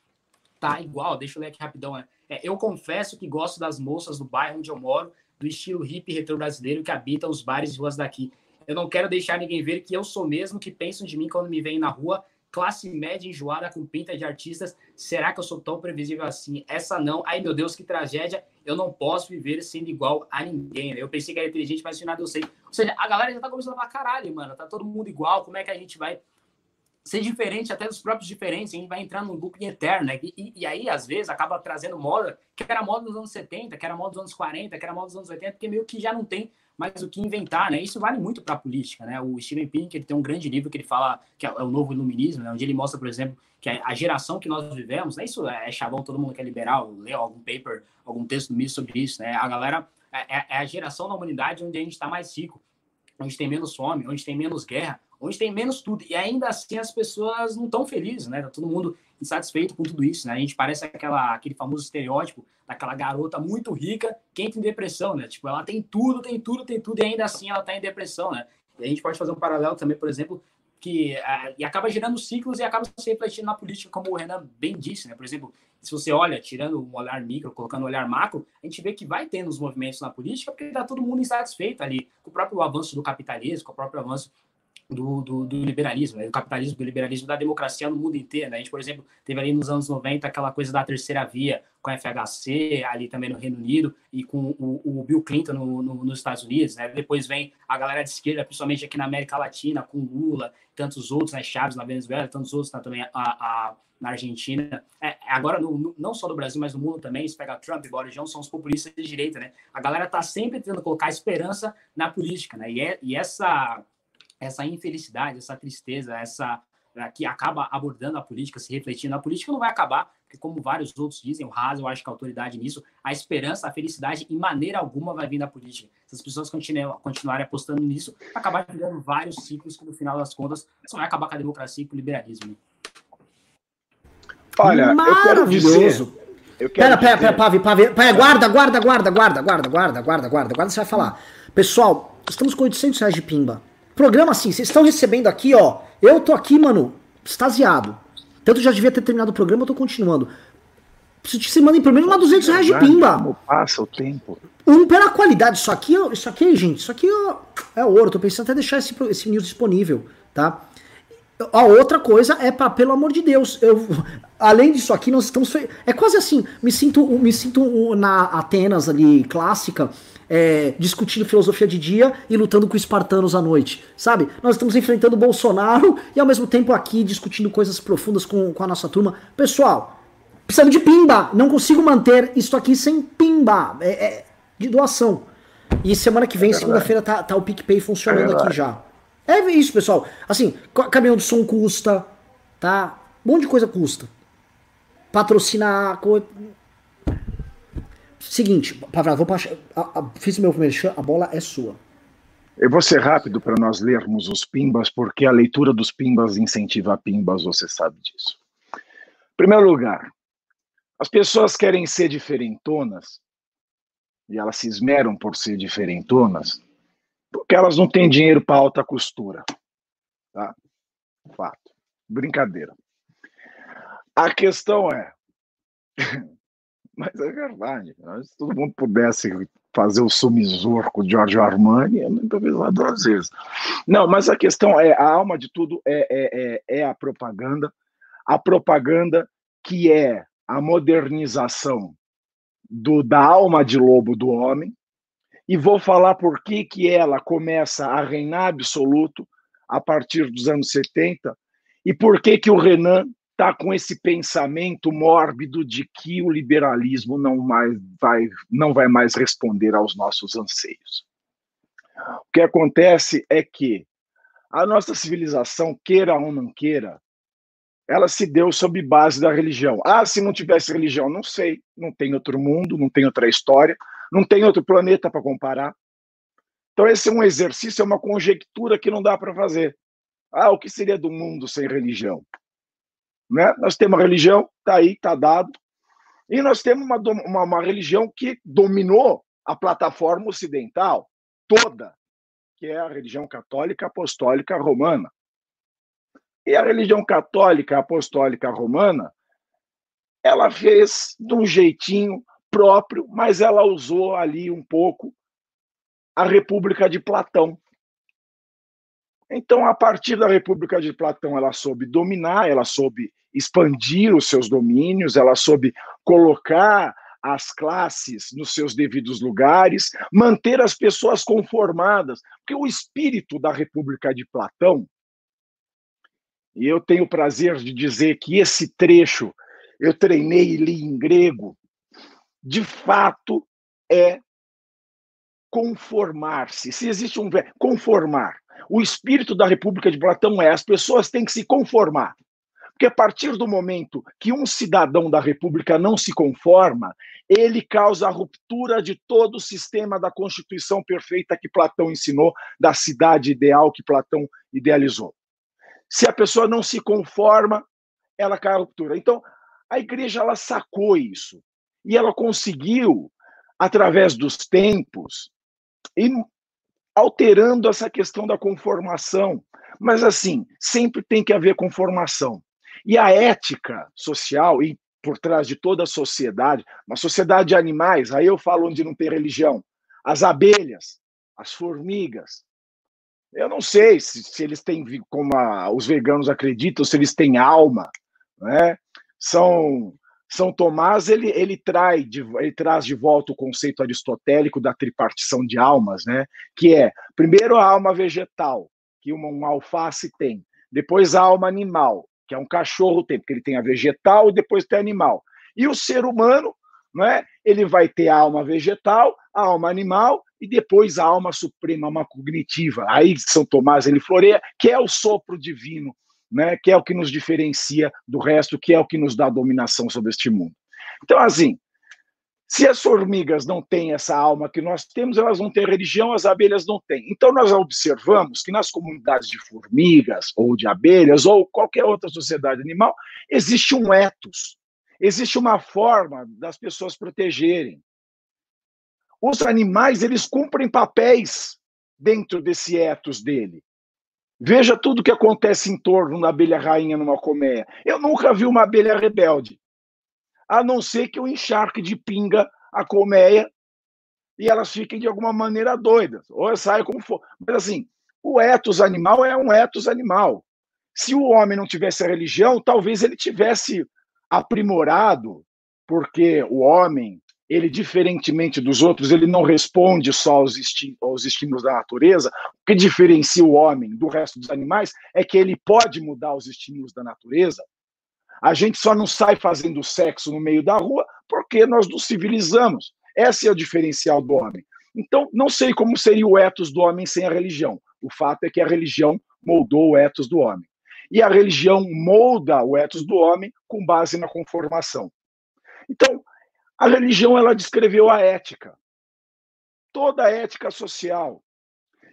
tá igual. Deixa eu ler aqui rapidão. Né? É, eu confesso que gosto das moças do bairro onde eu moro, do estilo hippie retro brasileiro que habita os bares e ruas daqui. Eu não quero deixar ninguém ver que eu sou mesmo que pensam de mim quando me veem na rua. classe média enjoada com pinta de artistas. Será que eu sou tão previsível assim? Essa não. Ai, meu Deus, que tragédia. Eu não posso viver sendo igual a ninguém. Né? Eu pensei que era inteligente, mas nada eu sei. Ou seja, a galera já tá começando a falar, caralho, mano, tá todo mundo igual. Como é que a gente vai ser diferente até dos próprios diferentes, a gente vai entrar num looping eterno, né? E, e, e, aí, às vezes, acaba trazendo moda que era moda nos anos 70, que era moda dos anos 40, que era moda dos anos 80, porque meio que já não tem mais o que inventar, né? Isso vale muito para a política, né? O Steven Pinker ele tem um grande livro que ele fala que é, é o novo iluminismo, né? onde ele mostra, por exemplo, que a geração que nós vivemos, né? Isso é chavão, todo mundo que é liberal, lê algum paper, algum texto MIS sobre isso, né? A galera é, é, é a geração da humanidade onde a gente está mais rico, onde tem menos fome, onde tem menos guerra, onde tem menos tudo. E ainda assim as pessoas não estão felizes, né? Tá todo mundo insatisfeito com tudo isso, né? A gente parece aquela, aquele famoso estereótipo daquela garota muito rica que entra em depressão, né? Tipo, ela tem tudo, tem tudo, tem tudo, e ainda assim ela tá em depressão, né? E a gente pode fazer um paralelo também, por exemplo, que uh, e acaba gerando ciclos e acaba se refletindo na política, como o Renan bem disse, né? Por exemplo, se você olha, tirando um olhar micro, colocando um olhar macro, a gente vê que vai tendo os movimentos na política porque está todo mundo insatisfeito ali com o próprio avanço do capitalismo, com o próprio avanço do, do, do, liberalismo, né? do capitalismo, do liberalismo, da democracia no mundo inteiro. Né? A gente, por exemplo, teve ali nos anos 90 aquela coisa da terceira via com a FHC, ali também no Reino Unido, e com o, o Bill Clinton no, no, nos Estados Unidos. Né? Depois vem a galera de esquerda, principalmente aqui na América Latina, com Lula, tantos outros, né? Chaves na Venezuela, tantos outros tá, também a, a, na Argentina. É, agora, no, no, não só no Brasil, mas no mundo também, se pega Trump Boris Johnson, são os populistas de direita. Né? A galera tá sempre tentando colocar esperança na política. Né? E, é, e essa essa infelicidade, essa tristeza, essa né, que acaba abordando a política, se refletindo na política, não vai acabar, porque como vários outros dizem, o Haas, eu acho que a autoridade nisso, a esperança, a felicidade, em maneira alguma vai vir da política. Se as pessoas continuem, continuarem apostando nisso, acabar criando vários ciclos que, no final das contas, só vai acabar com a democracia e com o liberalismo. Né? Olha, maravilhoso. Eu quero pera, pera, pera, Pavi, Pavi, pera, guarda, guarda, guarda, guarda, guarda, guarda, guarda, guarda, guarda, você vai falar. Pessoal, estamos com 800 reais de pimba. Programa assim, vocês estão recebendo aqui, ó. Eu tô aqui, mano, extasiado. Tanto já devia ter terminado o programa, eu tô continuando. Preciso que você mandem pelo menos lá 200 reais de pimba. Como passa o tempo. Um pela qualidade. Isso aqui, isso aqui, gente, isso aqui ó, é ouro. Tô pensando até deixar esse, esse news disponível, tá? A outra coisa é para pelo amor de Deus, eu, além disso aqui nós estamos é quase assim, me sinto me sinto na Atenas ali clássica, é, discutindo filosofia de dia e lutando com espartanos à noite, sabe? Nós estamos enfrentando o Bolsonaro e ao mesmo tempo aqui discutindo coisas profundas com, com a nossa turma. Pessoal, precisamos de pimba, não consigo manter isso aqui sem pimba, é, é de doação. E semana que vem, é segunda-feira, tá, tá o PicPay funcionando é aqui já. É isso, pessoal. Assim, caminhão de som custa, tá? Um monte de coisa custa. Patrocinar. Co... Seguinte, Pavra, vou passar, a, a, fiz meu merchan, a bola é sua. Eu vou ser rápido para nós lermos os pimbas, porque a leitura dos pimbas incentiva pimbas, você sabe disso. Em primeiro lugar, as pessoas querem ser diferentonas, e elas se esmeram por ser diferentonas, porque elas não têm dinheiro para alta costura. Tá? Fato. Brincadeira. A questão é. Mas é verdade. Se todo mundo pudesse fazer o sumisor com o Giorgio Armani, eu não pensar duas vezes. Não, mas a questão é: a alma de tudo é, é, é, é a propaganda. A propaganda que é a modernização do, da alma de lobo do homem, e vou falar por que, que ela começa a reinar absoluto a partir dos anos 70 e por que, que o Renan está com esse pensamento mórbido de que o liberalismo não, mais vai, não vai mais responder aos nossos anseios. O que acontece é que a nossa civilização, queira ou não queira, ela se deu sob base da religião. Ah, se não tivesse religião, não sei, não tem outro mundo, não tem outra história, não tem outro planeta para comparar. Então, esse é um exercício, é uma conjectura que não dá para fazer. Ah, o que seria do mundo sem religião? Né? Nós temos uma religião, está aí, está dado. E nós temos uma, uma, uma religião que dominou a plataforma ocidental toda, que é a religião católica apostólica romana. E a religião católica apostólica romana, ela fez de um jeitinho próprio, mas ela usou ali um pouco a República de Platão. Então, a partir da República de Platão, ela soube dominar, ela soube expandir os seus domínios, ela soube colocar as classes nos seus devidos lugares, manter as pessoas conformadas, porque o espírito da República de Platão, e eu tenho o prazer de dizer que esse trecho eu treinei e li em grego, de fato é conformar-se. Se existe um conformar, o espírito da República de Platão é as pessoas têm que se conformar. Porque a partir do momento que um cidadão da República não se conforma, ele causa a ruptura de todo o sistema da Constituição perfeita que Platão ensinou, da cidade ideal que Platão idealizou. Se a pessoa não se conforma, ela cai a ruptura. Então, a igreja ela sacou isso e ela conseguiu, através dos tempos, ir alterando essa questão da conformação. Mas, assim, sempre tem que haver conformação. E a ética social, e por trás de toda a sociedade, uma sociedade de animais, aí eu falo onde não tem religião, as abelhas, as formigas. Eu não sei se, se eles têm, como a, os veganos acreditam, se eles têm alma, né? São são Tomás ele, ele, trai de, ele traz de volta o conceito aristotélico da tripartição de almas, né? que é, primeiro, a alma vegetal, que uma, uma alface tem, depois a alma animal, que é um cachorro tem, porque ele tem a vegetal e depois tem a animal. E o ser humano, né, ele vai ter a alma vegetal, a alma animal e depois a alma suprema, a alma cognitiva. Aí São Tomás ele floreia, que é o sopro divino né, que é o que nos diferencia do resto, que é o que nos dá dominação sobre este mundo. Então, assim, se as formigas não têm essa alma que nós temos, elas vão ter religião, as abelhas não têm. Então, nós observamos que nas comunidades de formigas, ou de abelhas, ou qualquer outra sociedade animal, existe um ethos, existe uma forma das pessoas protegerem. Os animais, eles cumprem papéis dentro desse ethos dele. Veja tudo o que acontece em torno da abelha rainha numa colmeia. Eu nunca vi uma abelha rebelde, a não ser que o encharque de pinga a colmeia e elas fiquem de alguma maneira doidas, ou saia como for. Mas assim, o etos animal é um etos animal. Se o homem não tivesse a religião, talvez ele tivesse aprimorado, porque o homem ele, diferentemente dos outros, ele não responde só aos, aos estímulos da natureza. O que diferencia o homem do resto dos animais é que ele pode mudar os estímulos da natureza. A gente só não sai fazendo sexo no meio da rua porque nós nos civilizamos. Esse é o diferencial do homem. Então, não sei como seria o ethos do homem sem a religião. O fato é que a religião moldou o ethos do homem. E a religião molda o ethos do homem com base na conformação. Então, a religião ela descreveu a ética, toda a ética social.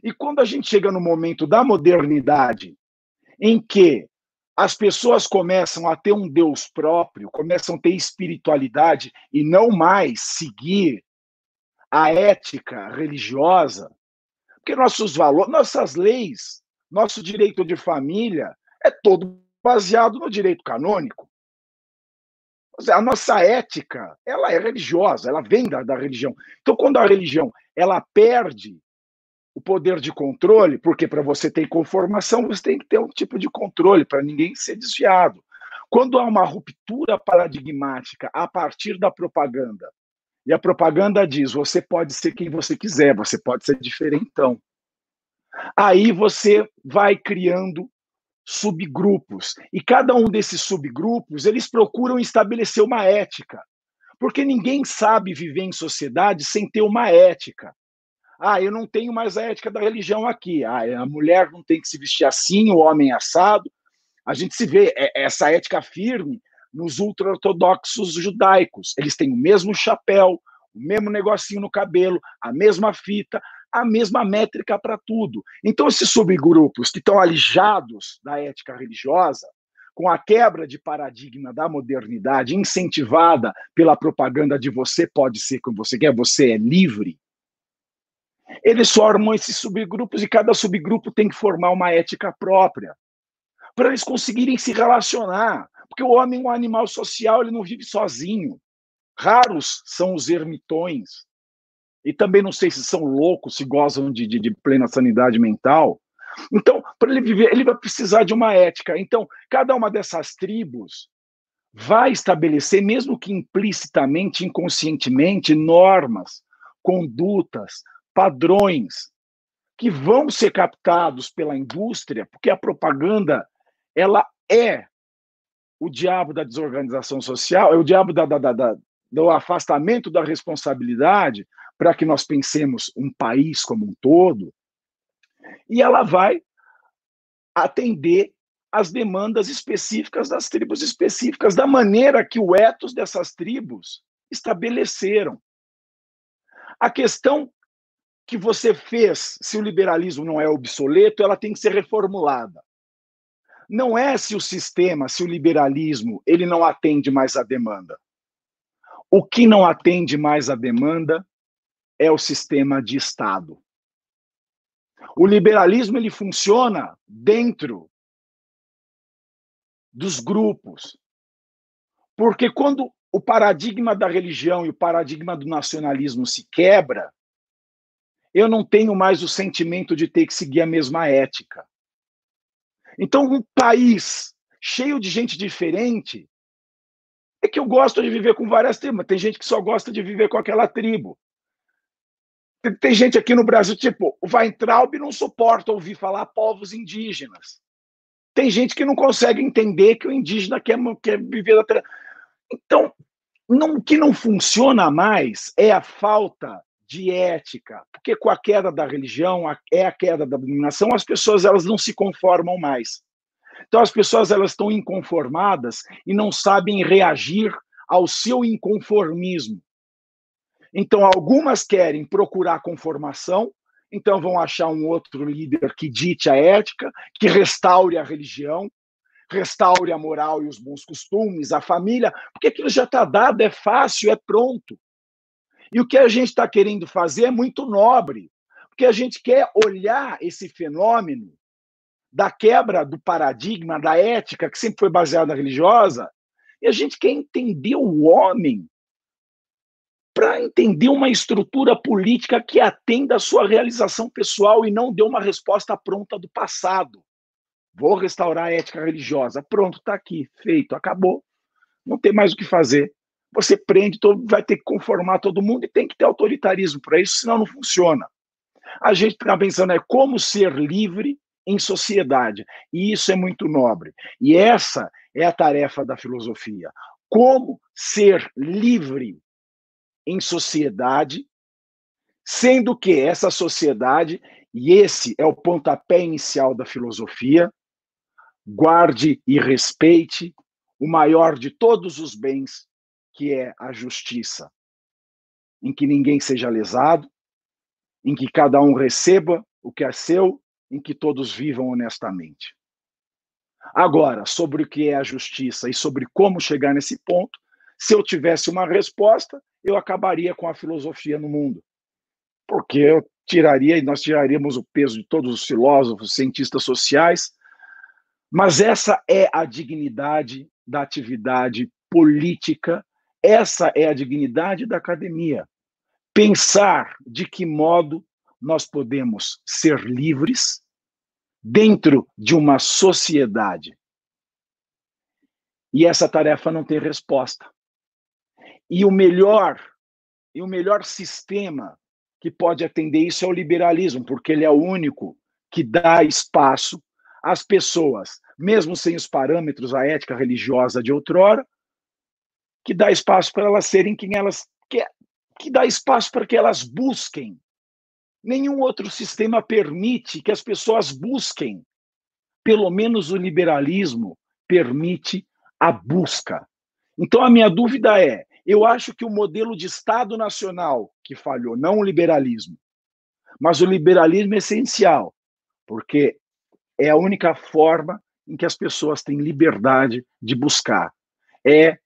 E quando a gente chega no momento da modernidade, em que as pessoas começam a ter um Deus próprio, começam a ter espiritualidade e não mais seguir a ética religiosa, porque nossos valores, nossas leis, nosso direito de família é todo baseado no direito canônico a nossa ética, ela é religiosa, ela vem da, da religião. Então, quando a religião ela perde o poder de controle, porque para você ter conformação, você tem que ter um tipo de controle para ninguém ser desviado. Quando há uma ruptura paradigmática a partir da propaganda, e a propaganda diz: você pode ser quem você quiser, você pode ser diferentão. Aí você vai criando subgrupos. E cada um desses subgrupos, eles procuram estabelecer uma ética. Porque ninguém sabe viver em sociedade sem ter uma ética. Ah, eu não tenho mais a ética da religião aqui. Ah, a mulher não tem que se vestir assim, o homem assado. A gente se vê é, essa ética firme nos ultra-ortodoxos judaicos. Eles têm o mesmo chapéu, o mesmo negocinho no cabelo, a mesma fita, a mesma métrica para tudo. Então, esses subgrupos que estão alijados da ética religiosa, com a quebra de paradigma da modernidade, incentivada pela propaganda de você pode ser como você quer, você é livre, eles formam esses subgrupos e cada subgrupo tem que formar uma ética própria para eles conseguirem se relacionar. Porque o homem é um animal social, ele não vive sozinho. Raros são os ermitões e também não sei se são loucos, se gozam de, de, de plena sanidade mental. Então, para ele viver, ele vai precisar de uma ética. Então, cada uma dessas tribos vai estabelecer, mesmo que implicitamente, inconscientemente, normas, condutas, padrões que vão ser captados pela indústria, porque a propaganda ela é o diabo da desorganização social, é o diabo da, da, da, da do afastamento da responsabilidade para que nós pensemos um país como um todo, e ela vai atender às demandas específicas das tribos específicas, da maneira que o ethos dessas tribos estabeleceram. A questão que você fez, se o liberalismo não é obsoleto, ela tem que ser reformulada. Não é se o sistema, se o liberalismo, ele não atende mais à demanda. O que não atende mais à demanda é o sistema de Estado. O liberalismo ele funciona dentro dos grupos. Porque quando o paradigma da religião e o paradigma do nacionalismo se quebra, eu não tenho mais o sentimento de ter que seguir a mesma ética. Então, um país cheio de gente diferente é que eu gosto de viver com várias tribos. Tem gente que só gosta de viver com aquela tribo. Tem, tem gente aqui no Brasil, tipo, o Weintraub não suporta ouvir falar povos indígenas. Tem gente que não consegue entender que o indígena quer, quer viver da. Então, o que não funciona mais é a falta de ética, porque com a queda da religião, é a queda da dominação, as pessoas elas não se conformam mais. Então as pessoas elas estão inconformadas e não sabem reagir ao seu inconformismo. Então algumas querem procurar conformação, então vão achar um outro líder que dite a ética, que restaure a religião, restaure a moral e os bons costumes, a família, porque aquilo já está dado, é fácil, é pronto. E o que a gente está querendo fazer é muito nobre, porque a gente quer olhar esse fenômeno da quebra do paradigma, da ética, que sempre foi baseada religiosa, e a gente quer entender o homem para entender uma estrutura política que atenda à sua realização pessoal e não dê uma resposta pronta do passado. Vou restaurar a ética religiosa. Pronto, está aqui, feito, acabou. Não tem mais o que fazer você prende, todo, vai ter que conformar todo mundo e tem que ter autoritarismo para isso, senão não funciona. A gente está pensando é como ser livre em sociedade, e isso é muito nobre. E essa é a tarefa da filosofia. Como ser livre em sociedade, sendo que essa sociedade, e esse é o pontapé inicial da filosofia, guarde e respeite o maior de todos os bens, que é a justiça, em que ninguém seja lesado, em que cada um receba o que é seu, em que todos vivam honestamente. Agora, sobre o que é a justiça e sobre como chegar nesse ponto, se eu tivesse uma resposta, eu acabaria com a filosofia no mundo. Porque eu tiraria e nós tiraríamos o peso de todos os filósofos, cientistas sociais, mas essa é a dignidade da atividade política essa é a dignidade da academia. Pensar de que modo nós podemos ser livres dentro de uma sociedade. E essa tarefa não tem resposta. E o melhor, e o melhor sistema que pode atender isso é o liberalismo, porque ele é o único que dá espaço às pessoas, mesmo sem os parâmetros, a ética religiosa de outrora, que dá espaço para elas serem quem elas quer, que dá espaço para que elas busquem. Nenhum outro sistema permite que as pessoas busquem. Pelo menos o liberalismo permite a busca. Então a minha dúvida é: eu acho que o modelo de Estado nacional que falhou, não o liberalismo, mas o liberalismo é essencial, porque é a única forma em que as pessoas têm liberdade de buscar. É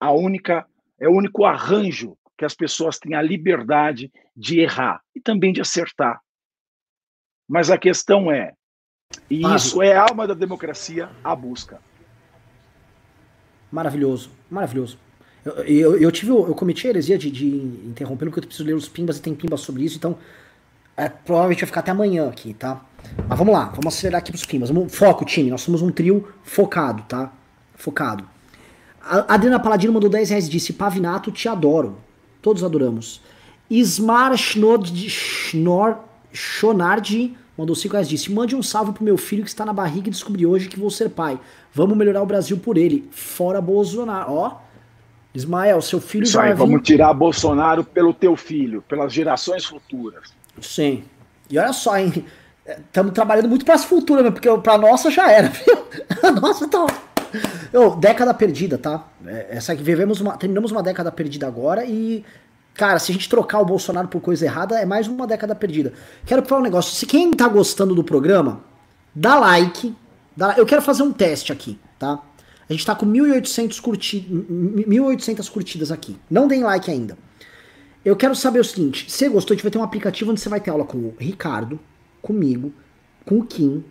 a única é o único arranjo que as pessoas têm a liberdade de errar e também de acertar. Mas a questão é, e isso é a alma da democracia, a busca. Maravilhoso, maravilhoso. Eu, eu, eu tive, eu cometi a heresia de, de interromper, porque eu preciso ler os pimbas e tem pimbas sobre isso, então é, provavelmente vai ficar até amanhã aqui, tá? Mas vamos lá, vamos acelerar aqui pros climas. Foco, time, nós somos um trio focado, tá? Focado. A Adriana Paladino mandou 10 reais e disse: Pavinato, te adoro. Todos adoramos. Ismar Schnor, Schonardi mandou 5 reais e disse: Mande um salve pro meu filho que está na barriga e descobri hoje que vou ser pai. Vamos melhorar o Brasil por ele. Fora Bolsonaro. Ó, Ismael, seu filho Isso aí, vamos tirar Bolsonaro pelo teu filho, pelas gerações futuras. Sim. E olha só, hein? Estamos trabalhando muito para as futuras, né? porque para nossa já era, viu? A nossa tá. Década perdida, tá? É, essa aqui vivemos uma, terminamos uma década perdida agora e cara, se a gente trocar o Bolsonaro por coisa errada, é mais uma década perdida. Quero falar um negócio, se quem tá gostando do programa, dá like, dá, eu quero fazer um teste aqui, tá? A gente tá com 1.800 curti 1.800 curtidas aqui. Não deem like ainda. Eu quero saber o seguinte, se gostou, a gente vai ter um aplicativo onde você vai ter aula com o Ricardo, comigo, com o Kim,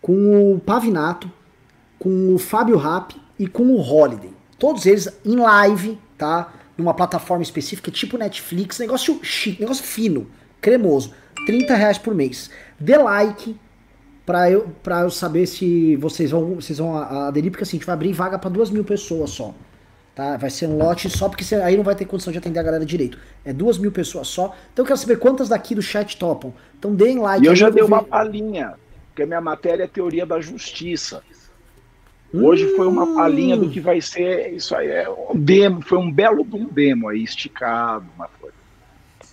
com o Pavinato, com o Fábio Rap e com o Holiday. Todos eles em live, tá? Numa plataforma específica, tipo Netflix, negócio chique, negócio fino, cremoso. 30 reais por mês. Dê like pra eu, pra eu saber se vocês vão, vocês vão aderir, porque assim, a gente vai abrir vaga para duas mil pessoas só. Tá? Vai ser um lote só, porque aí não vai ter condição de atender a galera direito. É duas mil pessoas só. Então eu quero saber quantas daqui do chat topam. Então deem like. E eu já dei uma palhinha, porque a minha matéria é teoria da justiça. Hoje foi uma palhinha do que vai ser isso aí. É um demo, foi um belo demo aí, esticado, uma coisa.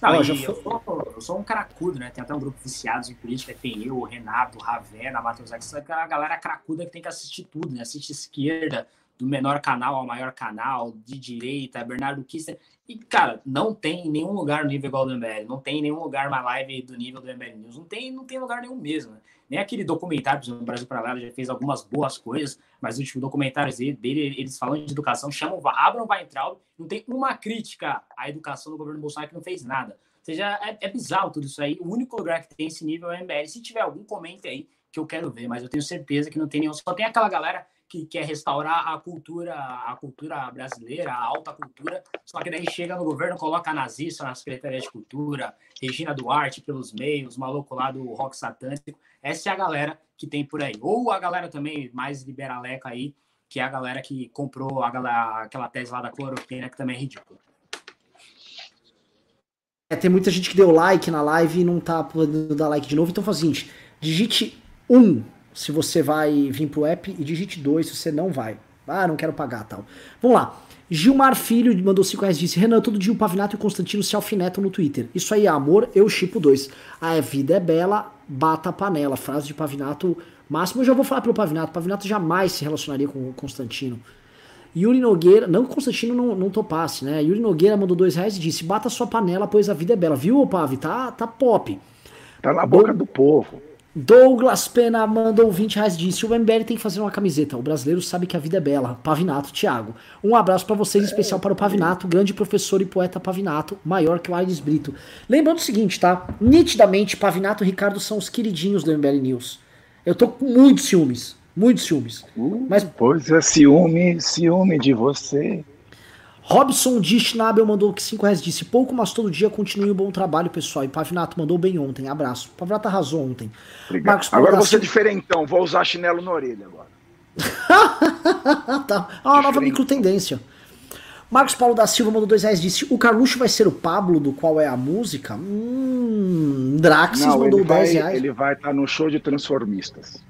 Não, eu, sou, eu, sou, um cracudo, né? Tem até um grupo viciados em política, tem eu, o Renato, o Ravena, Matheus Essa é a galera cracuda que tem que assistir tudo, né? Assiste esquerda, do menor canal ao maior canal, de direita, Bernardo Kister. E, cara, não tem nenhum lugar no nível igual do MBL. Não tem nenhum lugar uma live do nível do MBL News. Não tem, não tem lugar nenhum mesmo. Né? Nem aquele documentário, o Brasil Paralelo já fez algumas boas coisas, mas o último documentário dele, eles falando de educação, chamam, abram Weintraub, não tem uma crítica à educação do governo Bolsonaro que não fez nada. Ou seja, é, é bizarro tudo isso aí. O único lugar que tem esse nível é o MBL. Se tiver algum, comente aí que eu quero ver, mas eu tenho certeza que não tem nenhum. Só tem aquela galera que quer restaurar a cultura, a cultura brasileira, a alta cultura, só que daí chega no governo, coloca nazista na Secretaria de Cultura, Regina Duarte pelos meios, maluco lá do rock satânico. Essa é a galera que tem por aí. Ou a galera também mais liberaleca aí, que é a galera que comprou a galera, aquela tese lá da cloroquina, que também é ridícula. É, tem muita gente que deu like na live e não tá podendo dar like de novo. Então faz o seguinte, digite um se você vai vir pro app e digite 2 se você não vai. Ah, não quero pagar tal. Vamos lá. Gilmar Filho mandou 5 reais disse: Renan, todo dia o Pavinato e o Constantino se alfinetam no Twitter. Isso aí é amor, eu chipo 2. A vida é bela, bata a panela. Frase de Pavinato máximo. Eu já vou falar pelo Pavinato. Pavinato jamais se relacionaria com o Constantino. Yuri Nogueira, não que o Constantino não, não topasse, né? Yuri Nogueira mandou 2 reais e disse: Bata sua panela, pois a vida é bela. Viu, Pavi? Tá, tá pop. Tá na boca do povo. Douglas Pena mandou 20 reais disse: O MBL tem que fazer uma camiseta. O brasileiro sabe que a vida é bela. Pavinato, Thiago. Um abraço para vocês, especial para o Pavinato, grande professor e poeta Pavinato, maior que o Aires Brito. Lembrando o seguinte, tá? Nitidamente, Pavinato e Ricardo são os queridinhos do MBL News. Eu tô com muitos ciúmes. Muitos ciúmes. Uh, mas... Pois é, ciúme, ciúme de você. Robson de Schnabel mandou que 5 reais disse pouco, mas todo dia continue o bom trabalho, pessoal. E Pavinato mandou bem ontem. Abraço. Pavinato arrasou ontem. Marcos agora você é diferentão, vou usar chinelo na orelha agora. tá. É uma nova micro tendência. Marcos Paulo da Silva mandou 2 reais disse: O Carluxo vai ser o Pablo do qual é a música? Hum, Draxis Não, mandou 10 reais. Ele vai estar tá no show de transformistas.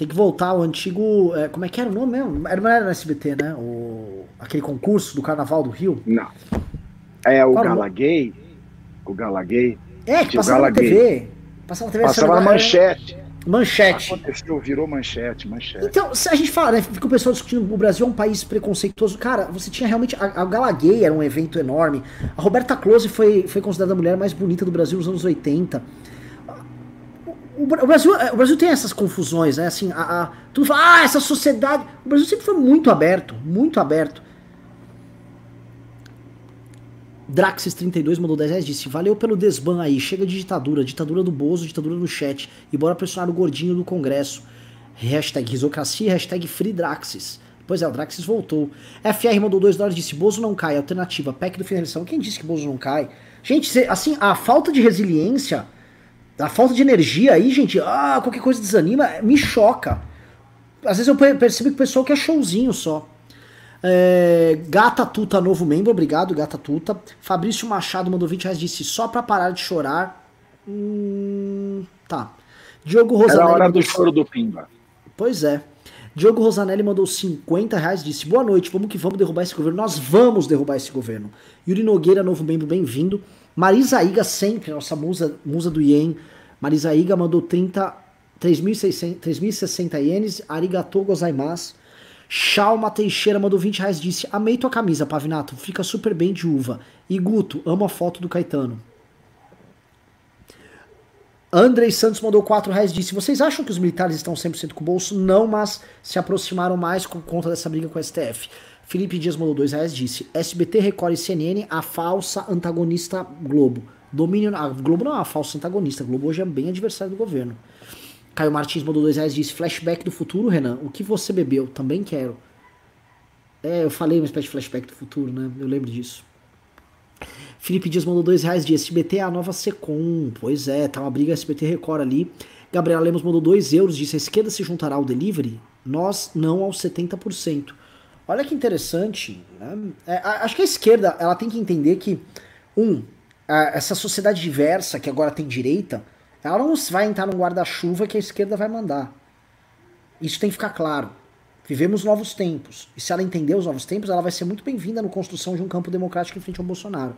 Tem que voltar ao antigo. É, como é que era o nome mesmo? Era, não era no SBT, né? O, aquele concurso do Carnaval do Rio? Não. É o Galaguei. O Galaguei. É, que passava na TV. Passava na TV. Passava na manchete. Manchete. Aconteceu, virou manchete, manchete. Então, se a gente fala, né? Fica o pessoal discutindo o Brasil é um país preconceituoso. Cara, você tinha realmente. A, a Galaguei era um evento enorme. A Roberta Close foi, foi considerada a mulher mais bonita do Brasil nos anos 80 o Brasil, é, o Brasil tem essas confusões, né? Assim, a, a, fala, ah, essa sociedade. O Brasil sempre foi muito aberto, muito aberto. Draxis32 mandou 10 reais disse: Valeu pelo desban aí, chega de ditadura, ditadura do Bozo, ditadura no chat. E bora pressionar o gordinho do Congresso. Hashtag risocracia, hashtag FreeDraxis. Pois é, o Draxis voltou. FR mandou 2 dólares disse: Bozo não cai, alternativa, PEC do finalização. Quem disse que Bozo não cai? Gente, assim, a falta de resiliência A falta de energia aí, gente, ah, qualquer coisa desanima, me choca. Às vezes eu percebo que o pessoal quer showzinho só. É, Gata Tuta, novo membro, obrigado, Gata Tuta. Fabrício Machado mandou 20 reais, disse só pra parar de chorar. Hum, tá. Diogo Rosanelli. Era a hora do choro do Pimba. Pois é. Diogo Rosanelli mandou 50 reais, disse boa noite, vamos que vamos derrubar esse governo. Nós vamos derrubar esse governo. Yuri Nogueira, novo membro, bem-vindo. Marisa Iga, sempre, nossa musa, musa do Ien. Marisa Iga mandou 30, 3.060 ienes. Arigatou gozaimasu. Chalma Teixeira mandou 20 reais, disse amei tua camisa, Pavinato, fica super bem de uva. E Guto, amo a foto do Caetano. Andrei Santos mandou 4 reais disse: Vocês acham que os militares estão 100% com o bolso? Não, mas se aproximaram mais por conta dessa briga com o STF. Felipe Dias mandou 2 reais disse: SBT, Record e CNN, a falsa antagonista Globo. Domínio. A Globo não é uma falsa antagonista, a Globo hoje é bem adversário do governo. Caio Martins mandou 2 reais disse: Flashback do futuro, Renan. O que você bebeu? Também quero. É, eu falei uma espécie de flashback do futuro, né? Eu lembro disso. Felipe Dias mandou dois reais de SBT é a nova Secom. Pois é, tá uma briga SBT Record ali. Gabriela Lemos mandou 2 euros, disse a esquerda se juntará ao delivery? Nós não aos 70%. Olha que interessante. Né? É, acho que a esquerda ela tem que entender que, um, essa sociedade diversa que agora tem direita, ela não vai entrar num guarda-chuva que a esquerda vai mandar. Isso tem que ficar claro. Vivemos novos tempos. E se ela entender os novos tempos, ela vai ser muito bem-vinda na construção de um campo democrático em frente ao Bolsonaro.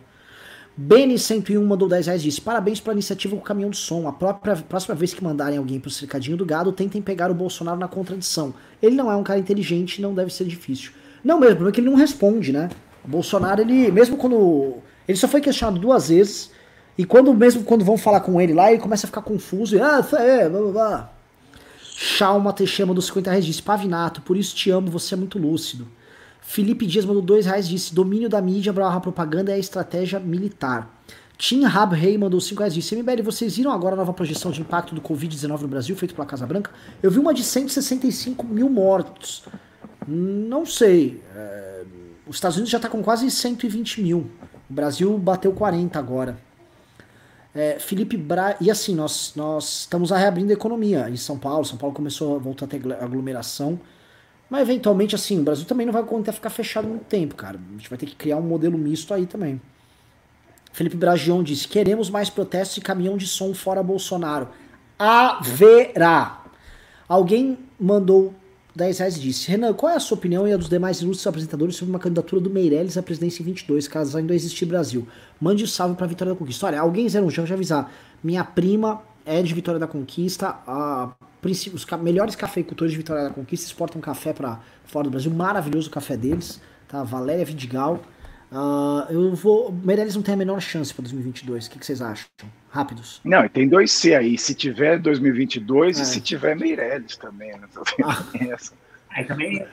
Beni101 mandou 10 reais disse: Parabéns pela iniciativa com o caminhão de som. A própria, próxima vez que mandarem alguém pro cercadinho do gado, tentem pegar o Bolsonaro na contradição. Ele não é um cara inteligente não deve ser difícil. Não mesmo, porque ele não responde, né? O Bolsonaro, ele, mesmo quando. Ele só foi questionado duas vezes. E quando mesmo quando vão falar com ele lá, ele começa a ficar confuso. E, ah, é, blá blá blá. Chalma Teixeira mandou 50 reais disse: Pavinato, por isso te amo, você é muito lúcido. Felipe Dias mandou dois reais disse: domínio da mídia barra propaganda é a estratégia militar. Tim Rab Rey mandou 5 reais disse: MBL, vocês viram agora a nova projeção de impacto do Covid-19 no Brasil, feito pela Casa Branca? Eu vi uma de 165 mil mortos. Não sei. É... Os Estados Unidos já está com quase 120 mil. O Brasil bateu 40 agora. É, Felipe Bra... E assim, nós, nós estamos reabrindo a economia em São Paulo. São Paulo começou a voltar a ter aglomeração. Mas eventualmente, assim, o Brasil também não vai aguentar ficar fechado muito tempo, cara. A gente vai ter que criar um modelo misto aí também. Felipe Bragion disse: queremos mais protestos e caminhão de som fora Bolsonaro. Haverá. Alguém mandou 10 reais e disse: Renan, qual é a sua opinião e a dos demais ilustres apresentadores sobre uma candidatura do Meirelles à presidência em 22, caso ainda existir Brasil? Mande um salve para Vitória da Conquista. Olha, alguém 01, já vou avisar. Minha prima é de Vitória da Conquista. A os melhores cafeicultores de Vitória da Conquista exportam café para fora do Brasil. Maravilhoso o café deles, tá? Valéria Vidigal. Uh, eu vou. Meirelles não tem a menor chance para 2022. O que, que, vocês acham? Rápidos. Não, tem dois C aí. Se tiver 2022 é. e se tiver Meirelles também. Né? Ah. Aí também.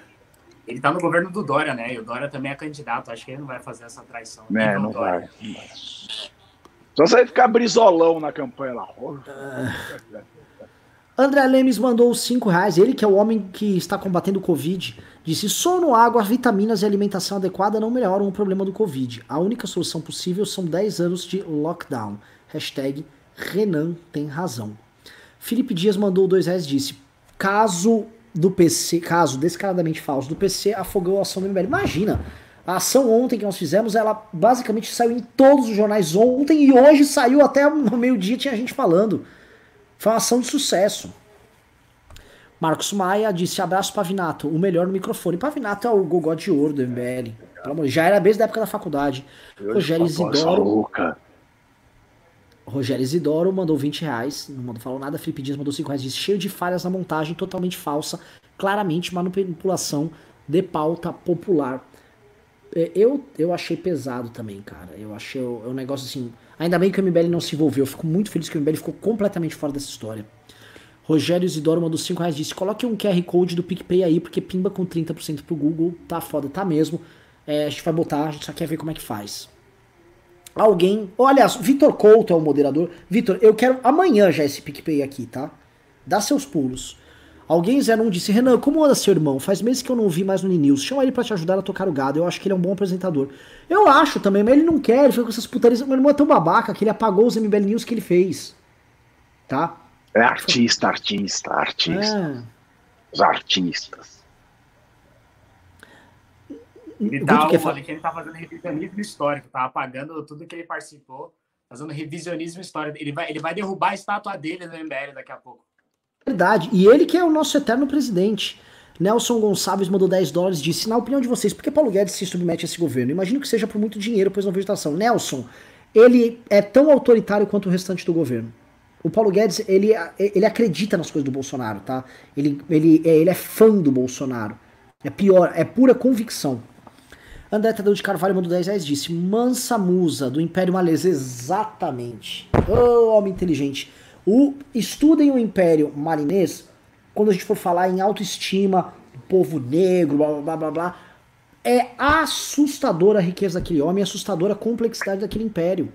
Ele tá no governo do Dória, né? E o Dória também é candidato. Acho que ele não vai fazer essa traição. É, não, vai. não vai. Só você vai ficar brizolão na campanha lá. Uh... André Lemes mandou 5 reais. Ele, que é o homem que está combatendo o Covid, disse: sono, água, vitaminas e alimentação adequada não melhoram o problema do Covid. A única solução possível são 10 anos de lockdown. Hashtag Renan tem razão. Felipe Dias mandou 2 reais disse: caso do PC, caso descaradamente falso do PC, afogou a ação do MBL. Imagina, a ação ontem que nós fizemos, ela basicamente saiu em todos os jornais ontem e hoje saiu até no meio-dia, tinha gente falando. Foi uma ação de sucesso. Marcos Maia disse: abraço Pavinato, o melhor no microfone. Pavinato é o gogó de ouro do MBL. Amor, já era desde a época da faculdade. Eu Rogério Isidoro. Rogério Isidoro mandou 20 reais, não mandou, falou nada. Felipe Dias mandou 5 reais, disse: cheio de falhas na montagem, totalmente falsa, claramente manipulação de pauta popular. É, eu, eu achei pesado também, cara. Eu achei é um negócio assim. Ainda bem que o MBL não se envolveu. Eu fico muito feliz que o MBL ficou completamente fora dessa história. Rogério Isidoro mandou 5 reais disse: coloque um QR Code do PicPay aí, porque pimba com 30% pro Google. Tá foda, tá mesmo. É, a gente vai botar, a gente só quer ver como é que faz. Alguém. Oh, aliás, Vitor Couto é o moderador. Vitor, eu quero amanhã já esse PicPay aqui, tá? Dá seus pulos. Alguém 01 disse: Renan, como anda seu irmão? Faz meses que eu não ouvi mais no News. Chama ele para te ajudar a tocar o gado. Eu acho que ele é um bom apresentador. Eu acho também, mas ele não quer. Ele foi com essas putarias. Meu irmão é tão babaca que ele apagou os MBL News que ele fez. tá? É artista, artista, artista. É. Os artistas. Ele tá, o ele tá fazendo revisionismo histórico, tá apagando tudo que ele participou, fazendo revisionismo histórico. Ele vai, ele vai derrubar a estátua dele no MBL daqui a pouco. Verdade. E ele que é o nosso eterno presidente. Nelson Gonçalves mandou 10 dólares e disse: Na opinião de vocês, por que Paulo Guedes se submete a esse governo? Imagino que seja por muito dinheiro, pois não vegetação. Nelson, ele é tão autoritário quanto o restante do governo. O Paulo Guedes, ele, ele acredita nas coisas do Bolsonaro, tá? Ele, ele, ele é fã do Bolsonaro. É pior, é pura convicção. André Tadeu de Carvalho mandou 10 reais disse: Mansa musa do Império Malês. Exatamente. Ô, oh, homem inteligente. O, estudem o Império Marinês quando a gente for falar em autoestima, povo negro, blá blá blá blá. É assustadora a riqueza daquele homem, assustadora a complexidade daquele império.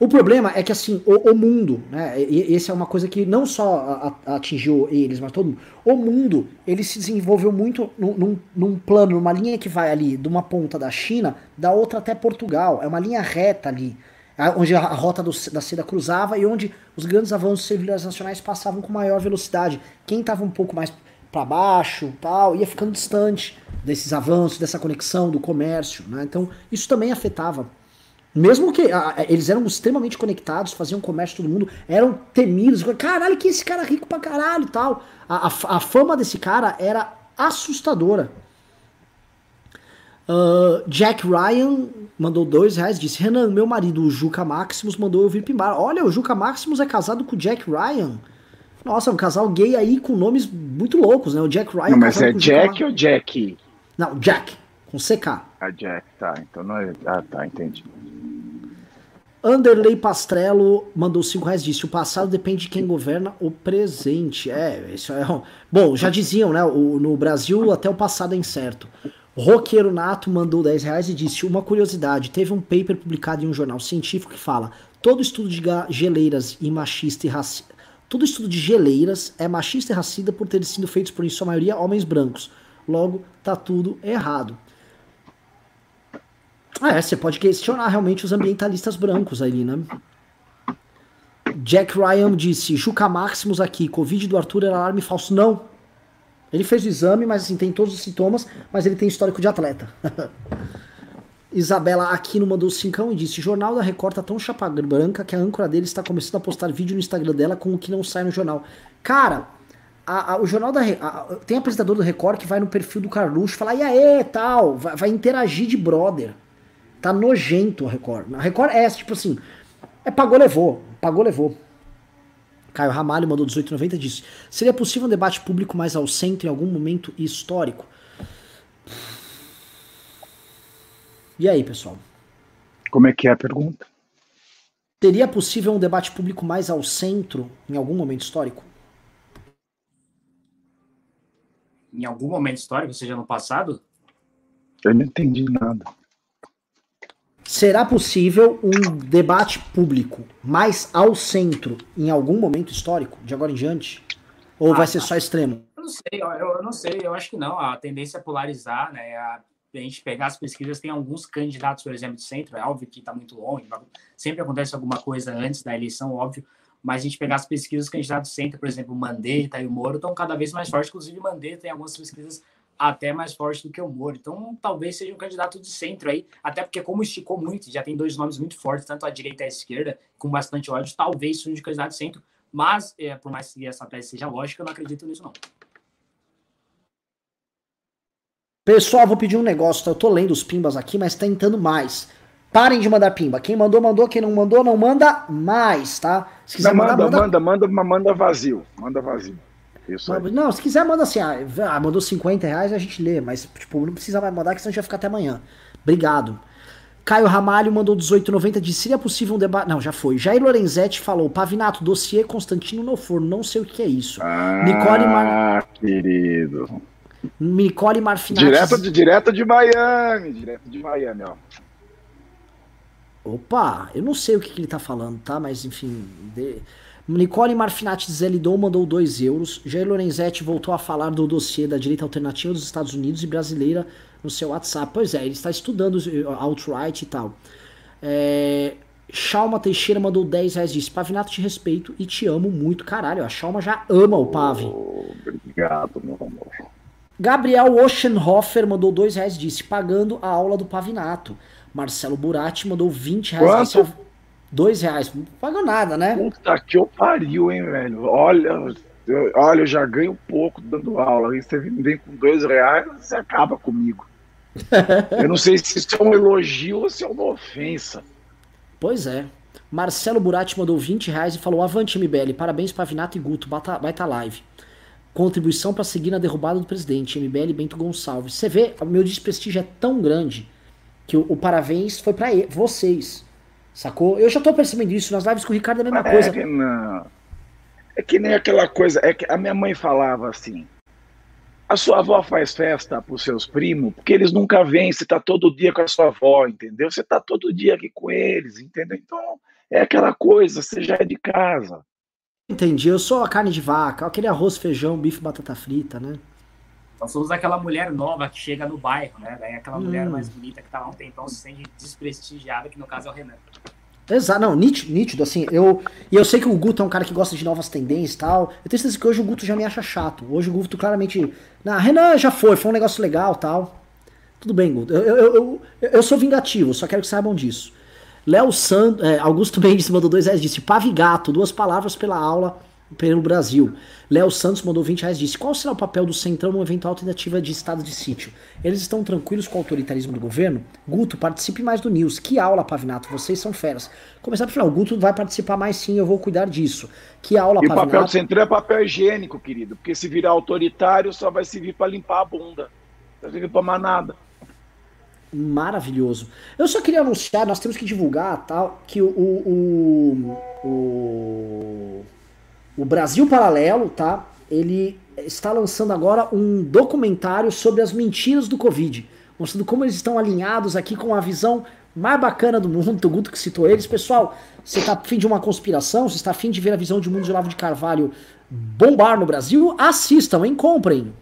O problema é que, assim, o, o mundo, né, e, essa é uma coisa que não só a, a, atingiu eles, mas todo mundo, o mundo, ele se desenvolveu muito num, num, num, plano, numa linha que vai ali de uma ponta da China, da outra até Portugal, é uma linha reta ali, onde a, rota do, da seda cruzava e onde os grandes avanços civilizacionais passavam com maior velocidade. Quem estava um pouco mais para baixo, tal, ia ficando distante desses avanços, dessa conexão, do comércio, né? Então, isso também afetava mesmo que a, eles eram extremamente conectados, faziam comércio todo mundo, eram temidos. Caralho, que esse cara rico pra caralho e tal. A, a, a, fama desse cara era assustadora. Uh, Jack Ryan mandou dois reais, disse: Renan, meu marido, o Juca Maximus, mandou eu vir pimbar. Olha, o Juca Maximus é casado com o Jack Ryan. Nossa, um casal gay aí com nomes muito loucos, né? O Jack Ryan. Não, mas é Jack ou Jack? Não, Jack, com CK. Ah, Jack, tá. Então não é. Ah, tá, entendi. Anderley Pastrello mandou 5 reais disse: o passado depende de quem governa o presente. É, isso é. Bom, já diziam, né? O, no Brasil até o passado é incerto. Roqueiro Nato mandou 10 reais e disse: Uma curiosidade: teve um paper publicado em um jornal científico que fala: todo estudo de geleiras e machista e racista. Todo estudo de geleiras é machista e racista por terem sido feitos por, em sua maioria, homens brancos. Logo, tá tudo errado. Ah, é, você pode questionar realmente os ambientalistas brancos ali, né? Jack Ryan disse: Juca Maximus aqui, Covid do Arthur era alarme falso. Não. Ele fez o exame, mas assim, tem todos os sintomas, mas ele tem histórico de atleta. Isabela Aquino mandou cincão e disse: Jornal da Record tá tão chapa branca que a âncora dele está começando a postar vídeo no Instagram dela com o que não sai no jornal. Cara, a, a, o jornal da. A, tem apresentador do Record que vai no perfil do Carluxo fala: e aí, tal, vai, vai interagir de brother. Tá nojento a Record. A Record é tipo assim, é pagou, levou. Pagou, levou. Caio Ramalho mandou 1890 e disse: Seria possível um debate público mais ao centro em algum momento histórico? E aí, pessoal? Como é que é a pergunta? Seria possível um debate público mais ao centro em algum momento histórico? Em algum momento histórico, seja no passado? Eu não entendi nada. Será possível um debate público mais ao centro em algum momento histórico, de agora em diante? Ou ah, vai ser só extremo? Eu não sei, eu, eu, não sei, eu acho que não. A tendência é polarizar, né? A, a gente pegar as pesquisas, tem alguns candidatos, por exemplo, de centro, é óbvio que está muito longe, sempre acontece alguma coisa antes da eleição, óbvio, mas a gente pegar as pesquisas, os candidatos de centro, por exemplo, Mandetta e o Moro, estão cada vez mais fortes, inclusive Mandetta tem algumas pesquisas até mais forte do que o Moro. Então, talvez seja um candidato de centro aí, até porque como esticou muito, já tem dois nomes muito fortes, tanto a direita e a esquerda, com bastante ódio, talvez seja um candidato de centro, mas, é, por mais que essa tese seja lógica, eu não acredito nisso não. Pessoal, vou pedir um negócio, tá? eu tô lendo os pimbas aqui, mas tá entrando mais. Parem de mandar pimba. Quem mandou, mandou. Quem não mandou, não manda mais, tá? Se quiser não, mandar, manda, manda, manda, manda, manda vazio. Manda vazio. Isso aí. Não, se quiser, manda assim, ah, ah mandou 50 reais, a gente lê, mas, tipo, não precisa mais mandar, que senão a gente vai ficar até amanhã. Obrigado. Caio Ramalho mandou 18,90 de seria possível um debate. Não, já foi. Jair Lorenzetti falou: Pavinato, dossiê Constantino no forno. Não sei o que é isso. Ah, Nicole Mar... querido. Nicole Marfinati. Direto de, direto de Miami. Direto de Miami, ó. Opa, eu não sei o que, que ele tá falando, tá? Mas enfim. De... Nicole Marfinati Zelidon mandou 2 euros. Jair Lorenzetti voltou a falar do dossiê da direita alternativa dos Estados Unidos e brasileira no seu WhatsApp. Pois é, ele está estudando alt-right e tal. É, Chalma Teixeira mandou 10 reais disse: Pavinato, te respeito e te amo muito. Caralho, a Chalma já ama o Pave. Obrigado, meu amor. Gabriel Oschenhofer mandou 2 reais disse: Pagando a aula do Pavinato. Marcelo Burati mandou 20 reais. Quanto? 2 reais. Não pagou nada, né? Puta que eu pariu, hein, velho. Olha, eu, olha, eu já ganho pouco dando aula. Aí você vem com dois reais, você acaba comigo. eu não sei se isso é um elogio ou se é uma ofensa. Pois é. Marcelo Burati mandou 20 reais e falou: Avante, MBL, parabéns Pavinato e Guto, bata, estar tá live. Contribuição para seguir na derrubada do presidente, MBL Bento Gonçalves. Você vê, o meu desprestígio é tão grande que o, o parabéns foi para vocês. Sacou? Eu já tô percebendo isso nas lives com o Ricardo é a mesma é coisa. Que não. É que nem aquela coisa, é que a minha mãe falava assim: a sua avó faz festa para os seus primos, porque eles nunca vêm, você está todo dia com a sua avó, entendeu? Você está todo dia aqui com eles, entendeu? Então, é aquela coisa, você já é de casa. Entendi, eu sou a carne de vaca, aquele arroz, feijão, bife, batata frita, né? Nós somos aquela mulher nova que chega no bairro, né? Daí aquela hum. mulher mais bonita que tá lá um tempão se sente desprestigiada, que no caso é o Renan. Exato, não, nítido, nítido, assim, eu, e eu sei que o Guto é um cara que gosta de novas tendências e tal, eu tenho certeza que hoje o Guto já me acha chato, hoje o Guto claramente, na Renan já foi, foi um negócio legal tal, tudo bem, Guto, eu, eu, eu, eu sou vingativo, só quero que saibam disso. Léo Santos, é, Augusto Mendes mandou dois reais, disse, pavigato, duas palavras pela aula, pelo Brasil. Léo Santos mandou 20 reais disse: Qual será o papel do Centrão numa eventual tentativa de estado de sítio? Eles estão tranquilos com o autoritarismo do governo? Guto, participe mais do News. Que aula, Pavinato, vocês são feras. Começar pro final, o Guto vai participar mais sim, eu vou cuidar disso. Que aula, e Pavinato. E o papel do Centrão é papel higiênico, querido, porque se virar autoritário só vai servir para limpar a bunda. Não vai servir para mais nada maravilhoso. Eu só queria anunciar, nós temos que divulgar tal, que o, o, o, o Brasil Paralelo, tá? Ele está lançando agora um documentário sobre as mentiras do Covid, mostrando como eles estão alinhados aqui com a visão mais bacana do mundo, o Guto que citou eles. Pessoal, você está afim de uma conspiração? Você está afim de ver a visão de mundo de Olavo de Carvalho bombar no Brasil? Assistam, hein? Comprem.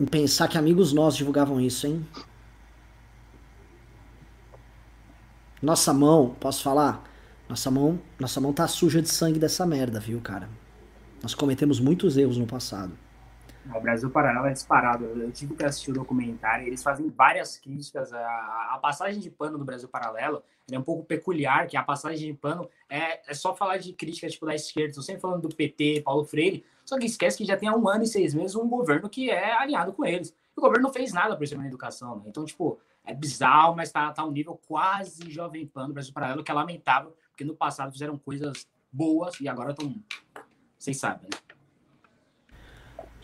Em pensar que amigos nossos divulgavam isso, hein? Nossa mão, posso falar? Nossa mão, nossa mão tá suja de sangue dessa merda, viu, cara? Nós cometemos muitos erros no passado. O Brasil Paralelo é disparado. Eu tive que assistir o documentário. Eles fazem várias críticas. A, a passagem de pano do Brasil Paralelo é um pouco peculiar, que a passagem de pano é, é só falar de críticas tipo, da esquerda. Estou sempre falando do PT, Paulo Freire. Só que esquece que já tem há um ano e seis meses um governo que é alinhado com eles. E o governo não fez nada por cima da educação. Né? Então, tipo, é bizarro, mas tá, tá um nível quase jovem pan do Brasil Paralelo, que é lamentável porque no passado fizeram coisas boas e agora estão. Vocês sabem, né?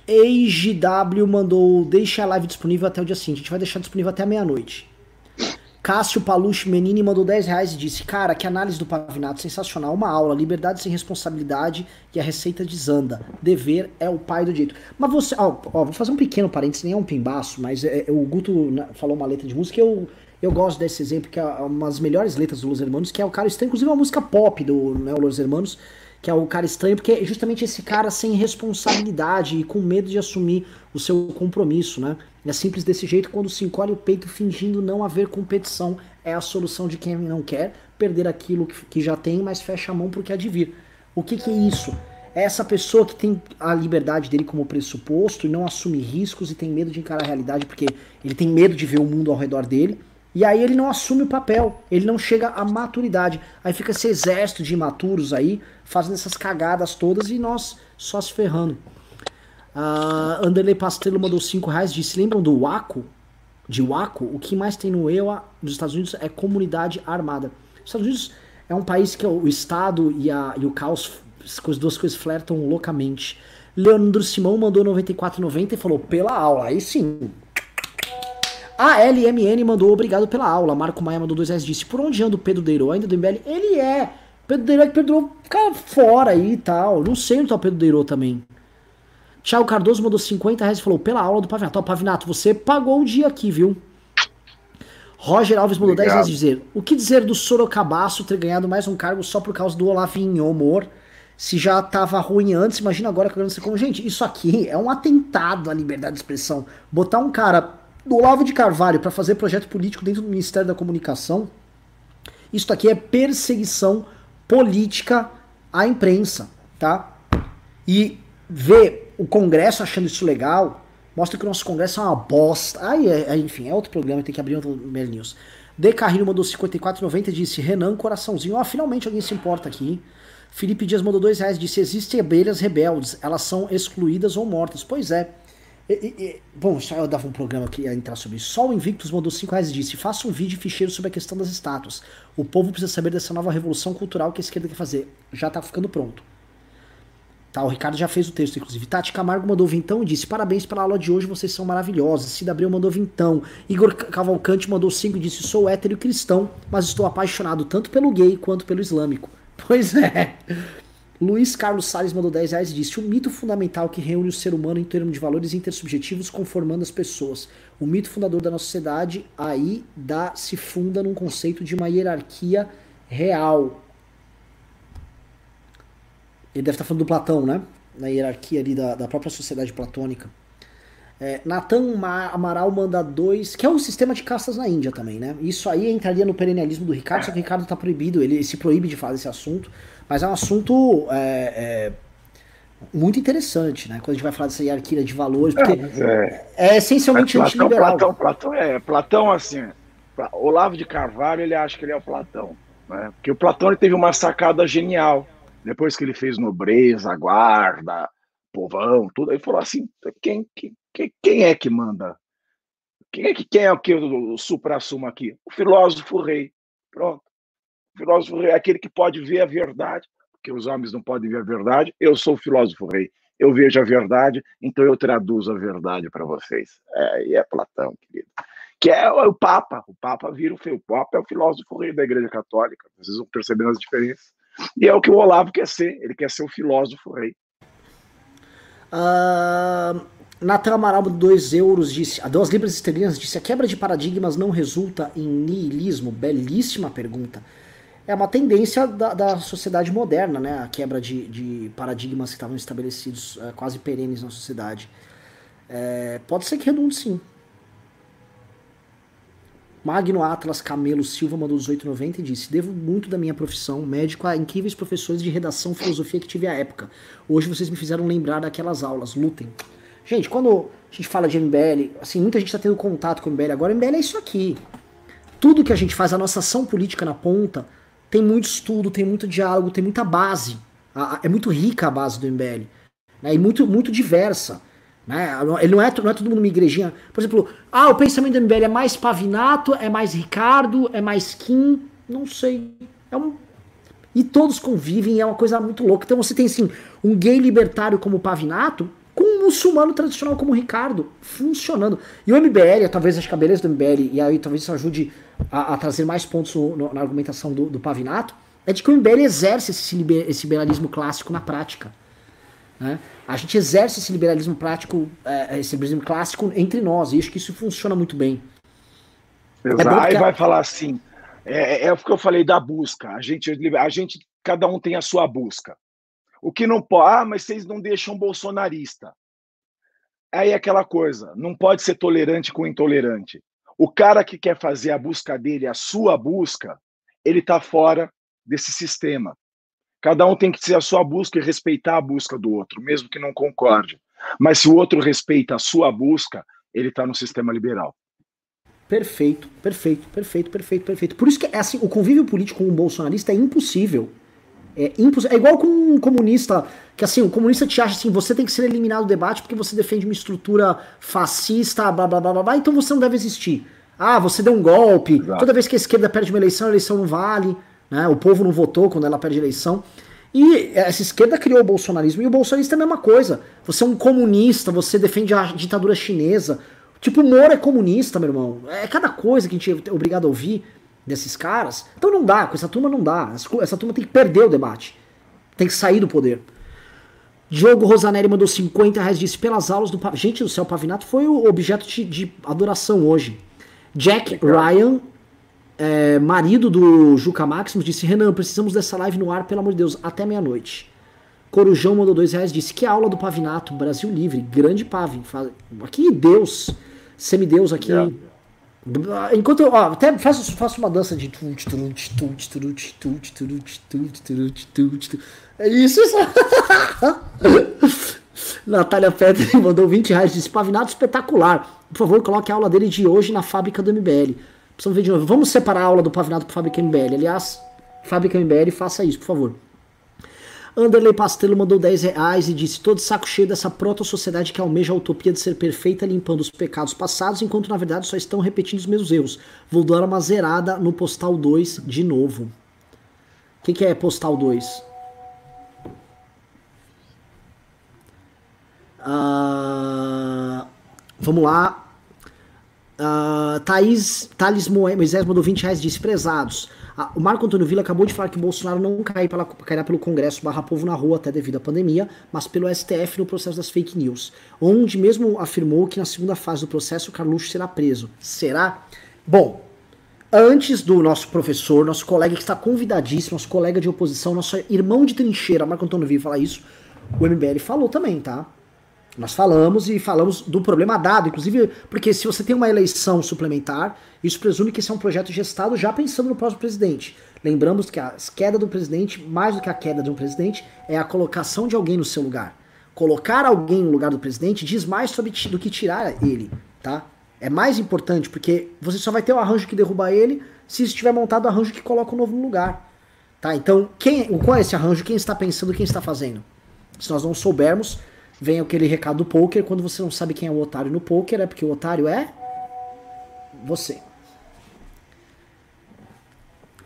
EIGW mandou deixa a live disponível até o dia seguinte. A gente vai deixar disponível até meia-noite. Cássio Paluche Menini mandou 10 reais e disse: Cara, que análise do Pavinato sensacional. Uma aula, liberdade sem responsabilidade e a receita desanda. Dever é o pai do dito. Mas você. Ó, ó vou fazer um pequeno parênteses, nem é um pimbaço, mas é, é, o Guto falou uma letra de música eu, eu gosto desse exemplo, que é uma das melhores letras do Los Hermanos, que é o cara estranho, inclusive é uma música pop do né, Los Hermanos, que é o cara estranho, porque é justamente esse cara sem responsabilidade e com medo de assumir o seu compromisso, né? É simples desse jeito, quando se encolhe o peito fingindo não haver competição, é a solução de quem não quer perder aquilo que já tem, mas fecha a mão porque há de vir. O que, que é isso? É essa pessoa que tem a liberdade dele como pressuposto e não assume riscos e tem medo de encarar a realidade porque ele tem medo de ver o mundo ao redor dele e aí ele não assume o papel, ele não chega à maturidade. Aí fica esse exército de imaturos aí, fazendo essas cagadas todas e nós só se ferrando. Uh, Anderley Pastrello mandou 5 reais, disse, lembram do Waco? De Waco? O que mais tem no EUA dos Estados Unidos é comunidade armada. Os Estados Unidos é um país que o Estado e, a, e o caos, as duas coisas flertam loucamente. Leandro Simão mandou 94,90 e falou, pela aula, aí sim, a LMN mandou obrigado pela aula. Marco Maia mandou dois reais disse: Por onde anda o Pedro Deiro? Ainda do MBL? Ele é. Pedro Deiro é que Pedro fica fora aí e tal. Não sei onde tá o Pedro Deiro também. Thiago Cardoso mandou 50 reais e falou: Pela aula do Pavinato. Ó, Pavinato, você pagou o dia aqui, viu? Roger Alves mandou Obrigado. 10 reais dizer: O que dizer do Sorocabaço ter ganhado mais um cargo só por causa do Olavinho, amor? Se já tava ruim antes, imagina agora que eu não sei como. Gente, isso aqui é um atentado à liberdade de expressão. Botar um cara do Olavo de Carvalho para fazer projeto político dentro do Ministério da Comunicação, isso aqui é perseguição política à imprensa, tá? E ver o Congresso achando isso legal mostra que o nosso Congresso é uma bosta. Aí, é, enfim, é outro problema, tem que abrir outro Mail News. De Carrinho mandou 54,90 e disse: Renan, coraçãozinho. Ó, oh, finalmente alguém se importa aqui. Felipe Dias mandou dois reais disse: Existem abelhas rebeldes, elas são excluídas ou mortas. Pois é. E, e, bom, só eu dava um programa que ia entrar sobre isso. Só o Invictus mandou 5 reais e disse: Faça um vídeo ficheiro sobre a questão das estátuas. O povo precisa saber dessa nova revolução cultural que a esquerda quer fazer. Já tá ficando pronto. Tá, o Ricardo já fez o texto, inclusive. Tati Camargo mandou vintão e disse: Parabéns pela aula de hoje, vocês são maravilhosos. Cida Abreu mandou vintão. Igor Cavalcante mandou cinco e disse: Sou hétero e cristão, mas estou apaixonado tanto pelo gay quanto pelo islâmico. Pois é. Luiz Carlos Salles mandou 10 reais e disse: O mito fundamental que reúne o ser humano em termos de valores intersubjetivos conformando as pessoas. O mito fundador da nossa sociedade aí dá, se funda num conceito de uma hierarquia real. Ele deve estar falando do Platão, né? Na hierarquia ali da, da própria sociedade platônica. É, Natan Amaral manda dois, que é um sistema de castas na Índia também, né? Isso aí entraria no perennialismo do Ricardo, só que o Ricardo está proibido, ele se proíbe de falar desse assunto. Mas é um assunto é, é, muito interessante, né? Quando a gente vai falar dessa hierarquia de valores, porque é, é, essencialmente Platão, antiliberal. Platão, Platão, é, Platão, assim, Olavo de Carvalho, ele acha que ele é o Platão, né? Porque o Platão ele teve uma sacada genial, depois que ele fez nobreza, guarda, povão, tudo, ele falou assim, quem, quem, quem é que manda? Quem é que quem é o que o, o supra-sumo aqui? O filósofo rei. Pronto filósofo rei é aquele que pode ver a verdade, porque os homens não podem ver a verdade. Eu sou o filósofo rei. Eu vejo a verdade, então eu traduzo a verdade para vocês. É, e é Platão, querido. Que é o Papa. O Papa vira o, o Papa é o filósofo rei da Igreja Católica. Vocês vão percebendo as diferenças. E é o que o Olavo quer ser. Ele quer ser o filósofo rei. Uh, Natan Amaral, 2 euros, disse, a 2 libras esterlinas, disse: a quebra de paradigmas não resulta em niilismo? Belíssima pergunta é uma tendência da, da sociedade moderna, né? A quebra de, de paradigmas que estavam estabelecidos é, quase perenes na sociedade. É, pode ser que redunde sim. Magno Atlas Camelo Silva mandou 1890 e disse: Devo muito da minha profissão, médico, a incríveis professores de redação filosofia que tive à época. Hoje vocês me fizeram lembrar daquelas aulas. Lutem. Gente, quando a gente fala de MBL, assim, muita gente está tendo contato com o MBL agora. MBL é isso aqui. Tudo que a gente faz, a nossa ação política na ponta, tem muito estudo, tem muito diálogo, tem muita base. É muito rica a base do MBL. Né? E muito, muito diversa. Né? Ele não é, não é todo mundo uma igrejinha. Por exemplo, ah, o pensamento do MBL é mais Pavinato, é mais Ricardo, é mais Kim. Não sei. É um... E todos convivem, é uma coisa muito louca. Então você tem assim, um gay libertário como Pavinato, com um muçulmano tradicional como Ricardo, funcionando. E o MBL, talvez acho que a beleza do MBL, e aí talvez isso ajude a, a trazer mais pontos no, no, na argumentação do, do, Pavinato, é de que o MBL exerce esse, esse liberalismo clássico na prática. Né? A gente exerce esse liberalismo prático, é, esse liberalismo clássico entre nós, e acho que isso funciona muito bem. Exato. É Aí vai falar assim, é, é, é o que eu falei da busca. A gente, a gente, cada um tem a sua busca. O que não pode, ah, mas vocês não deixam bolsonarista. Aí é aquela coisa, não pode ser tolerante com intolerante. O cara que quer fazer a busca dele, a sua busca, ele está fora desse sistema. Cada um tem que ser a sua busca e respeitar a busca do outro, mesmo que não concorde. Mas se o outro respeita a sua busca, ele está no sistema liberal. Perfeito, perfeito, perfeito, perfeito, perfeito. Por isso que é assim, o convívio político com um bolsonarista é impossível. É, impossível. é igual com um comunista, que assim, o comunista te acha assim, você tem que ser eliminado do debate porque você defende uma estrutura fascista, blá blá blá blá, blá então você não deve existir. Ah, você deu um golpe. Exato. Toda vez que a esquerda perde uma eleição, a eleição não vale. Né? O povo não votou quando ela perde a eleição. E essa esquerda criou o bolsonarismo. E o bolsonarista é a mesma coisa. Você é um comunista, você defende a ditadura chinesa. Tipo, o Moro é comunista, meu irmão. É cada coisa que a gente é obrigado a ouvir desses caras. Então não dá, com essa turma não dá. Essa turma tem que perder o debate. Tem que sair do poder. Diogo Rosanelli mandou 50 reais, disse pelas aulas do Gente do céu, o Pavinato foi o objeto de, de adoração hoje. Jack Ryan, é, marido do Juca Maximus, disse: Renan, precisamos dessa live no ar, pelo amor de Deus, até meia-noite. Corujão mandou dois reais, disse: Que aula do Pavinato, Brasil Livre, grande Pavin. Aqui, Deus. semideus aqui. Yeah. Enquanto eu, ó, até faço, faço uma dança de. É isso. Natália Petri mandou 20 reais, disse Pavinato espetacular. Por favor, coloque a aula dele de hoje na fábrica do MBL. Precisamos ver de novo. Vamos separar a aula do Pavinato para Fábrica MBL. Aliás, Fábrica MBL, faça isso, por favor. Anderley Pastelo mandou 10 reais e disse: Todo saco cheio dessa proto-sociedade que almeja a utopia de ser perfeita, limpando os pecados passados, enquanto na verdade só estão repetindo os mesmos erros. Vou dar uma zerada no Postal 2 de novo. O que, que é Postal 2? Ah, vamos lá. Uh, Thaís, Thales Moisés mandou 20 reais, disse prezados. O Marco Antônio Villa acabou de falar que o Bolsonaro não cai pela, cairá pelo Congresso barra povo na rua até devido à pandemia, mas pelo STF no processo das fake news, onde mesmo afirmou que na segunda fase do processo o Carluxo será preso. Será? Bom, antes do nosso professor, nosso colega que está convidadíssimo, nosso colega de oposição, nosso irmão de trincheira, Marco Antônio Villa, falar isso, o MBL falou também, tá? Nós falamos e falamos do problema dado, inclusive porque se você tem uma eleição suplementar, isso presume que esse é um projeto gestado já pensando no próximo presidente. Lembramos que a queda do presidente, mais do que a queda de um presidente, é a colocação de alguém no seu lugar. Colocar alguém no lugar do presidente diz mais sobre do que tirar ele, tá? É mais importante porque você só vai ter o arranjo que derruba ele se estiver montado o arranjo que coloca o novo no lugar. Tá? Então, quem, qual é esse arranjo? Quem está pensando, quem está fazendo? Se nós não soubermos, vem aquele recado do poker, quando você não sabe quem é o otário no poker, é porque o otário é você.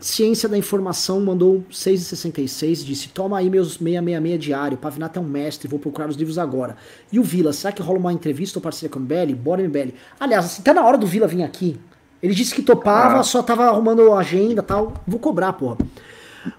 Ciência da Informação mandou 6,66 disse: Toma aí meus 666 diário. Pavinato é um mestre, vou procurar os livros agora. E o Vila, será que rola uma entrevista ou parceria com o MBL? Bora, MBL. Aliás, assim, tá na hora do Vila vir aqui. Ele disse que topava, ah. só tava arrumando a agenda e tal. Vou cobrar, porra.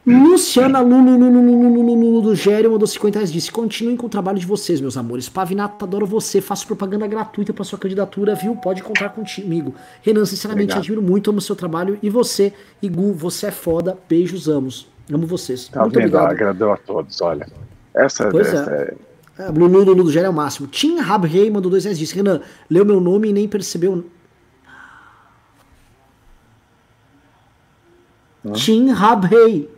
Luciana Lulu do Gério mandou 50 reais. Disse: Continuem com o trabalho de vocês, meus amores. Pavinato, adoro você. Faço propaganda gratuita para sua candidatura, viu? Pode contar comigo. Renan, sinceramente, Obrigado. admiro muito, amo seu trabalho. E você, Igu, você é foda. Beijos, amos. Amo vocês. Tá muito vendo? Obrigado. Agradou a todos, olha. Essa, pois essa é. é... é Lulu, Lulu do Gério é o máximo. Tim Rabrey mandou dois reais. Disse: Renan, leu meu nome e nem percebeu. Hum? Tim Rabrey.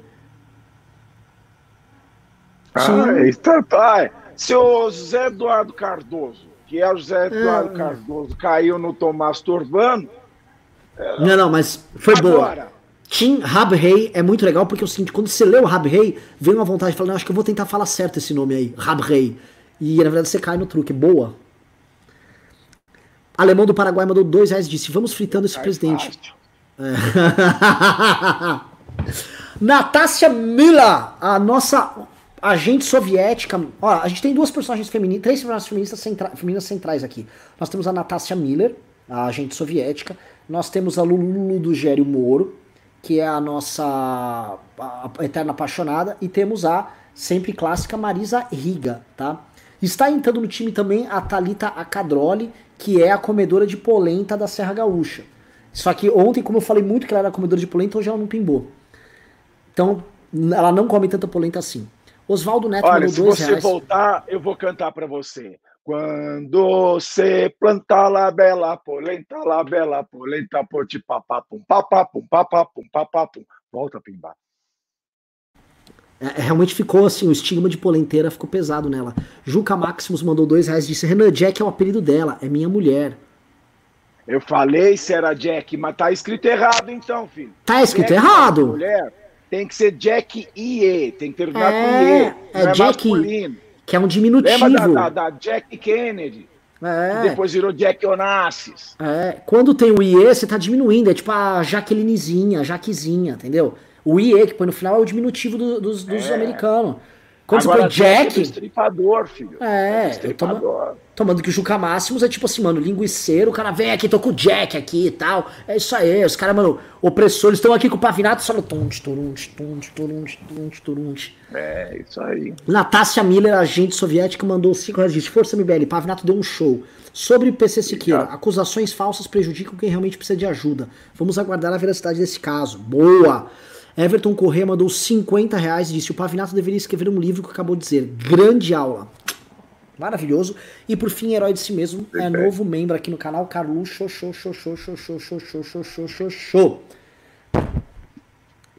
Ah, então tá. Seu José Eduardo Cardoso, que é o José Eduardo ah. Cardoso, caiu no Tomás Turbano. Não, não, mas foi Agora. boa. Tim Rabrey é muito legal porque é o seguinte, quando você lê o Rabrey, vem uma vontade de falar, não, acho que eu vou tentar falar certo esse nome aí, Rabrey. E na verdade você cai no truque, boa. Alemão do Paraguai mandou dois reais e disse, vamos fritando esse presidente. É. Natácia Mila, a nossa agente soviética. Ó, a gente tem duas personagens femininas, três personagens feministas centra, femininas centrais aqui. Nós temos a Natasha Miller, a agente soviética. Nós temos a Lulu do Gério Moro, que é a nossa a, a eterna apaixonada. E temos a sempre clássica Marisa Riga, tá? Está entrando no time também a Talita Acadroli, que é a comedora de polenta da Serra Gaúcha. Só que ontem, como eu falei muito que ela era comedora de polenta, hoje ela não pimbou. Então, ela não come tanta polenta assim. Oswaldo Neto Olha, se você reais. voltar, eu vou cantar para você. Quando você plantar la bela polenta, la bela polenta, poti papapum, papapum, papapum, papapum. Volta a pimbar. É, é, realmente ficou assim, o estigma de polenteira ficou pesado nela. Juca Maximus mandou dois reais e disse: Renan Jack é o apelido dela, é minha mulher. Eu falei se era Jack, mas tá escrito errado então, filho. Tá escrito Jack é errado. É mulher tem que ser Jack IE, tem que terminar é, com IE. É, é Jack, masculino. que é um diminutivo. Lembra da, da, da Jack Kennedy? É. Depois virou Jack Onassis. É, quando tem o IE, você tá diminuindo, é tipo a Jaquelinezinha, a Jaquezinha, entendeu? O IE, que põe no final, é o diminutivo do, dos, dos é. americanos. Quando Agora, você põe Jack. É estripador, filho. É, é tomo, tomando que o Juca Máximos é tipo assim, mano, linguiceiro, o cara vem aqui, tô com o Jack aqui e tal. É isso aí, os caras, mano, opressores estão aqui com o Pavinato só no tonte, turunte, tonte, turunte, tonte, turunte. É, isso aí. Natácia Miller, agente soviética, mandou 5 reais de Força MBL, Pavinato deu um show. Sobre PC Siqueira, acusações falsas prejudicam quem realmente precisa de ajuda. Vamos aguardar a veracidade desse caso. Boa! Everton Corrêa mandou 50 reais e disse: O Pavinato deveria escrever um livro que acabou de dizer. Grande aula. Maravilhoso. E por fim, Herói de Si Mesmo é novo membro aqui no canal, show, show.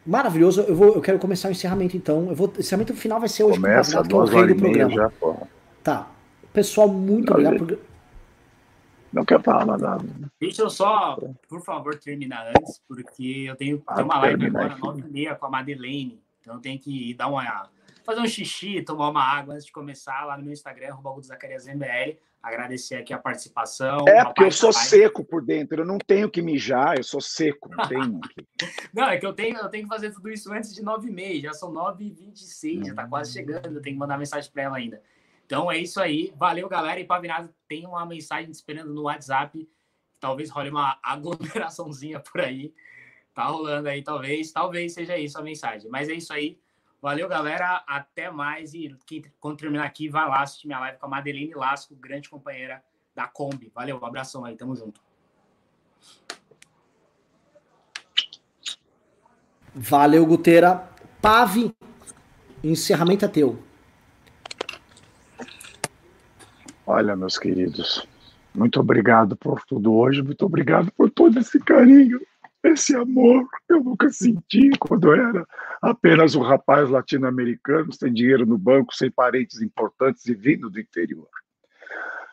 Maravilhoso. Eu, vou, eu quero começar o encerramento então. Eu vou, o encerramento final vai ser hoje Começa, com o que é o rei do programa. Já, tá. Pessoal, muito obrigado por. Não quer falar nada. Deixa eu só, por favor, terminar antes, porque eu tenho, ah, tenho uma live agora, nove e meia, com a Madeleine. Então eu tenho que dar uma. Fazer um xixi, tomar uma água antes de começar lá no meu Instagram, MBL. Agradecer aqui a participação. É, porque eu sou seco por dentro, eu não tenho que mijar, eu sou seco, não tenho. não, é que eu tenho, eu tenho que fazer tudo isso antes de 9h30, já são 9h26, já tá quase chegando, eu tenho que mandar mensagem para ela ainda. Então é isso aí. Valeu, galera. E Pavinado tem uma mensagem esperando no WhatsApp. Talvez role uma aglomeraçãozinha por aí. Tá rolando aí, talvez. Talvez seja isso a mensagem. Mas é isso aí. Valeu, galera. Até mais. E quando terminar aqui, vai lá assistir minha live com a Madeline Lasco, grande companheira da Kombi. Valeu, um abração aí. Tamo junto. Valeu, Guteira. Pave, encerramento é teu. Olha, meus queridos, muito obrigado por tudo hoje, muito obrigado por todo esse carinho, esse amor eu nunca senti quando era apenas um rapaz latino-americano, sem dinheiro no banco, sem parentes importantes e vindo do interior.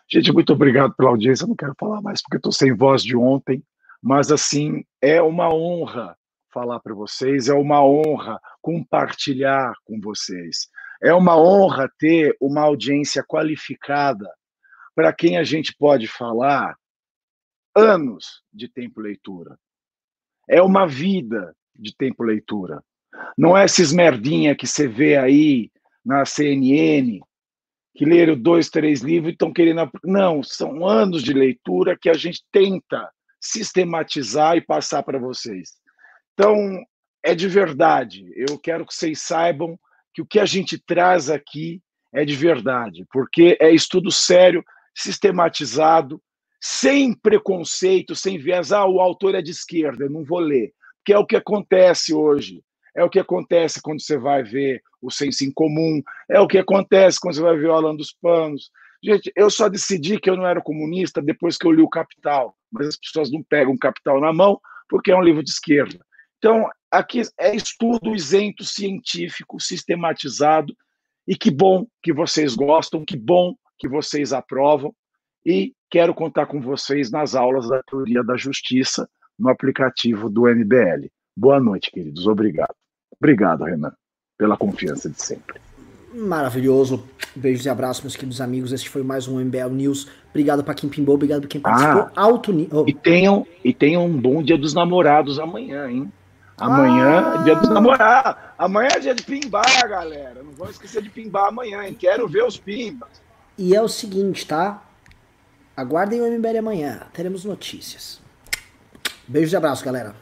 Gente, muito obrigado pela audiência. não quero falar mais porque estou sem voz de ontem, mas assim, é uma honra falar para vocês, é uma honra compartilhar com vocês. É uma honra ter uma audiência qualificada para quem a gente pode falar anos de tempo leitura. É uma vida de tempo leitura. Não é esses merdinha que você vê aí na CNN, que leram dois, três livros e estão querendo. Não, são anos de leitura que a gente tenta sistematizar e passar para vocês. Então, é de verdade. Eu quero que vocês saibam que o que a gente traz aqui é de verdade, porque é estudo sério sistematizado, sem preconceito, sem viés. Ah, o autor é de esquerda, eu não vou ler. Que é o que acontece hoje. É o que acontece quando você vai ver o Senso em Comum. É o que acontece quando você vai ver o Alan dos Panos. Gente, eu só decidi que eu não era comunista depois que eu li o Capital. Mas as pessoas não pegam o Capital na mão porque é um livro de esquerda. Então, aqui é estudo isento científico, sistematizado, e que bom que vocês gostam, que bom que vocês aprovam e quero contar com vocês nas aulas da teoria da justiça no aplicativo do MBL. Boa noite, queridos. Obrigado. Obrigado, Renan, pela confiança de sempre. Maravilhoso. Beijos e abraços, meus queridos amigos. Este foi mais um MBL News. Obrigado para quem pimbou, obrigado para quem participou. Ah, Alto oh. E tenham e tenham um bom Dia dos Namorados amanhã, hein? Amanhã ah. é dia dos namorados. Amanhã é dia de pimbar, galera. Não vão esquecer de pimbar amanhã, hein? Quero ver os pimbas. E é o seguinte, tá? Aguardem o MBL amanhã, teremos notícias. Beijos e abraços, galera.